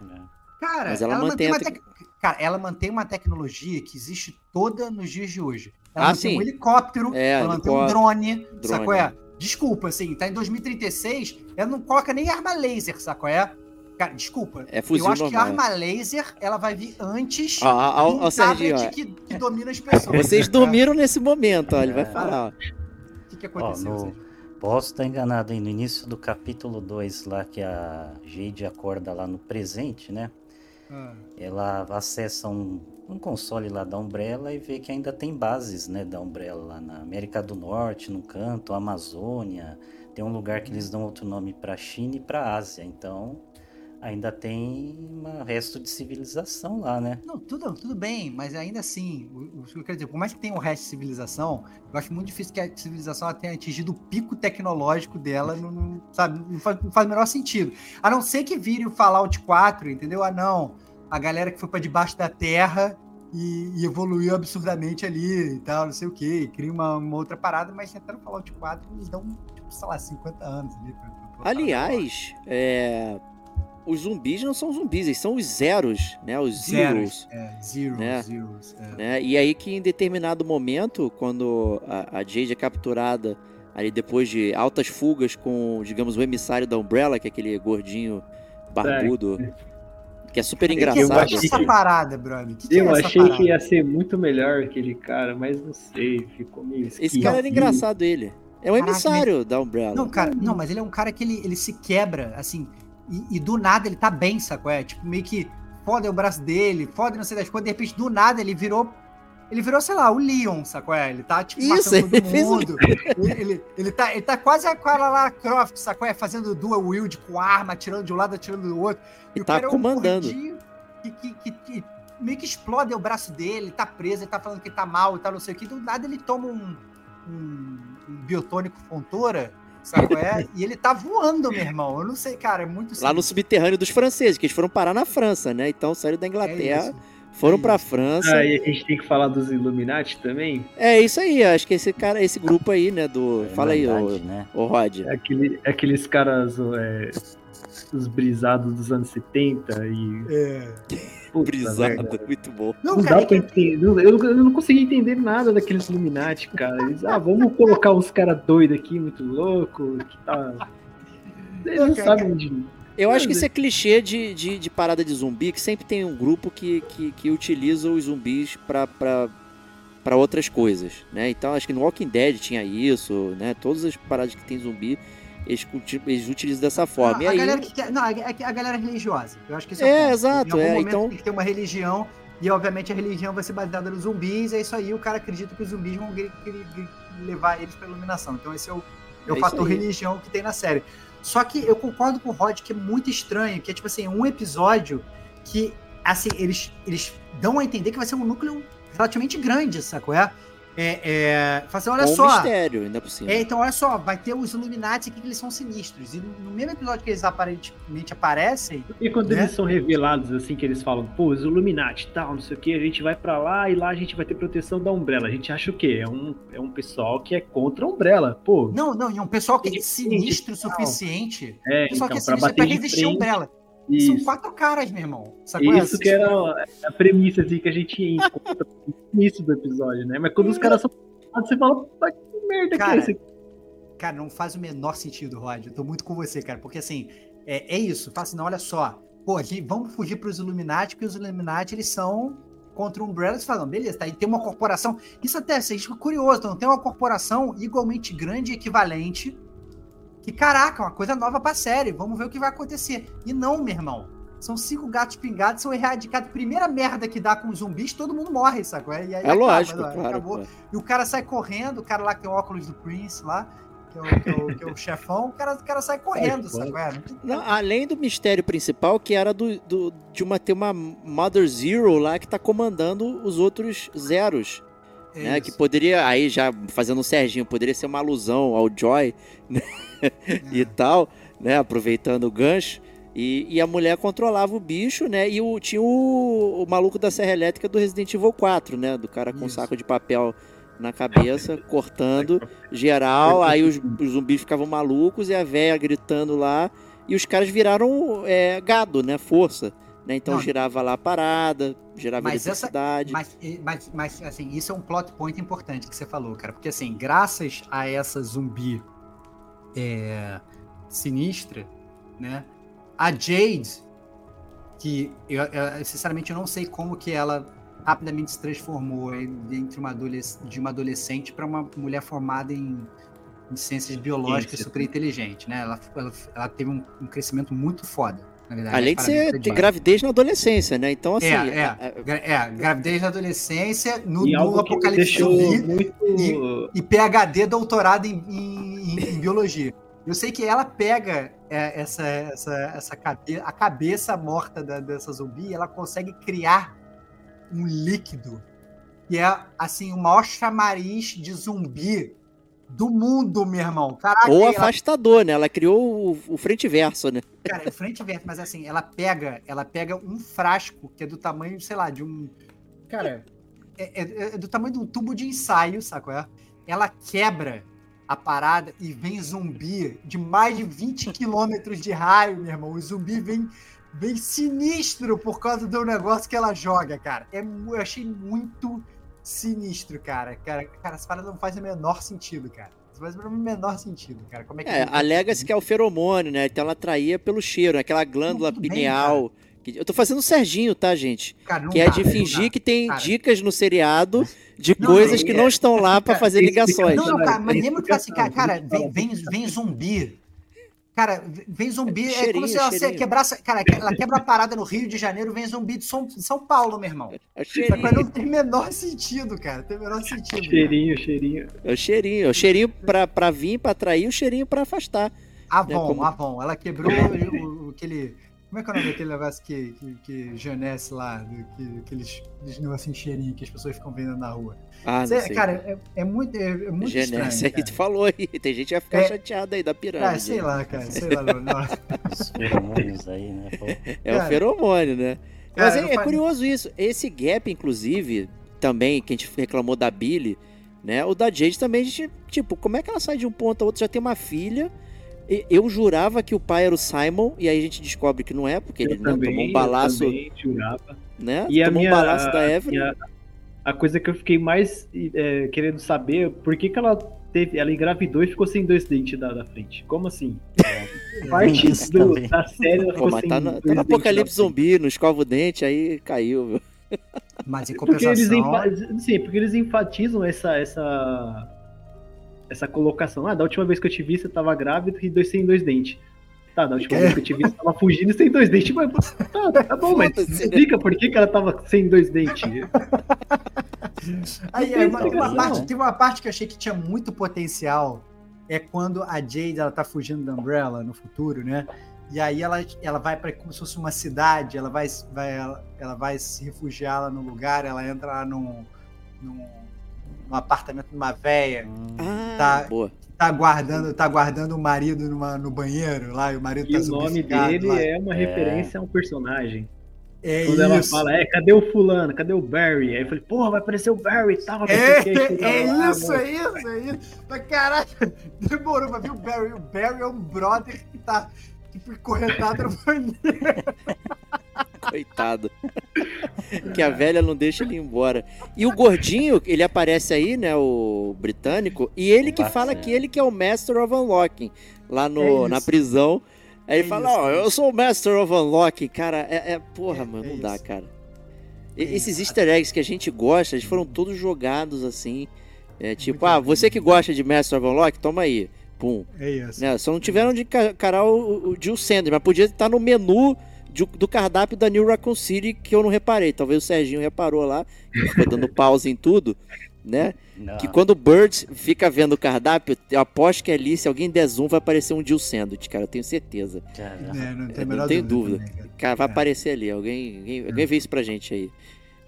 S4: Cara,
S3: mas ela
S4: ela,
S3: mantém
S4: mantém
S3: a tec...
S4: Cara, ela mantém uma tecnologia que existe toda nos dias de hoje. Ela
S3: Ah,
S4: mantém
S3: sim.
S4: um helicóptero,
S3: É,
S4: ela mantém um drone,
S3: drone.
S4: sacou é? Desculpa, assim, tá em 2036, ela não coloca nem arma laser, sacou é? Cara, desculpa.
S3: É fuzil
S4: eu acho que a
S3: normal.
S4: arma laser, ela vai vir antes
S3: ó, Serginho,
S4: tablet
S3: ó.
S4: que, que domina as pessoas.
S3: Vocês
S4: tá?
S3: dormiram nesse momento, ó. Ele vai
S6: É.
S3: falar, ó.
S4: O que, que
S6: Ó,
S4: aconteceu?
S6: no, posso estar enganado aí, no início do capítulo 2 lá que a Jade acorda lá no presente, né?
S4: Ah,
S6: Ela acessa um, um console lá da Umbrella e vê que ainda tem bases, né, da Umbrella lá na América do Norte, no canto, Amazônia. Tem um lugar que eles dão outro nome para China e para Ásia. Então, ainda tem um resto de civilização lá, né?
S4: Não, tudo, tudo bem, mas ainda assim, o, o eu quero dizer, por mais que tenha o resto de civilização, eu acho muito difícil que a civilização tenha atingido o pico tecnológico dela, não, não- sabe? Não faz, não faz o menor sentido. A não ser que vire o Fallout 4, entendeu? Ah, não, a galera que foi para debaixo da terra e, e evoluiu absurdamente ali e tal, não sei o que, cria uma, uma outra parada, mas até no Fallout 4 eles dão, tipo, sei lá, 50 anos ali. pra- pra- pra-
S3: Aliás, é, os zumbis não são zumbis, eles são os zeros, né? Os
S4: Zeros.
S3: zeros.
S4: É, zero,
S3: né?
S4: zeros. É.
S3: Né? E aí que em determinado momento, quando a, a Jade é capturada, ali depois de altas fugas com, digamos, o emissário da Umbrella, que é aquele gordinho barbudo, que é super
S4: O que, que é
S3: engraçado.
S5: achei
S4: essa
S5: que-
S4: parada, brother? Que que
S5: Eu
S4: é essa
S5: achei
S4: parada?
S5: que ia ser muito melhor aquele cara, mas não sei, ficou meio
S3: Esse
S5: esquisito.
S3: cara era engraçado, ele. É um
S4: Caraca,
S3: emissário da Umbrella.
S4: Não, cara, não, mas ele é um cara que ele, ele se quebra, assim, e, e do nada ele tá bem, sacou? É tipo meio que foda o braço dele, foda não sei das coisas, de repente do nada ele virou. Ele virou, sei lá, o Leon, sacou? É? Ele tá, tipo,
S3: Isso, ele
S4: todo
S3: um-
S4: mundo. Ele, ele, ele tá, ele tá quase a Lara Croft, sacou? É? Fazendo dual wield com arma, atirando de um lado, atirando do outro. E
S3: E
S4: o
S3: tá
S4: cara é um
S3: comandando.
S4: gordinho Que, que, que, que meio que explode o braço dele, ele tá preso, ele tá falando que tá mal e tal, não sei o que. Do nada ele toma um, um, um biotônico fontora, sabe qual é? E ele tá voando, meu irmão. Eu não sei, cara, é muito
S3: Lá no subterrâneo dos franceses, que eles foram parar na França, né? Então saíram da
S4: É
S3: Inglaterra,
S4: isso.
S3: foram
S4: é
S3: pra
S4: isso.
S3: França.
S5: Ah, e a gente tem que falar dos Illuminati também.
S3: É isso aí, acho que esse cara, esse grupo aí, né, do... Fala aí, ô,
S6: Irmandade, né?
S3: ô Rod.
S5: Aquele, aqueles caras, é, os brisados dos anos 70 e.
S4: É.
S5: Merda.
S3: muito bom.
S4: Não,
S5: Não
S4: cara,
S5: dá pra entender. Eu, eu não consegui entender nada daqueles Illuminati, cara. Eles, ah, vamos colocar uns caras doidos aqui, muito louco, que tá. Eles não
S4: Cara,
S5: sabem onde.
S3: Eu acho que isso é clichê de, de, de parada de zumbi, que sempre tem um grupo que, que, que utiliza os zumbis pra, pra, pra outras coisas, né? Então acho que no Walking Dead tinha isso, né? Todas as paradas que tem zumbi, eles, eles utilizam dessa forma.
S4: Não,
S3: e
S4: a
S3: aí,
S4: galera que quer, não, é que a galera religiosa. Eu acho que isso
S3: É,
S4: ponto.
S3: exato,
S4: Em algum
S3: é,
S4: momento
S3: então-
S4: tem que ter uma religião e obviamente a religião vai ser baseada nos zumbis, é isso aí, o cara acredita que os zumbis vão levar eles pra iluminação. Então esse é o, é o
S3: É
S4: fator
S3: aí.
S4: religião que tem na série. Só que eu concordo com o Rod que é muito estranho, que é tipo assim, um episódio que assim, eles, eles dão a entender que vai ser um núcleo relativamente grande, sacou? É, é, é fala assim, olha
S3: com um
S4: só,
S3: mistério, ainda por cima.
S4: é, então, olha só, vai ter os Illuminati aqui que eles são sinistros. E no mesmo episódio que eles aparentemente aparecem,
S5: E quando
S4: Né?
S5: eles são revelados, assim, que eles falam, pô, os Illuminati e tal, não sei o que, a gente vai pra lá e lá a gente vai ter proteção da Umbrella. A gente acha o quê? É um, é um pessoal que é contra a Umbrella. Pô,
S4: não, não, e um pessoal que é sinistro o suficiente.
S5: é,
S4: Um pessoal
S5: então,
S4: que é
S5: pra
S4: sinistro
S5: bater
S4: pra
S5: de
S4: resistir a
S5: frente.
S4: Umbrella. São
S5: Isso,
S4: quatro caras, meu irmão. Sacou?
S5: isso que era a premissa, assim, que a gente encontra no início do episódio, né? Mas quando os caras são você fala, "Mas que merda
S4: Cara,
S5: que é esse?
S4: Cara, não faz o menor sentido, Rod. Eu tô muito com você, cara. Porque assim, é, é isso. Fala assim, não, olha só. Pô, gente, vamos fugir pros Illuminati, porque os Illuminati, eles são contra o Umbrella. Eles falam, beleza, tá aí tem uma corporação. Isso até, isso é curioso. Então, tem uma corporação igualmente grande e equivalente. Que, caraca, uma coisa nova pra série. Vamos ver o que vai acontecer. E não, meu irmão. São cinco gatos pingados, são erradicados. Primeira merda que dá com os zumbis, todo mundo morre, sacou? E aí
S3: É
S4: acaba,
S3: lógico,
S4: né?
S3: claro.
S4: E o cara sai correndo, o cara lá que tem o óculos do Prince lá, que é o, que é o- que é o chefão, o cara, o cara sai correndo? É, não tem-
S3: Não, além do mistério principal, que era do, do- de uma ter uma Mother Zero lá que tá comandando os outros zeros.
S4: É
S3: né?
S4: isso.
S3: Que poderia, aí já fazendo o Serginho, poderia ser uma alusão ao Joy né? e
S4: É.
S3: tal, né? Aproveitando o gancho. E, e a mulher controlava o bicho, né? E o, tinha o, o maluco da Serra Elétrica do Resident Evil 4, né? Do cara com um
S4: Isso.
S3: saco de papel na cabeça, cortando geral. Aí os, os zumbis ficavam malucos e a véia gritando lá. E os caras viraram é, gado, né? Força. Né? Então
S4: Não,
S3: girava lá a parada, girava
S4: mas essa-
S3: eletricidade.
S4: Mas, mas, mas, assim, isso é um plot point importante que você falou, cara. Porque, assim, graças a essa zumbi é, sinistra, né? A Jade, que eu, eu, sinceramente eu não sei como que ela rapidamente se transformou entre uma de uma adolescente para uma mulher formada em, em ciências biológicas super inteligente, né? Ela, ela, ela teve um, um crescimento muito foda, verdade.
S3: Além de ser
S4: Jade.
S3: gravidez na adolescência, né? Então, assim.
S4: É, é.
S3: a-
S4: Gra- É, gravidez na adolescência, no,
S5: E
S4: no apocalipse
S5: muito...
S4: e PhD doutorado em, em- em- em biologia. Eu sei que ela pega é, essa, essa, essa cabe a cabeça morta da- dessa zumbi e ela consegue criar um líquido que é, assim, o maior chamariz de zumbi do mundo, meu irmão. Caraca,
S3: Ou
S4: ela
S3: afastador, né? Ela criou o, o frente verso, né?
S4: Cara, é frente verso, mas assim, ela pega, ela pega um frasco que é do tamanho, sei lá, de um. Cara, é, é- é do tamanho de um tubo de ensaio, saco? É? Ela quebra a parada e vem zumbi de mais de 20 quilômetros de raio, meu irmão. O zumbi vem, vem sinistro por causa do negócio que ela joga, cara. É, eu achei muito sinistro, cara. Cara, cara essa parada não faz o menor sentido, cara. Isso faz o menor sentido, cara. Como é que
S3: É, alega-se que é o feromônio, né? Então ela atraía pelo cheiro, aquela glândula
S4: bem,
S3: pineal. que- eu tô fazendo o Serginho, tá, gente?
S4: Cara, não
S3: que é
S4: dá,
S3: de
S4: não
S3: fingir
S4: dá.
S3: que tem
S4: Cara.
S3: dicas no seriado de
S4: Não,
S3: coisas
S4: não,
S3: que
S5: é-
S3: não estão lá pra
S5: Cara,
S3: fazer ligações.
S4: Não, não, cara, mas lembra que assim, cara, vem, vem, vem zumbi. Cara, vem zumbi, é,
S3: cheirinho,
S4: como se ela se
S3: cheirinho.
S4: quebrasse. Cara, ela quebra a parada no Rio de Janeiro, vem zumbi de São, de São Paulo, meu irmão.
S3: É cheirinho,
S4: que não tem o menor sentido, cara. Tem o menor sentido. cara.
S5: Cheirinho, cheirinho.
S3: é o cheirinho. É o cheirinho pra, pra vir, pra atrair, o cheirinho pra afastar.
S4: Avon,
S3: como-
S4: Avon. Ela quebrou o, o- aquele. Como é que é o nome daquele negócio que, que, que Jeunesse lá, que, aqueles, aqueles negócios de cheirinho que as pessoas ficam vendo na rua?
S3: Ah, não
S4: Cê-
S3: sei.
S4: cara, é, é muito, é, é muito
S3: Genesse
S4: estranho.
S3: aí tu falou aí. Tem gente que vai ficar
S4: É.
S3: chateada aí da pirâmide.
S4: Ah, sei lá, cara, sei lá. Não, não.
S6: Os feromônios aí, né? Pô,
S3: É o
S4: Cara,
S3: feromônio, né?
S4: cara,
S3: Mas é,
S4: não
S3: é
S4: faz-
S3: curioso isso. Esse gap, inclusive, também, que a gente reclamou da Billy, né? O da Jade também, a gente, tipo, como é que ela sai de um ponto a outro? Já tem uma filha. Eu jurava que o pai era o Simon, e aí a gente descobre que não é, porque ele
S5: Eu
S3: né,
S5: também,
S3: tomou um
S5: eu
S3: balaço,
S5: jurava.
S3: né?
S5: E a
S3: tomou
S5: minha,
S3: um balaço da
S5: a,
S3: Evelyn.
S5: minha- a coisa que eu fiquei mais é, querendo saber, por que, que ela teve, ela engravidou e ficou sem dois dentes da, da frente. Como assim? Parte
S6: Isso
S5: do- da série ela
S3: Pô,
S5: ficou
S3: mas
S5: sem
S3: tá, na-
S5: dois
S3: tá no apocalipse zumbi, não escova o dente, aí caiu, viu?
S4: Mas em
S5: Porque eles,
S4: compensação.
S5: enfa- sim, porque eles enfatizam essa, essa, essa colocação. Ah, da última vez que eu te vi, você tava grávida e dois sem dois dentes. Tá, da última
S4: É.
S5: vez que eu te vi, você tava fugindo sem dois dentes. Mas, tá, tá bom, mas explica por que, que ela tava sem dois dentes.
S4: Aí,
S5: tem
S4: é, uma- teve, uma parte, uma parte que eu achei que tinha muito potencial. É quando a Jade ela tá fugindo da Umbrella no futuro, né? E aí ela, ela vai para como se fosse uma cidade, ela vai, vai, ela, ela vai se refugiar lá no lugar, ela entra lá num, num, num apartamento de uma véia,
S3: Ah,
S4: Tá.
S3: boa.
S4: tá guardando, tá guardando o marido numa, no banheiro lá, e o marido
S5: E
S4: tá
S5: o nome dele
S4: lá.
S5: é uma referência a um personagem.
S4: É
S5: Quando ela
S4: isso.
S5: fala, é, cadê o fulano? Cadê o Barry? Aí eu falei, porra, vai aparecer o Barry e tal.
S4: É,
S5: o que,
S4: é
S5: lá,
S4: isso, é isso, é isso. Mas caralho, demorou pra ver o Barry. O Barry é um brother que tá tipo, encorretado no banheiro.
S3: Coitado. que a velha não deixa ele ir embora. E o gordinho, ele aparece aí, né? O britânico, e ele que fala que ele que é o Master of Unlocking lá no,
S4: É
S3: na prisão. Aí ele
S4: É
S3: fala,
S4: isso,
S3: ó,
S4: é
S3: eu sou o Master of Unlocking, cara. É, é- porra,
S4: É,
S3: mano,
S4: é
S3: não dá, cara. E- Esses easter eggs que a gente gosta, eles foram todos jogados assim. É, tipo, ah, você que gosta de Master of Unlock, toma aí. Pum.
S4: É isso.
S3: Né? Só não tiveram de ca- encarar o, o Jill Sanders, mas podia estar no menu de- do cardápio da New Raccoon City que eu não reparei. Talvez o Serginho reparou lá, que ficou dando pause em tudo, né?
S6: Não,
S3: Que quando o Birds fica vendo o cardápio, eu aposto que ali, se alguém der zoom, vai aparecer um Jill Sandwich, cara, eu tenho certeza.
S4: É, não tem
S3: É, não tem
S4: dúvida.
S3: dúvida.
S4: também, cara.
S3: Cara, vai
S4: É.
S3: aparecer ali, alguém, alguém, alguém vê isso pra gente aí.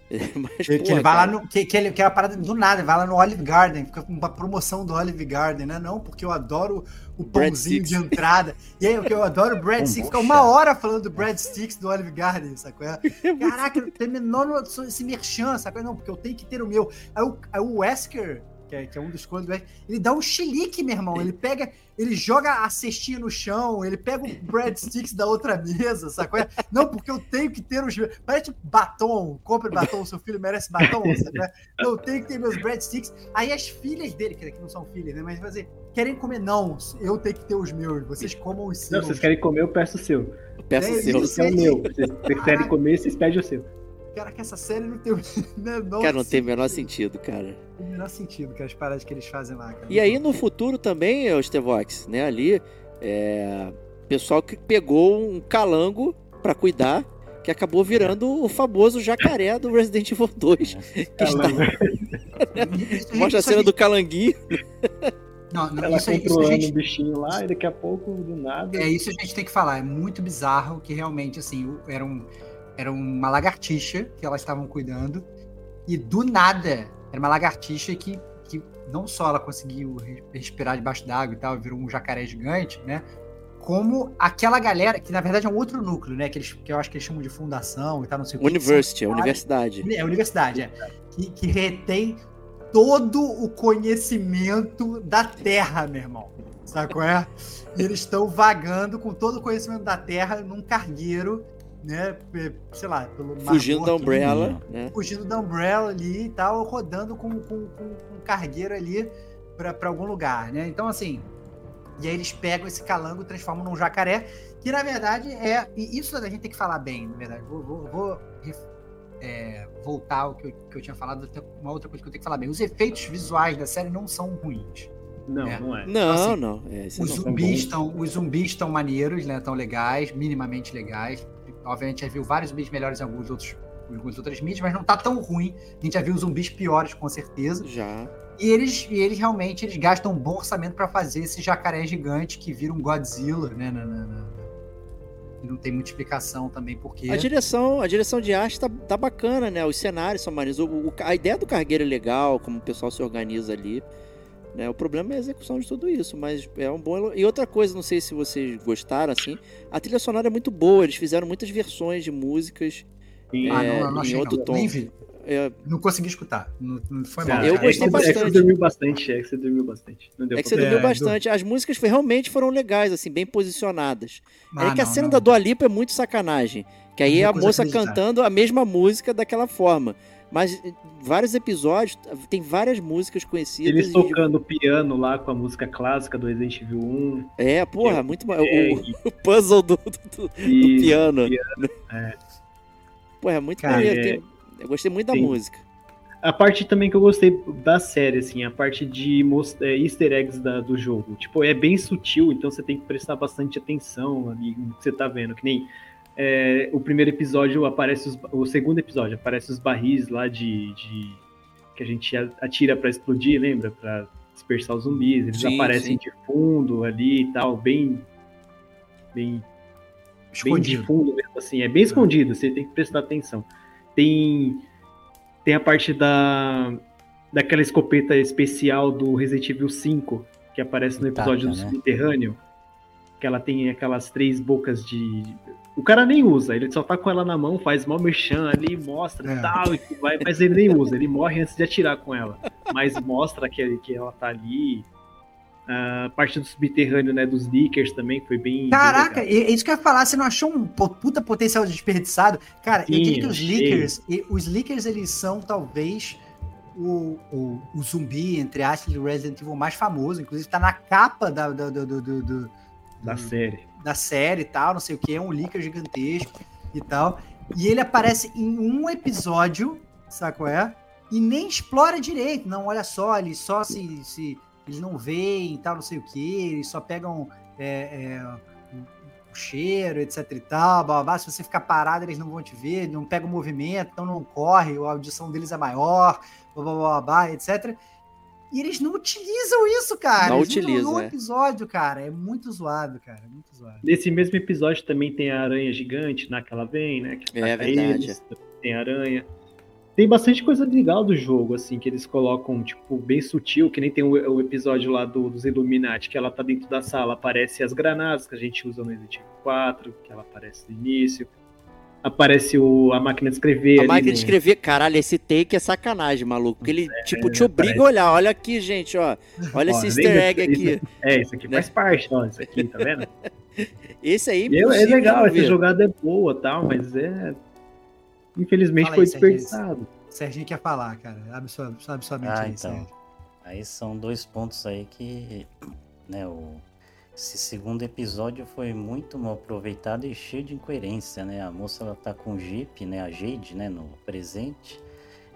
S3: Mas,
S4: Que, que ele vai lá no. Que, que, ele, que é uma parada do nada, vai lá no Olive Garden, fica com uma promoção do Olive Garden, né? Não, porque eu adoro o pãozinho de entrada. E aí, porque eu adoro o bread sticks, fica uma hora falando do bread sticks do Olive Garden, sacou? É? Caraca, não tem menor noção esse merchan, sacou? Não, porque eu tenho que ter o meu. Aí o, aí o Wesker, que é, que é um dos coisas do Wesker, ele dá um chilique, meu irmão. Ele pega, ele joga a cestinha no chão, ele pega o bread sticks da outra mesa, sacou? É? Não, porque eu tenho que ter os meus. Parece batom, compre batom, seu filho merece batom, sacou? É? Não, eu tenho que ter meus breadsticks. Aí as filhas dele, que que não são filhas, né? Mas fazer, querem comer, não, eu tenho que ter os meus, vocês comam os
S5: Não,
S4: seus.
S5: vocês querem comer, eu peço o seu.
S3: peça
S4: É,
S3: seu.
S4: isso
S5: Esse é o meu. Vocês vocês querem comer, vocês pedem o seu.
S4: Cara, que essa série não tem o menor,
S3: Cara, não tem o menor sentido, cara.
S4: o menor sentido, que as paradas que eles fazem lá, cara.
S3: E aí no futuro também, o Stevox, né? Ali, é, pessoal que pegou um calango pra cuidar, que acabou virando o famoso jacaré do Resident Evil 2. Que está, mostra a cena do calanguinho.
S4: Não, não,
S5: Ela
S4: isso, aí- isso
S5: controlando
S4: gente,
S5: o bichinho lá e daqui a pouco, do nada.
S4: É isso a gente tem que falar. É muito bizarro que realmente, assim, era, um, era uma lagartixa que elas estavam cuidando. E do nada, era uma lagartixa que, que não só ela conseguiu re- respirar debaixo d'água e tal, virou um jacaré gigante, né? Como aquela galera, que na verdade é um outro núcleo, né? Que, eles, que eu acho que eles chamam de fundação e tal, não sei o que.
S3: University,
S4: São-
S3: universidade.
S4: É, universidade, é. Que, que retém todo o conhecimento da Terra, meu irmão. Sabe qual é? E eles estão vagando com todo o conhecimento da Terra num cargueiro, né? Sei lá, pelo
S3: Fugindo da Umbrella, né?
S4: Fugindo da Umbrella ali e tal, rodando com, com, com, um cargueiro ali pra pra algum lugar, né? Então, assim. E aí eles pegam esse calango e transformam num jacaré, que na verdade é. E isso a gente tem que falar bem, na verdade. Vou, vou, vou ref- é, voltar ao que eu, que eu tinha falado, uma outra coisa que eu tenho que falar bem. Os efeitos visuais da série não são ruins.
S5: Não,
S4: É.
S5: não é.
S3: Não,
S4: Assim,
S3: não. É,
S4: Os
S3: não.
S4: zumbis, estão, os zumbis estão maneiros, né? Estão legais, minimamente legais. Obviamente, já viu vários zumbis melhores em alguns outros, em algumas outras mídias, mas não tá tão ruim. A gente já viu zumbis piores, com certeza.
S3: Já.
S4: E eles, e eles realmente eles gastam um bom orçamento para fazer esse jacaré gigante que vira um Godzilla, né? na- na- na- E não tem muita explicação também porque.
S3: A direção, a direção de arte tá, tá bacana, né? Os cenários são maneiros. O- o- a ideia do cargueiro é legal, como o pessoal se organiza ali. Né? O problema é a execução de tudo isso, mas é um bom. elo- E outra coisa, não sei se vocês gostaram, assim, a trilha sonora é muito boa. Eles fizeram muitas versões de músicas.
S5: Sim.
S4: Ah,
S3: é,
S4: não, não
S3: em
S4: achei
S3: outro
S4: não.
S3: tom.
S4: Nem vi.
S3: É,
S4: Não consegui escutar. Não, não foi mal.
S3: eu
S4: cara.
S3: gostei
S5: é que- É que
S3: bastante.
S5: você dormiu bastante, é que você dormiu bastante. Não deu
S3: é que você dormiu
S4: É,
S3: bastante. As músicas foi- realmente foram legais, assim, bem posicionadas.
S4: Ah,
S3: é que a
S4: não,
S3: cena
S4: não.
S3: da Dua Lipa é muito sacanagem. Que aí
S4: Não
S3: é a moça
S4: acreditar.
S3: cantando a mesma música daquela forma. Mas eh, vários episódios, tem várias músicas conhecidas.
S5: Eles tocando piano lá com a música clássica do Resident Evil 1.
S3: É, porra, muito bom.
S5: É,
S3: O, o puzzle do, do- do
S5: e-
S3: piano.
S5: é.
S3: Porra, é muito
S4: Cara,
S3: maneiro.
S5: é-
S3: tem- eu gostei muito da
S5: tem-
S3: música.
S5: A parte também que eu gostei da série, assim, a parte de mos- é, easter eggs da- do jogo. Tipo, é bem sutil, então você tem que prestar bastante atenção ali no que você tá vendo. Que nem é, o primeiro episódio aparece os, o segundo episódio aparece os barris lá de, de- que a gente atira pra explodir, lembra? Pra dispersar os zumbis. Eles
S3: Sim,
S5: aparecem de fundo ali e tal, bem bem bem de
S4: Escondido.
S5: fundo mesmo, assim, é bem escondido, você tem que prestar atenção. Tem tem a parte da daquela escopeta especial do Resident Evil 5, que aparece no episódio do
S6: né?
S5: subterrâneo, que ela tem aquelas três bocas de o cara nem usa, ele só tá com ela na mão, faz mal merchan ali, mostra
S4: É.
S5: tal, e vai, mas ele nem usa, ele morre antes de atirar com ela. Mas mostra que, que ela tá ali. A parte do subterrâneo, né, dos leakers também foi bem. bem
S4: Caraca, é é isso que eu ia falar, você não achou um puta potencial desperdiçado? Cara, eu
S5: Sim,
S4: diria que os leakers, e- os leakers eles são talvez o, o, o zumbi, entre aspas, do Resident Evil mais famoso, inclusive tá na capa da, do, do- do-
S5: da série.
S4: Da série e tal, não sei o que, é um leaker gigantesco e tal. E ele aparece em um episódio, sabe qual é? E nem explora direito. Não, olha só, eles só se. se eles não veem e tal, não sei o que, eles só pegam é, é, o, o cheiro, etc e tal, blá, blá, blá. Se você ficar parado, eles não vão te ver, não pegam movimento, então não corre, a audição deles é maior, blá, blá, blá, blá, etc. E eles não utilizam isso, cara.
S3: Não
S4: Eles
S3: utilizam,
S4: no
S3: é.
S4: episódio, cara. É muito zoado, cara. É muito zoado.
S5: Nesse mesmo episódio também tem a aranha gigante, né? Que ela vem, né? Que
S3: É verdade.
S5: eles, tem aranha. Tem bastante coisa legal do jogo, assim, que eles colocam, tipo, bem sutil, que nem tem o, o episódio lá do- dos Illuminati, que ela tá dentro da sala, aparece as granadas que a gente usa no Resident Evil 4, que ela aparece no início. Aparece o, a máquina de escrever
S3: A
S5: ali
S3: máquina de escrever, caralho, esse take é sacanagem, maluco. Porque ele, tipo, te obriga
S5: parece.
S3: a olhar. Olha aqui, gente, ó. Olha
S5: Ó,
S3: esse easter egg
S5: isso-
S3: aqui.
S5: É, isso aqui
S3: Né?
S5: faz parte, ó, isso aqui, tá vendo?
S3: Esse aí,
S5: é, é
S3: impossível
S5: legal, essa jogada é boa tal, mas é. Infelizmente
S4: Fala
S5: foi desperdiçado.
S4: Serginho quer falar, cara. Abre sua, abre sua mente
S6: Ah,
S4: aí,
S6: então.
S4: Sérgio.
S6: Aí são dois pontos aí que, né, o, esse segundo episódio foi muito mal aproveitado e cheio de incoerência, né? A moça ela tá com o Jeep, né, a Jade, né, no presente.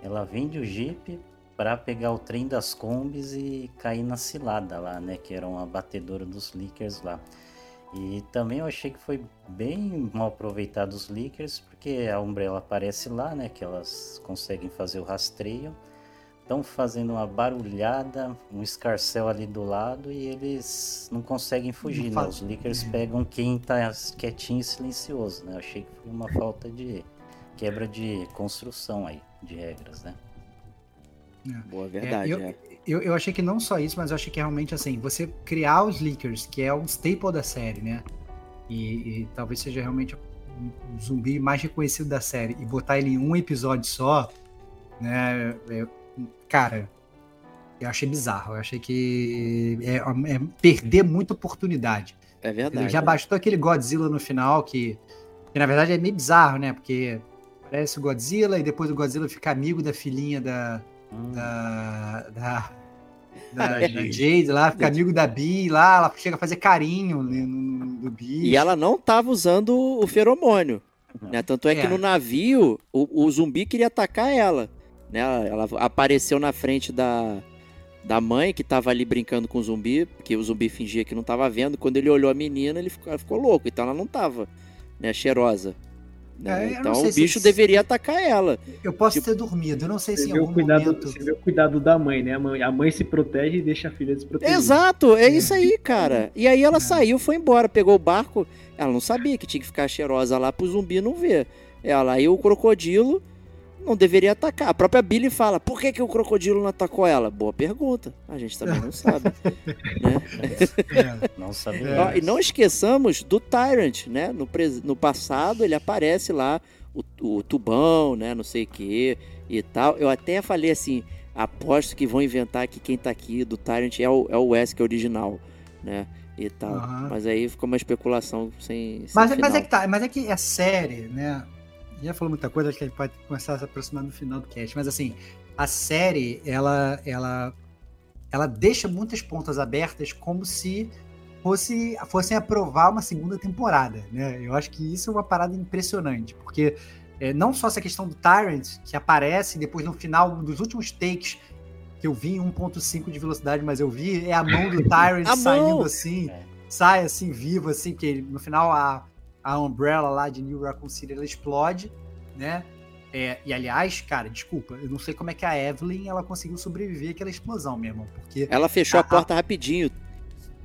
S6: Ela vende o Jeep para pegar o trem das combis e cair na cilada lá, né, que era uma batedora dos leakers lá. E também eu achei que foi bem mal aproveitado os leakers, porque a Umbrella aparece lá, né, que elas conseguem fazer o rastreio estão fazendo uma barulhada, um escarcel ali do lado e eles não conseguem fugir, né?
S4: faz-
S6: Os leakers pegam quem tá quietinho e silencioso, né? Eu achei que foi uma falta de quebra de construção aí, de regras, né?
S3: Boa, verdade,
S4: eu-
S3: é.
S4: Eu, eu achei que não só isso, mas eu achei que realmente assim, você criar os leakers, que é um staple da série, né? E, e talvez seja realmente o zumbi mais reconhecido da série, e botar ele em um episódio só, né? é- cara, eu achei bizarro. Eu achei que é, é perder muita oportunidade.
S3: É verdade.
S4: Já
S3: é.
S4: bastou aquele Godzilla no final, que, que na verdade é meio bizarro, né? Porque aparece o Godzilla e depois o Godzilla fica amigo da filhinha da.
S6: Hum,
S4: da. da,
S5: Da
S4: da, da
S5: Jade.
S4: Lá, fica amigo da Bee lá, ela chega a fazer carinho no, no, no bicho.
S3: E ela não tava usando o feromônio. Né? Tanto é que
S4: É.
S3: no navio, o, o zumbi queria atacar ela. Né? Ela apareceu na frente da, da mãe, que tava ali brincando com o zumbi, porque o zumbi fingia que não tava vendo. Quando ele olhou a menina, ele ficou, ela ficou louco. Então ela não tava né, cheirosa. né?
S4: É,
S3: então o
S4: se-
S3: bicho deveria atacar ela.
S4: Eu posso
S3: tipo,
S4: ter dormido, eu não sei se
S5: Você
S4: em
S5: vê, o
S4: algum
S5: cuidado,
S4: momento.
S5: você vê o cuidado da mãe, né? A mãe, a mãe se protege e deixa a filha desprotegida.
S3: Exato, é
S4: É.
S3: isso aí, cara. E aí ela
S4: É.
S3: saiu, foi embora, pegou o barco. Ela não sabia que tinha que ficar cheirosa lá pro zumbi não ver. Ela aí o crocodilo não deveria atacar. A própria Billy fala: por que, que o crocodilo não atacou ela? Boa pergunta. A gente também não sabe. né?
S4: É,
S6: não.
S4: É.
S3: Ó, E não esqueçamos do Tyrant, né? No, no passado ele aparece lá, o, o tubão, né? Não sei o que e tal. Eu até falei assim: aposto que vão inventar que quem tá aqui do Tyrant é o, é o Wesker original, né? E tal.
S4: Aham.
S3: Mas aí ficou uma especulação sem. sem
S4: Mas, mas
S3: final.
S4: é que tá, mas é que a série, né? Já falou muita coisa, acho que a gente pode começar a se aproximar no final do cast. Mas assim, a série, ela, ela, ela deixa muitas pontas abertas como se fosse, fossem aprovar uma segunda temporada, né? Eu acho que isso é uma parada impressionante, porque é, não só essa questão do Tyrant, que aparece depois no final, um dos últimos takes que eu vi em 1.5 de velocidade, mas eu vi, é a mão do Tyrant saindo
S3: mão!
S4: assim,
S6: É.
S4: sai assim, vivo, assim, que no final a, a Umbrella lá de New Raccoon City, ela explode, né? É, e aliás, cara, desculpa, eu não sei como é que a Evelyn ela conseguiu sobreviver àquela explosão, meu irmão, porque
S3: Ela fechou a
S4: A- a-
S3: porta rapidinho.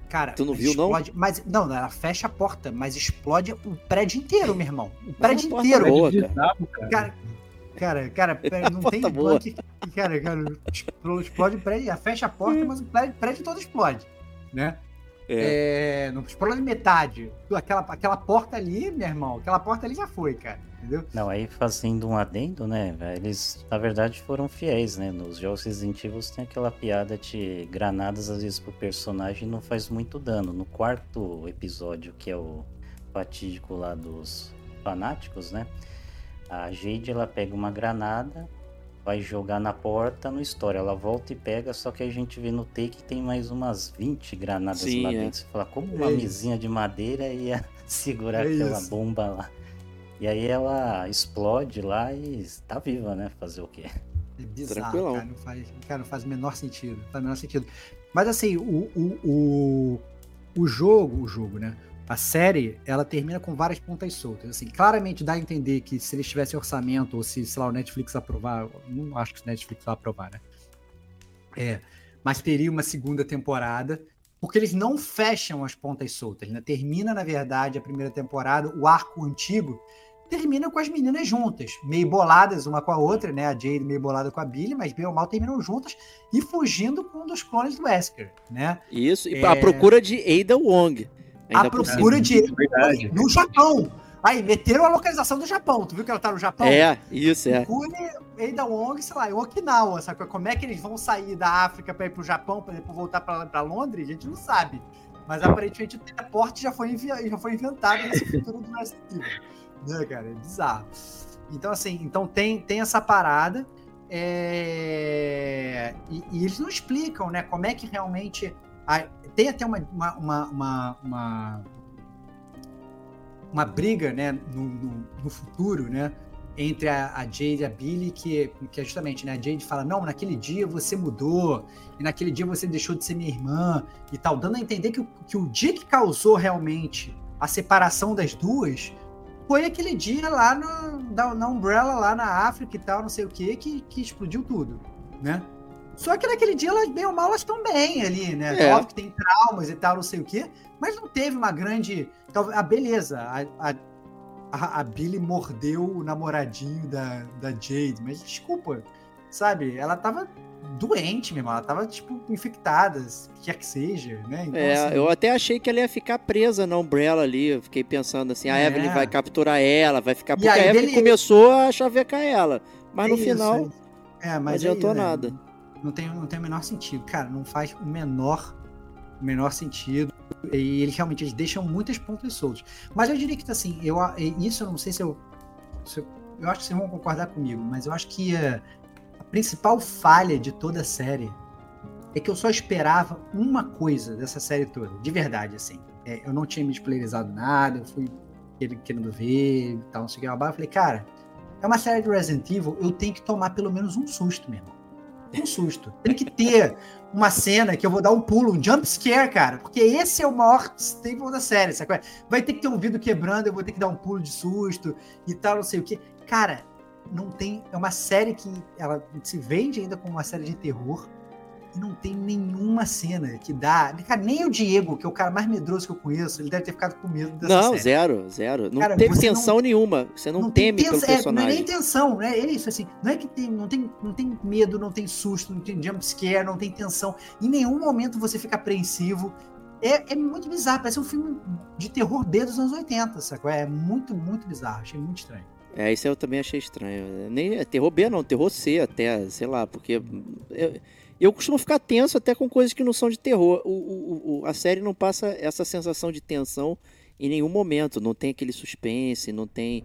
S4: Cara,
S3: Tu não viu, não?
S4: explode, Mas, não, ela fecha a porta, mas explode o prédio inteiro, meu irmão. O prédio
S3: porta
S4: inteiro.
S3: boa, cara.
S5: cara.
S4: Cara, cara, não tem que- Cara, cara, explode, o prédio, fecha a porta, mas o prédio, o prédio todo explode, né? É, não explode metade. Aquela, aquela porta ali, meu irmão, aquela porta ali já foi, cara, entendeu?
S6: Não, aí fazendo um adendo, né? Eles, na verdade, foram fiéis, né? Nos jogos Resident Evil tem aquela piada de granadas, às vezes, pro personagem não faz muito dano. No quarto episódio, que é o fatídico lá dos fanáticos, né? A Jade, ela pega uma granada, vai jogar na porta, no story. Ela volta e pega, só que a gente vê no take que tem mais umas 20 granadas
S3: Sim,
S6: lá
S3: é.
S6: dentro. Você fala, como uma
S4: É
S6: mesinha de madeira ia segurar
S4: É
S6: aquela
S4: isso.
S6: bomba lá? E aí ela explode lá e tá viva, né? Fazer o quê?
S4: É bizarro,
S3: Tranquilão.
S4: cara. Não faz, cara, não faz o menor sentido. Não faz o menor sentido. Mas assim, o, o, o, o jogo, o jogo, né? A série, ela termina com várias pontas soltas. Assim, claramente dá a entender que se eles tivessem orçamento, ou se, sei lá, o Netflix aprovar, não acho que o Netflix vai aprovar, né? É, mas teria uma segunda temporada, porque eles não fecham as pontas soltas, né? Termina, na verdade, a primeira temporada, o arco antigo, termina com as meninas juntas, meio boladas uma com a outra, né? A Jade meio bolada com a Billy, mas bem ou mal terminam juntas e fugindo com um dos clones do Wesker, né?
S3: Isso, e
S4: É.
S3: a procura de Ada Wong.
S4: A
S3: Ainda cima.
S4: procura de
S5: É verdade.
S4: no Japão. Aí, meteram a localização do Japão. Tu viu que ela tá no Japão?
S3: É, isso, é.
S4: Procure Ada Wong, sei lá, em Okinawa, sabe? Como é que eles vão sair da África pra ir pro Japão, pra depois voltar pra, pra Londres? A gente não sabe. Mas aparentemente o teleporte já foi, já foi inventado nesse futuro do Resident Evil. Né, cara? É bizarro. Então, assim, então tem, tem essa parada. é, E, e eles não explicam, né? Como é que realmente. Tem até uma, uma, uma, uma, uma, briga, né? No, no, no futuro, né? entre a, a Jade e a Billy, que, que é justamente, né? A Jade fala, não, naquele dia você mudou, e naquele dia você deixou de ser minha irmã, e tal, dando a entender que, que o dia que causou realmente a separação das duas foi aquele dia lá no, na Umbrella, lá na África e tal, não sei o que, que, que explodiu tudo, né? Só que naquele dia, elas, bem ou mal, elas estão bem ali, né?
S3: É.
S4: Óbvio que tem traumas e tal, não sei o quê, mas não teve uma grande. A beleza, a, a, a, Billy mordeu o namoradinho da, da Jade, mas desculpa, sabe? Ela tava doente mesmo, ela tava, tipo, infectada, quer que seja, né? Então,
S3: É,
S4: assim,
S3: eu até achei que ela ia ficar presa na Umbrella ali. Eu fiquei pensando assim, a
S4: É.
S3: Evelyn vai capturar ela, vai ficar.
S4: E
S3: Porque
S4: aí,
S3: a Evelyn começou a chavecar ela. Mas
S4: é
S3: no
S4: isso,
S3: final,
S4: é. É, mas
S3: não adiantou
S4: aí, né,
S3: nada.
S4: Não tem, não tem o menor sentido, cara, não faz o menor, o menor sentido. E eles realmente eles deixam muitas pontas soltas. Mas eu diria que assim, eu, isso eu não sei se eu. se eu, eu acho que vocês vão concordar comigo, mas eu acho que eh, a principal falha de toda a série é que eu só esperava uma coisa dessa série toda, de verdade, assim. É, eu não tinha me spoilerizado nada, eu fui querendo- ver e tal, não sei o que. Eu falei, cara, é uma série de Resident Evil, eu tenho que tomar pelo menos um susto, meu irmão. Um susto. Tem que ter uma cena que eu vou dar um pulo, um jump scare, cara, porque esse é o maior staple da série, sabe? Vai ter que ter um vidro quebrando, eu vou ter que dar um pulo de susto e tal, não sei o que. Cara, não tem. É uma série que ela se vende ainda como uma série de terror e não tem nenhuma cena que dá. Cara, nem o Diego, que é o cara mais medroso que eu conheço, ele deve ter ficado com medo dessa
S3: não,
S4: série.
S3: zero, zero. Não
S4: Cara,
S3: teve tensão nenhuma. Você não,
S4: tem
S3: teme pelo
S4: tensão- é, não é
S3: personagem.
S4: nem tensão, né? É isso, assim. Não é que tem, não tem, não tem medo, não tem susto, não tem jump scare, não tem tensão. Em nenhum momento você fica apreensivo. É, é muito bizarro, parece um filme de terror B dos anos 80, sacou? É muito, muito bizarro. Achei muito estranho.
S3: É, isso eu também achei estranho. Nem é terror B, não, terror C até, sei lá, porque eu, eu costumo ficar tenso até com coisas que não são de terror. O, o- o- a série não passa essa sensação de tensão em nenhum momento. Não tem aquele suspense, não tem.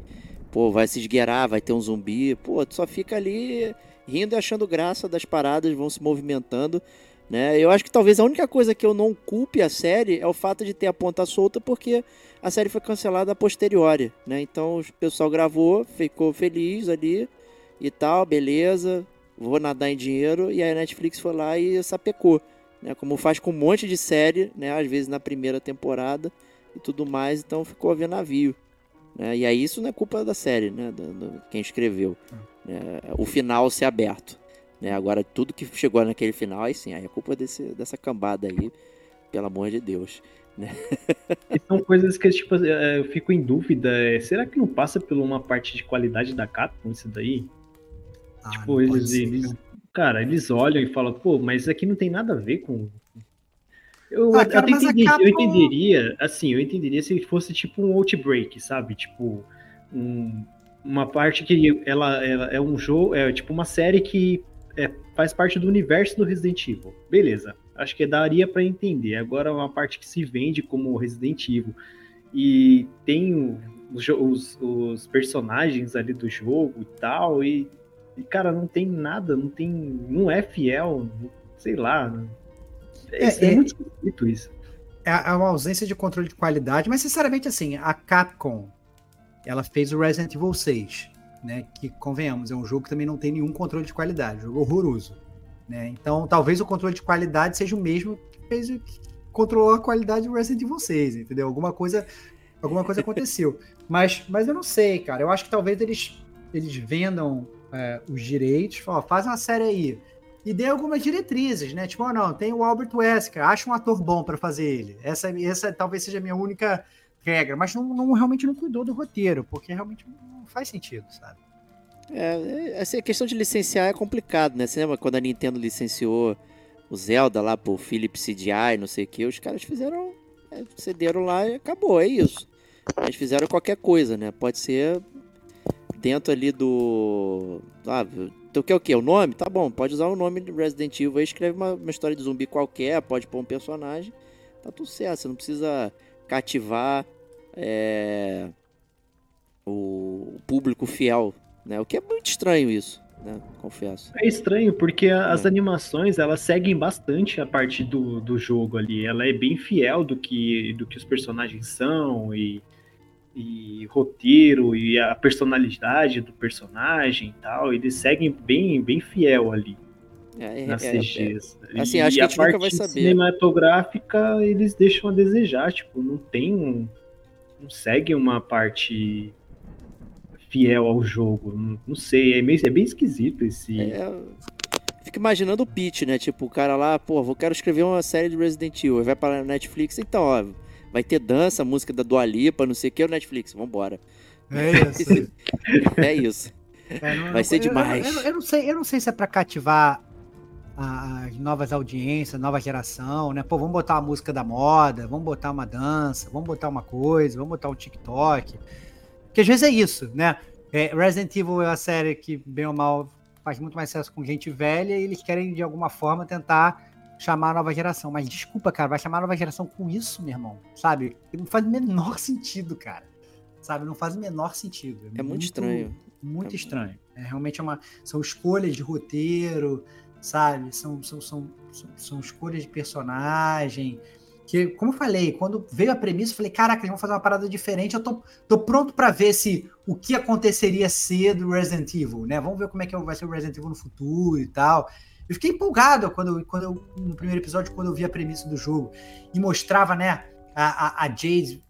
S3: pô, vai se esgueirar, vai ter um zumbi. Pô, tu só fica ali rindo e achando graça das paradas, vão se movimentando. Né? Eu acho que talvez a única coisa que eu não culpe a série é o fato de ter a ponta solta, porque a série foi cancelada a posteriori. Né? Então o pessoal gravou, ficou feliz ali e tal, beleza, vou nadar em dinheiro. E aí a Netflix foi lá e sapecou. Né? Como faz com um monte de série, né? às vezes na primeira temporada e tudo mais, então ficou a ver navio. Né? E aí isso não é culpa da série, né? Do, quem escreveu. Né? O final ser aberto. Né? Agora, tudo que chegou naquele final, aí sim, aí é culpa desse, dessa cambada aí, pelo amor de Deus. Né?
S5: são coisas que tipo, é, eu fico em dúvida. É, será que não passa por uma parte de qualidade da Capcom isso daí? Ah, tipo, eles, eles, cara, eles olham e falam, pô, mas aqui não tem nada a ver com. Eu, ah, cara, entendi, eu entenderia, assim, eu entenderia se fosse tipo um Outbreak, sabe? Tipo, um, uma parte que ela, ela é um jogo, é tipo uma série que é, faz parte do universo do Resident Evil. Beleza, acho que daria para entender. Agora, uma parte que se vende como Resident Evil e tem os, os, os personagens ali do jogo e tal, e, e, cara, não tem nada, não tem. não é fiel, sei lá. É, é, é muito esquisito isso.
S4: É, é uma ausência de controle de qualidade, mas sinceramente, assim, a Capcom ela fez o Resident Evil 6 né? Que convenhamos, é um jogo que também não tem nenhum controle de qualidade, um jogo horroroso. Né? Então, talvez o controle de qualidade seja o mesmo que fez que controlou a qualidade do Resident Evil 6, entendeu? Alguma coisa, alguma coisa aconteceu. Mas, mas eu não sei, cara. Eu acho que talvez eles, eles vendam é, os direitos, falam, faz uma série aí. E dê algumas diretrizes, né? Tipo, oh, não, tem o Albert Wesker, acha um ator bom para fazer ele. Essa, essa talvez seja a minha única regra, mas não, não, realmente não cuidou do roteiro, porque realmente não faz sentido, sabe?
S3: É, assim, a questão de licenciar é complicado, né? Você lembra quando a Nintendo licenciou o Zelda lá pro Philips CDI, não sei o que, os caras fizeram, é, cederam lá e acabou, é isso. Eles fizeram qualquer coisa, né? Pode ser dentro ali do... Ah, tu quer o quê? O nome? Tá bom, pode usar o nome de Resident Evil aí, escreve uma, uma história de zumbi qualquer, pode pôr um personagem, tá tudo certo, você não precisa cativar é, o público fiel, né? O que é muito estranho isso, né? Confesso.
S5: É estranho porque as é. animações elas seguem bastante a parte do, do jogo ali. Ela é bem fiel do que do que os personagens são e, e roteiro e a personalidade do personagem e tal. Eles seguem bem bem fiel ali. É, é, nas é, CGs.
S3: É, assim, acho e que a, a gente nunca vai saber.
S5: cinematográfica, eles deixam a desejar, tipo, não tem um, não segue uma parte fiel ao jogo, não, não sei, é, meio, é bem esquisito esse... É,
S3: fico imaginando o pitch, né, tipo, o cara lá, pô, vou quero escrever uma série de Resident Evil, vai para Netflix, então, ó, vai ter dança, música da Dua Lipa, não sei o que, o Netflix, vambora.
S4: É isso.
S3: é isso. É, não, vai ser
S4: eu,
S3: demais.
S4: Eu, eu, eu, não sei, eu não sei se é para cativar as novas audiências, nova geração, né? Pô, vamos botar uma música da moda, vamos botar uma dança, vamos botar uma coisa, vamos botar um TikTok. Porque às vezes é isso, né? É, Resident Evil é uma série que, bem ou mal, faz muito mais sucesso com gente velha e eles querem, de alguma forma, tentar chamar a nova geração. Mas desculpa, cara, vai chamar a nova geração com isso, meu irmão? Sabe? Não faz o menor sentido, cara. Sabe? Não faz o menor sentido.
S3: É, é muito, muito, estranho.
S4: Muito é estranho. É realmente é uma. São escolhas de roteiro, sabe? São, são, são, são, escolhas de personagem. Que, como eu falei, quando veio a premissa, eu falei, caraca, eles vão fazer uma parada diferente. Eu tô, tô pronto para ver se o que aconteceria ser do Resident Evil, né? Vamos ver como é que vai ser o Resident Evil no futuro e tal. Eu fiquei empolgado quando, quando eu, no primeiro episódio, quando eu vi a premissa do jogo e mostrava, né, a, a, a Jade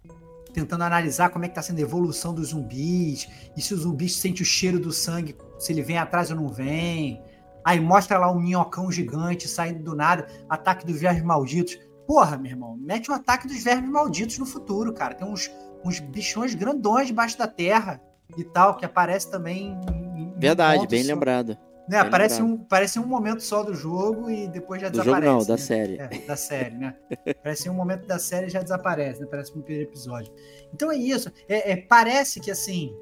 S4: tentando analisar como é que tá sendo a evolução dos zumbis, e se o zumbi sente o cheiro do sangue, se ele vem atrás ou não vem. Aí mostra lá um minhocão gigante saindo do nada, ataque dos vermes malditos. Porra, meu irmão, mete o um ataque dos vermes malditos no futuro, cara. Tem uns, uns bichões grandões debaixo da terra e tal, que aparece também.
S3: Em, Verdade, bem só. lembrado.
S4: Né, aparece, um, parece um momento só do jogo e depois já
S3: do
S4: desaparece.
S3: Jogo não,
S4: da
S3: né? série.
S4: É, da série, né? parece um momento da série e já desaparece, né? Parece no primeiro episódio. Então é isso. É, é, parece que assim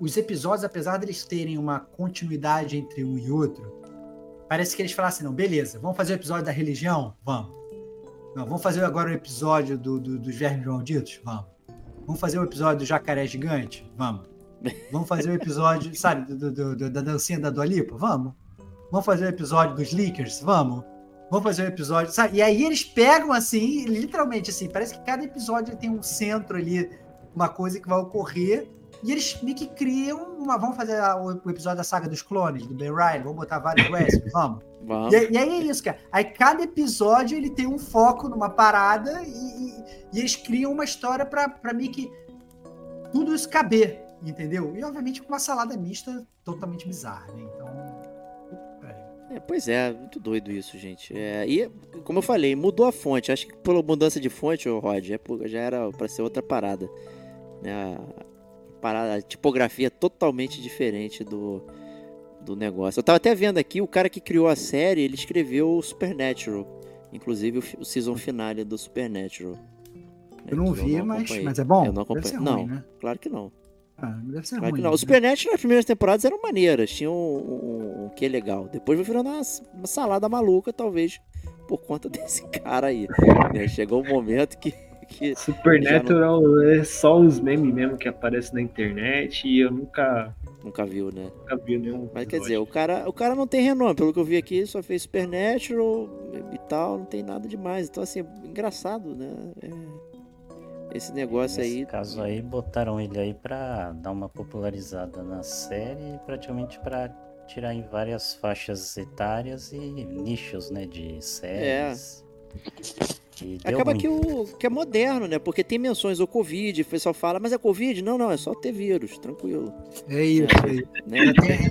S4: os episódios, apesar de eles terem uma continuidade entre um e outro, parece que eles falassem, não, beleza, vamos fazer o episódio da religião? Vamos. Não, vamos fazer agora o episódio do, do, dos vermes malditos? Vamos. Vamos fazer o episódio do jacaré gigante? Vamos. Vamos fazer o episódio, sabe, do, do- do- da dancinha da Dua Lipa? Vamos. Vamos fazer o episódio dos leakers? Vamos. Vamos fazer o episódio, sabe? E aí eles pegam assim, literalmente assim, parece que cada episódio tem um centro ali, uma coisa que vai ocorrer. E eles meio que criam uma. Vamos fazer a- o, o episódio da saga dos clones, do Ben Ryan, vamos botar vários wrestlers, vamos.
S3: Vamos.
S4: E, e aí é isso, cara. Aí cada episódio ele tem um foco numa parada e, e- e eles criam uma história pra, pra meio que tudo isso caber, entendeu? E obviamente com uma salada mista totalmente bizarra, né? Então. é.
S3: É, pois é, muito doido isso, gente. É, e, como eu falei, mudou a fonte. Acho que pela mudança de fonte, Rod, é já era pra ser outra parada. Né? A, parada, a tipografia é totalmente diferente do, do negócio. Eu tava até vendo aqui, o cara que criou a série, ele escreveu o Supernatural. Inclusive o, o season finale do Supernatural.
S4: Eu não vi, mas,
S3: acompanhei.
S4: mas é bom?
S3: Eu não
S4: ser
S3: Não,
S4: ruim, né?
S3: claro que não.
S4: Ah, deve ser ruim.
S3: não.
S4: né?
S3: O Supernatural, as primeiras temporadas eram maneiras, tinham um, um, um que legal. Depois vai virando uma, uma salada maluca, talvez por conta desse cara aí. né? Chegou um momento que. que
S5: Supernatural é só os memes mesmo que aparecem na internet e eu nunca,
S3: nunca viu, né?
S5: nunca vi nenhum.
S3: Mas quer dizer, o cara, o cara não tem renome. Pelo que eu vi aqui, só fez Supernatural e tal, não tem nada demais. Então, assim, engraçado, né? É- Esse negócio
S6: Nesse
S3: aí.
S6: caso aí, botaram ele aí pra dar uma popularizada na série, praticamente pra tirar em várias faixas etárias e nichos, né, de séries. E deu
S3: Acaba
S6: ruim.
S3: que, o, que é moderno, né? Porque tem menções ao Covid, o pessoal fala, mas é Covid? Não, não, é só ter vírus, tranquilo.
S4: É isso, é isso.
S3: Né?
S4: Ainda tem,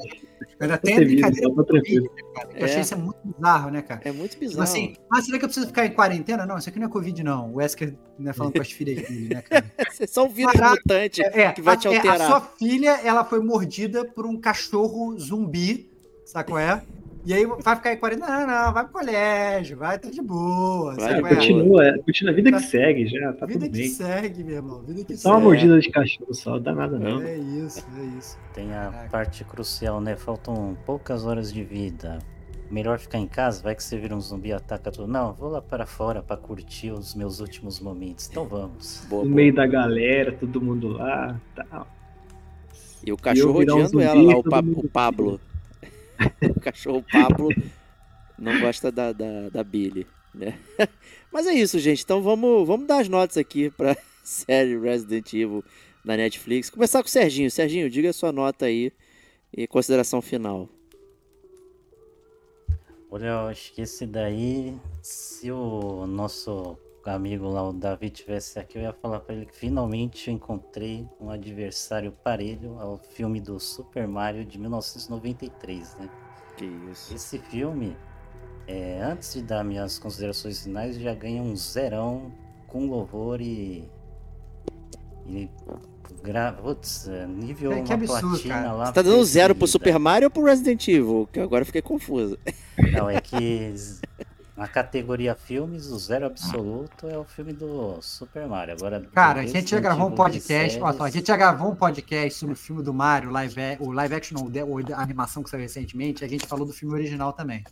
S4: ainda tem a
S5: Ter vírus,
S4: brincadeira do Covid, né, cara? Eu
S3: É.
S4: achei isso muito bizarro, né, cara?
S3: É muito
S4: Tipo
S3: bizarro.
S4: assim, ah, será que eu preciso ficar em quarentena? Não, isso aqui não é Covid, não. O Wesker né, falando com as filhas dele, né, cara?
S3: É só um vírus
S4: Caraca,
S3: mutante
S4: É,
S3: que vai te
S4: a, é,
S3: alterar.
S4: a sua filha, ela foi mordida por um cachorro zumbi, sabe qual é? E aí vai ficar em quarentena? Não, não, vai pro colégio, vai, tá de boa,
S3: Vai
S4: é?
S5: Continua, é, continua a vida que segue já, tá
S4: Vida que
S5: bem.
S4: segue, meu irmão, vida que
S5: Só uma
S4: segue.
S5: mordida de cachorro só, dá nada não.
S4: É isso, é isso.
S6: Tem a
S4: Caraca.
S6: parte crucial, né? Faltam poucas horas de vida. Melhor ficar em casa, vai que você vira um zumbi e ataca tudo. Não, vou lá para fora para curtir os meus últimos momentos. Então vamos.
S3: Boa,
S5: No
S3: boa.
S5: meio da galera, todo mundo lá, tal.
S3: E o cachorro
S5: virar um zumbi,
S3: ela lá, o, Pa-
S5: mundo-
S3: o Pablo. o cachorro Pablo não gosta da, da, da Billy, né? Mas é isso, gente. Então vamos, vamos dar as notas aqui pra série Resident Evil da Netflix. Começar com o Serginho. Serginho, diga a sua nota aí e consideração final.
S6: Olha, eu acho que esse daí, se o nosso amigo lá, o Davi, tivesse aqui, eu ia falar pra ele que finalmente eu encontrei um adversário parelho ao filme do Super Mario de 1993, né?
S3: Que isso.
S6: Esse filme, é, antes de dar minhas considerações finais, já ganha um zerão com louvor e. e gra... Putz, é, nível
S4: É, que
S6: uma
S4: absurdo,
S6: platina
S4: cara.
S6: lá.
S3: Você tá dando zero pro. Super Mario ou pro Resident Evil? Que agora eu fiquei confuso.
S6: Não, é que na categoria filmes, o zero absoluto é o filme do Super Mario. Agora,
S4: Cara, a gente já gravou um podcast, ó, a gente já gravou um podcast sobre o filme do Mario, live, o live action, não, o de- o a animação que saiu recentemente, a gente falou do filme original também.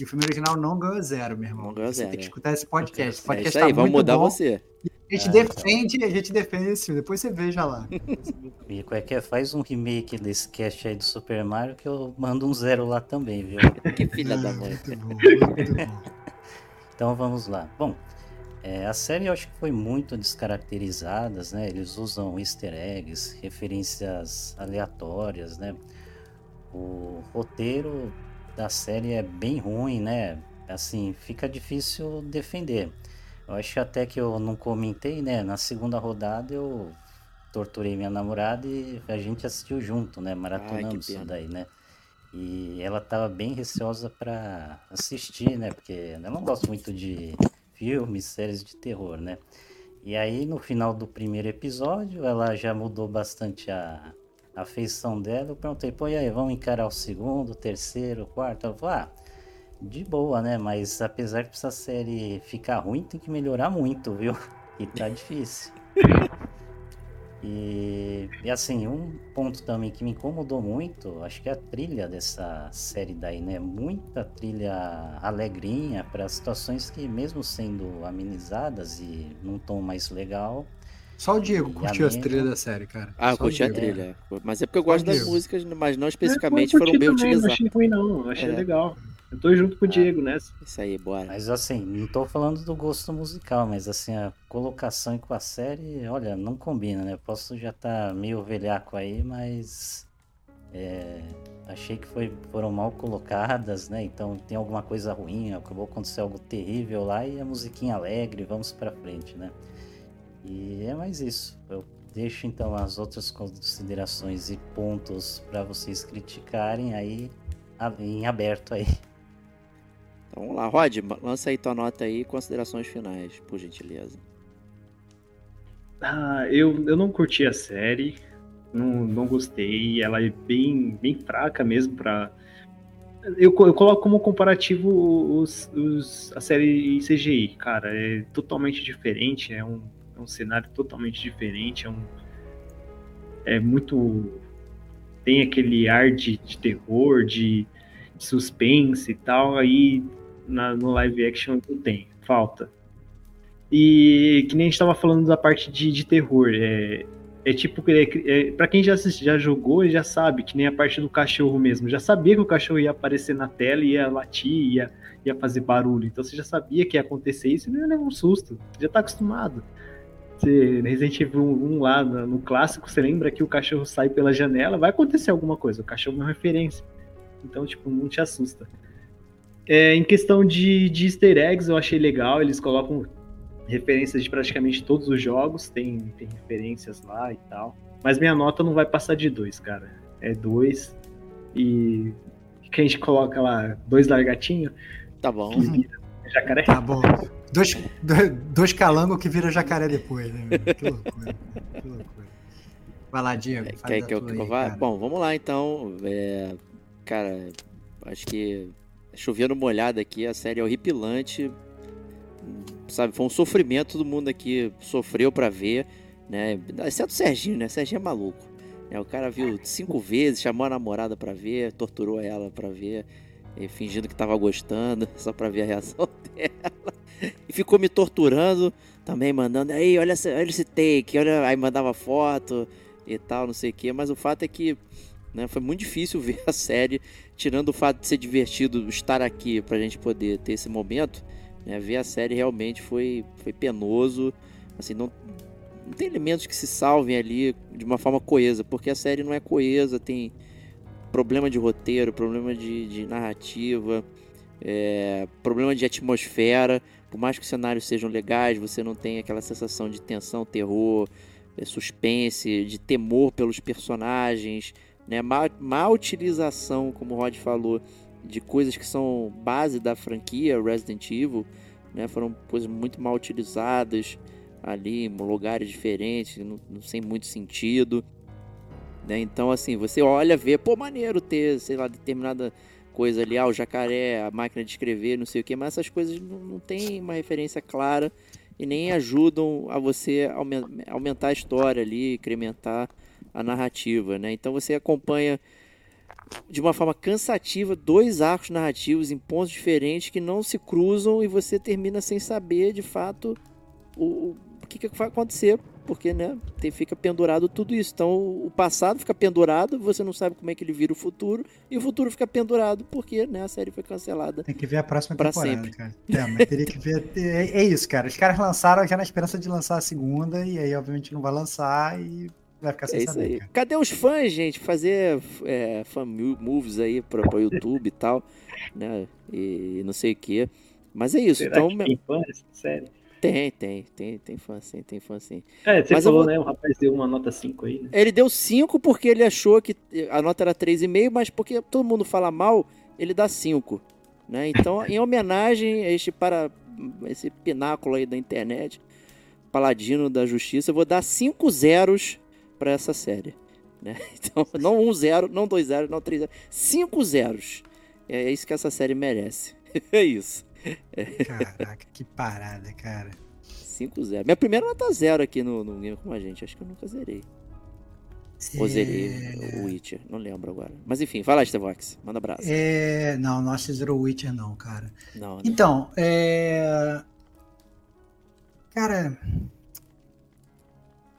S4: E o filme original não ganhou zero, meu irmão.
S3: Não ganhou
S4: você
S3: zero,
S4: tem que
S3: é.
S4: escutar esse podcast. Esse
S3: É
S4: podcast
S3: isso
S4: tá
S3: aí, vamos
S4: muito
S3: mudar
S4: bom.
S3: você.
S4: A gente
S6: É,
S4: defende, a gente defende esse filme. Depois você veja lá.
S6: E qual é que é? Faz um remake desse cast aí do Super Mario que eu mando um zero lá também, viu?
S3: Que filha da
S4: Ah,
S3: mãe.
S4: Muito bom, muito bom.
S6: Então vamos lá. Bom, é, a série eu acho que foi muito descaracterizada, né? Eles usam easter eggs, referências aleatórias, né? O roteiro da série é bem ruim, né? Assim, fica difícil defender. Eu acho até que eu não comentei, né? Na segunda rodada eu torturei minha namorada e a gente assistiu junto, né? Maratonando isso
S3: pena.
S6: daí, né? E ela tava bem receosa pra assistir, né? Porque ela não gosta muito de filmes, séries de terror, né? E aí no final do primeiro episódio ela já mudou bastante a, a feição dela. Eu perguntei, pô, e aí, vamos encarar o segundo, terceiro, quarto? Ela falou, ah, de boa, né? Mas apesar que essa série ficar ruim, tem que melhorar muito, viu? E tá difícil. E, e assim, um ponto também que me incomodou muito, acho que é a trilha dessa série daí, né? Muita trilha alegrinha para situações que, mesmo sendo amenizadas e num tom mais legal,
S4: Só o Diego curtiu
S6: a
S4: as trilhas da série, cara.
S3: Ah, eu curti a trilha. Mas é porque eu gosto das músicas, mas não
S5: É,
S3: especificamente foram bem
S5: também, Não
S3: utilizadas.
S5: achei ruim, não. Achei
S3: É.
S5: legal. Eu tô junto com o Diego nessa.
S3: Isso aí, bora.
S6: Mas assim, não tô falando do gosto musical, mas assim, a colocação com a série, olha, não combina, né? Posso já estar meio velhaco aí, mas é, achei que foi, foram mal colocadas, né? Então tem alguma coisa ruim, acabou acontecer algo terrível lá e a musiquinha alegre, vamos pra frente, né? E é mais isso. Eu deixo então as outras considerações e pontos para vocês criticarem aí em aberto aí.
S3: Então vamos lá, Rod, lança aí tua nota aí considerações finais, por gentileza.
S5: Ah, eu, eu não curti a série, não, não gostei, ela é bem, bem fraca mesmo pra. Eu, eu coloco como comparativo os, os- a série em CGI, cara, é totalmente diferente, é um, é um cenário totalmente diferente, é um. É muito. Tem aquele ar de, de terror, de, de suspense e tal, aí na, no live action não tem, falta. E que nem a gente tava falando da parte de, de terror. É, é tipo, é, é, pra quem já, assist, já jogou, já sabe, que nem a parte do cachorro mesmo. Já sabia que o cachorro ia aparecer na tela, ia latir, ia, ia fazer barulho. Então você já sabia que ia acontecer isso e não ia levar um susto. Você já tá acostumado. Você, Resident Evil 1 lá no, no clássico, você lembra que o cachorro sai pela janela, vai acontecer alguma coisa. O cachorro é uma referência. Então, tipo, não te assusta. É, em questão de, de easter eggs, eu achei legal. Eles colocam referências de praticamente todos os jogos, tem, tem referências lá e tal. Mas minha nota não vai passar de dois, cara. É dois. E que a gente coloca lá dois largatinhos,
S3: Tá bom.
S5: que vira jacaré.
S4: Tá bom. Dois, dois, dois calangos que vira jacaré depois, né? Que loucura. Que loucura. Vai lá, Diego. fala
S3: Quer que eu, que eu vá? Bom, vamos lá então. É, cara, acho que chovendo molhado aqui, a série é horripilante. Sabe, foi um sofrimento, todo mundo aqui sofreu pra ver, né? Exceto o Serginho, né? Serginho é maluco. né? O cara viu cinco vezes, chamou a namorada pra ver, torturou ela pra ver, fingindo que tava gostando, só pra ver a reação dela. E ficou me torturando também, mandando, aí, olha esse, olha esse take, olha... aí mandava foto e tal, não sei o que, mas o fato é que né, foi muito difícil ver a série, tirando o fato de ser divertido estar aqui pra gente poder ter esse momento, né, ver a série realmente foi, foi penoso, assim, não, não tem elementos que se salvem ali de uma forma coesa, porque a série não é coesa, tem problema de roteiro, problema de, de narrativa, é, problema de atmosfera, por mais que os cenários sejam legais, você não tem aquela sensação de tensão, terror, é, suspense, de temor pelos personagens, né? Má, má utilização, como o Rod falou, de coisas que são base da franquia Resident Evil, né? Foram coisas muito mal utilizadas ali em lugares diferentes, não, não sem muito sentido. Né? Então, assim, você olha, vê, pô, maneiro ter, sei lá, determinada coisa ali, ah, o jacaré, a máquina de escrever, não sei o que, mas essas coisas não, não tem uma referência clara e nem ajudam a você aumen- aumentar a história ali, incrementar a narrativa, né? Então você acompanha de uma forma cansativa dois arcos narrativos em pontos diferentes que não se cruzam e você termina sem saber de fato o, o- que, que vai acontecer, porque né, tem, fica pendurado tudo isso. Então o passado fica pendurado, você não sabe como é que ele vira o futuro, e o futuro fica pendurado porque né, a série foi cancelada.
S4: Tem que ver a próxima temporada,
S3: sempre.
S4: cara. É, mas teria que ver. É, é isso, cara. Os caras lançaram já na esperança de lançar a segunda, e aí, obviamente, não vai lançar e vai ficar sem
S3: É isso
S4: saber,
S3: aí.
S4: cara.
S3: Cadê os fãs, gente? Fazer é, fan moves aí pra, pra YouTube e tal, né? E não sei o que. Mas é isso.
S5: Será
S3: então,
S5: que tem fã dessa série?
S3: tem, tem, tem, tem fã sim, tem fã sim.
S5: É, você
S3: Mas eu
S5: falou,
S3: vou-
S5: né? O rapaz deu uma nota 5 aí, né?
S3: Ele deu 5 porque ele achou que a nota era 3,5, mas porque todo mundo fala mal, ele dá 5. Né? Então, em homenagem a este para esse pináculo aí da internet, paladino da justiça, eu vou dar 5 zeros para essa série. Né? Então, não 1 um zero, não 2 zeros, não 3 zeros, 5 zeros. É isso que essa série merece. É isso.
S4: Caraca, que parada, cara.
S3: 5 zeros. Minha primeira nota zero aqui no, no Game com a gente. Acho que eu nunca zerei. Ou zerei
S4: É,
S3: o Witcher, não lembro agora. Mas enfim, vai lá, Stevox. Manda abraço.
S4: É, não, não acho que zerou Witcher, não, cara.
S3: Não, né?
S4: Então, é. Cara.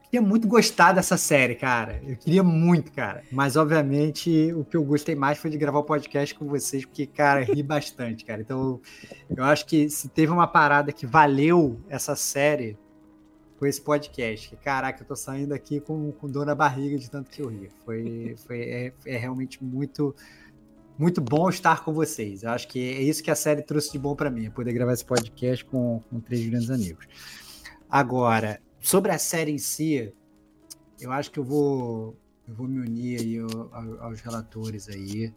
S4: Queria muito gostar dessa série, cara. Eu queria muito, cara. Mas, obviamente, o que eu gostei mais foi de gravar o podcast com vocês, porque, cara, ri bastante, cara. Então, eu acho que se teve uma parada que valeu essa série, foi esse podcast. Que, caraca, eu tô saindo aqui com, com dor na barriga de tanto que eu ri. Foi, foi, é, é realmente muito muito bom estar com vocês. Eu acho que é isso que a série trouxe de bom para mim, é poder gravar esse podcast com, com três grandes amigos. Agora, sobre a série em si, eu acho que eu vou, eu vou me unir aí ao, aos relatores aí.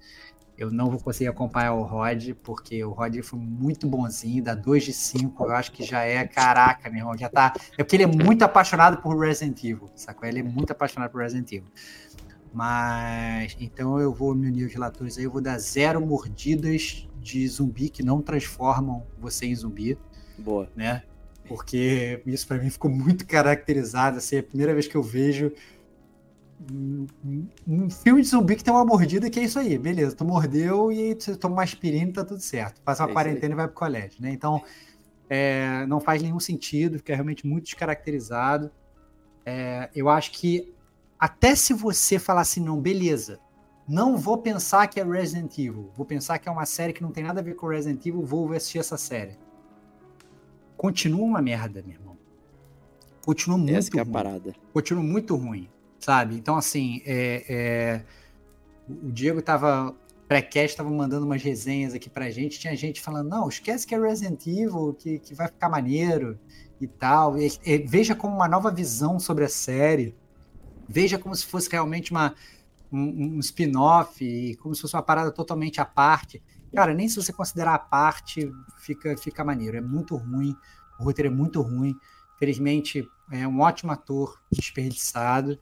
S4: Eu não vou conseguir acompanhar o Rod, porque o Rod foi muito bonzinho, dá 2 de 5. Eu acho que já é, caraca, meu irmão, já tá. É porque ele é muito apaixonado por Resident Evil, sacou? Ele é muito apaixonado por Resident Evil. Mas então eu vou me unir aos relatores aí, eu vou dar zero mordidas de zumbi que não transformam você em zumbi.
S3: Boa.
S4: Né? Porque isso para mim ficou muito caracterizado. Assim, é a primeira vez que eu vejo um, filme de zumbi que tem uma mordida que é isso aí, beleza, tu mordeu e aí você toma uma aspirina e tá tudo certo. Passa uma é quarentena e vai pro colégio, né? Então, é, não faz nenhum sentido, fica realmente muito descaracterizado. É, eu acho que até se você falar assim, não, beleza, não vou pensar que é Resident Evil, vou pensar que é uma série que não tem nada a ver com Resident Evil, vou assistir essa série. Continua uma merda, meu irmão. Continua muito
S3: Essa é
S4: a ruim.
S3: parada.
S4: Continua muito ruim, sabe? Então, assim, é, é... o Diego tava pré-cast tava mandando umas resenhas aqui pra gente, tinha gente falando, não, esquece que é Resident Evil, que, que vai ficar maneiro e tal. E, e, veja como uma nova visão sobre a série veja como se fosse realmente uma, um, um spin-off, como se fosse uma parada totalmente à parte. Cara, nem se você considerar a parte, fica, fica maneiro. É muito ruim, o roteiro é muito ruim. Felizmente, é um ótimo ator desperdiçado.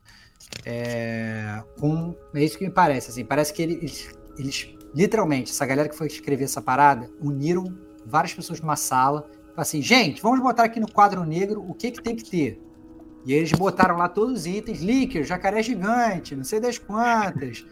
S4: É, com, é isso que me parece. Assim, parece que eles, eles, literalmente, essa galera que foi escrever essa parada, uniram várias pessoas numa sala. Assim, gente, vamos botar aqui no quadro negro o que, que tem que ter. E eles botaram lá todos os itens, Licker, jacaré gigante, não sei das quantas,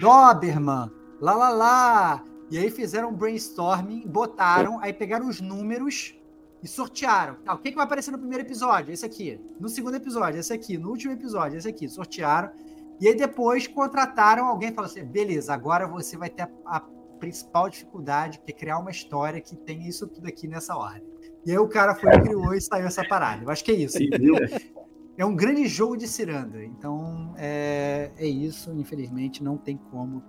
S4: Doberman, lá lá lá. E aí fizeram um brainstorming, botaram, aí pegaram os números e sortearam. Ah, o que, que vai aparecer no primeiro episódio? Esse aqui. No segundo episódio, esse aqui. No último episódio, esse aqui. Sortearam. E aí depois contrataram alguém e falaram assim: beleza, agora você vai ter a, a principal dificuldade, que é criar uma história que tem isso tudo aqui nessa ordem. E aí o cara foi, criou e saiu essa parada. Eu acho que é isso, entendeu? É um grande jogo de ciranda. Então, é, é isso. Infelizmente, não tem como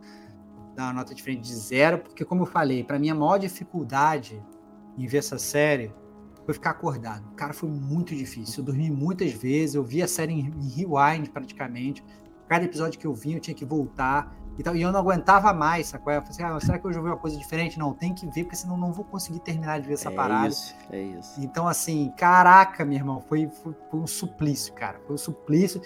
S4: dar uma nota diferente de zero, porque, como eu falei, para mim a maior dificuldade em ver essa série foi ficar acordado. Cara, foi muito difícil. Eu dormi muitas vezes, eu vi a série em, em rewind praticamente. Cada episódio que eu vi, eu tinha que voltar. Então, e eu não aguentava mais, sacou? Eu falei assim, ah, será que hoje eu vou ver uma coisa diferente? Não, tem que ver, porque senão não vou conseguir terminar de ver essa
S3: é
S4: parada.
S3: Isso, é isso.
S4: Então, assim, caraca, meu irmão, foi, foi, foi, um suplício, cara. Foi um suplício.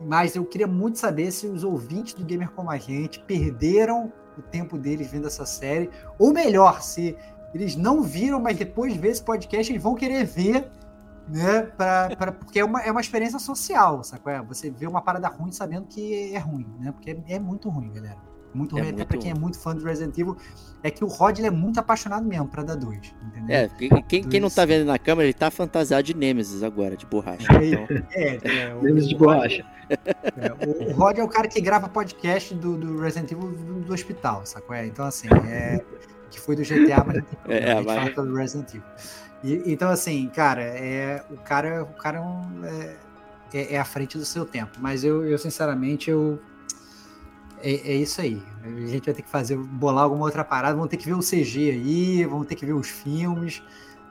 S4: Mas eu queria muito saber se os ouvintes do Gamer Como a Gente perderam o tempo deles vendo essa série. Ou melhor, se eles não viram, mas depois de ver esse podcast, eles vão querer ver né? Pra, pra, porque é uma, é uma experiência social, sabe? É? Você vê uma parada ruim sabendo que é ruim, né? Porque é, é muito ruim, galera. Muito é ruim, é até muito pra quem é muito fã do Resident Evil. É que o Rod é muito apaixonado mesmo pra dar dois, entendeu?
S3: É, quem, quem não tá vendo na câmera, ele tá fantasiado de Nemesis agora, de borracha.
S4: É, então... é, é o,
S5: Nemesis de borracha.
S4: É, o, o Rod é o cara que grava podcast do, do Resident Evil do, do hospital, sacou? É, então, assim, é, que foi do GTA, mas gente,
S3: é,
S4: a gente fala do Resident Evil. E, então, assim, cara, é, o cara, o cara é, um, é, é, é, à frente do seu tempo. Mas eu, eu sinceramente, eu. É, é, isso aí. A gente vai ter que fazer, bolar alguma outra parada. Vamos ter que ver o CG aí, vamos ter que ver os filmes,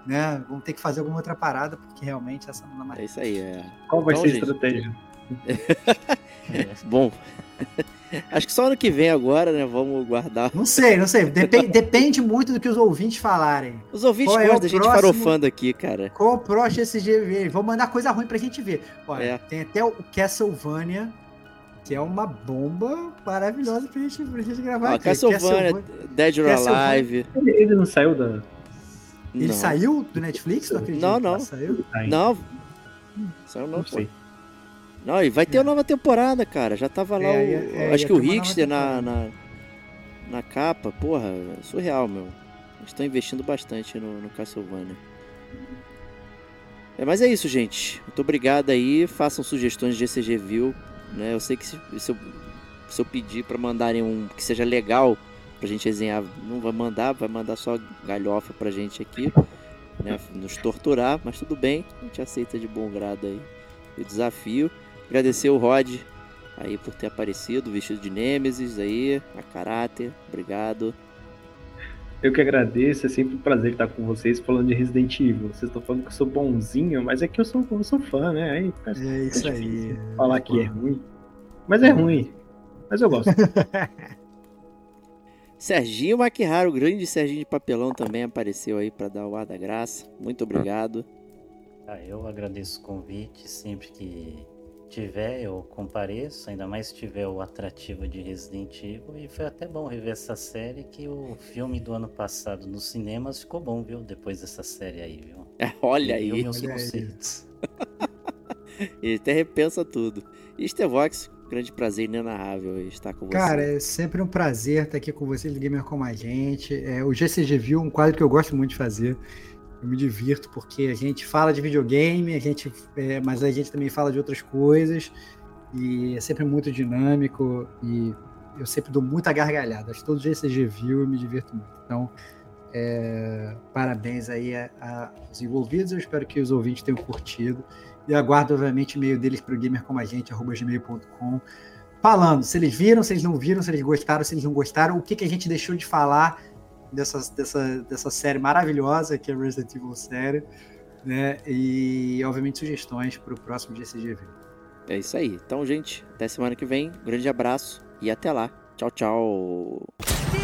S4: né? Vamos ter que fazer alguma outra parada, porque realmente essa não dá mais.
S3: É isso aí. É...
S5: Qual vai então, ser a estratégia?
S3: Bom. Acho que só ano que vem agora, né? Vamos guardar.
S4: Não sei, não sei. Depende, depende muito do que os ouvintes falarem.
S3: Os ouvintes gostam é da gente farofando aqui, cara.
S4: Qual o próximo SG? Vão mandar coisa ruim pra gente ver. Olha, é. tem até o Castlevania, que é uma bomba maravilhosa pra gente, pra gente gravar
S3: Ó,
S4: aqui.
S3: Castlevania, Castlevania, Dead or Alive.
S5: Ele, ele não saiu da...
S4: Ele não. saiu do Netflix? Não
S3: acredito. Não, não. Saiu? Não. Saiu não, não sei. Não, e vai ter é. uma nova temporada, cara. Já tava lá é, o. É, acho que o Rickster na, na, na, capa. Porra, surreal, meu. Eles estão investindo bastante no, no Castlevania. É, mas é isso, gente. Muito obrigado aí. Façam sugestões de GCG View. Né? Eu sei que se, se, eu, se eu pedir para mandarem um que seja legal pra gente resenhar, não vai mandar, vai mandar só galhofa pra gente aqui, né? Nos torturar, mas tudo bem, a gente aceita de bom grado aí o desafio. Agradecer o Rod aí por ter aparecido, vestido de Nemesis aí, a caráter. Obrigado.
S5: Eu que agradeço, é sempre um prazer estar com vocês falando de Resident Evil. Vocês estão falando que eu sou bonzinho, mas é que eu sou, eu sou fã, né? Aí,
S4: é isso aí.
S5: Falar que é ruim. Mas é ruim. Mas eu gosto.
S3: Serginho Maquihara, o grande Serginho de Papelão também apareceu aí para dar o ar da graça. Muito obrigado.
S6: Ah, eu agradeço o convite. Sempre que tiver, eu compareço, ainda mais se tiver o atrativo de Resident Evil. E foi até bom rever essa série, que o filme do ano passado nos cinemas ficou bom, viu? Depois dessa série aí, viu?
S3: É, olha aí.
S6: meus olha conceitos.
S3: Ele até repensa tudo. E Stevox, grande prazer inenarrável estar com você.
S4: Cara, é sempre um prazer estar aqui com vocês, Gamer como a gente. É, o GCG View, um quadro que eu gosto muito de fazer. Eu me divirto porque a gente fala de videogame, a gente, é, mas a gente também fala de outras coisas e é sempre muito dinâmico e eu sempre dou muita gargalhada. Acho que todo dia CG viu eu me divirto muito. Então, é, parabéns aí aos envolvidos. Eu espero que os ouvintes tenham curtido e aguardo, obviamente, e-mail deles para o gamercomagente.gmail.com falando se eles viram, se eles não viram, se eles gostaram, se eles não gostaram, o que, que a gente deixou de falar dessa, dessa, dessa série maravilhosa que é Resident Evil série, né? E, obviamente, sugestões para o próximo GCGV.
S3: É isso aí. Então, gente, até semana que vem. Grande abraço e até lá. Tchau, tchau.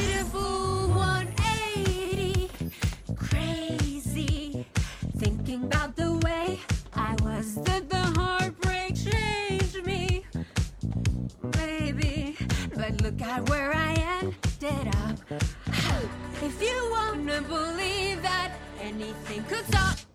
S3: can't believe that anything could stop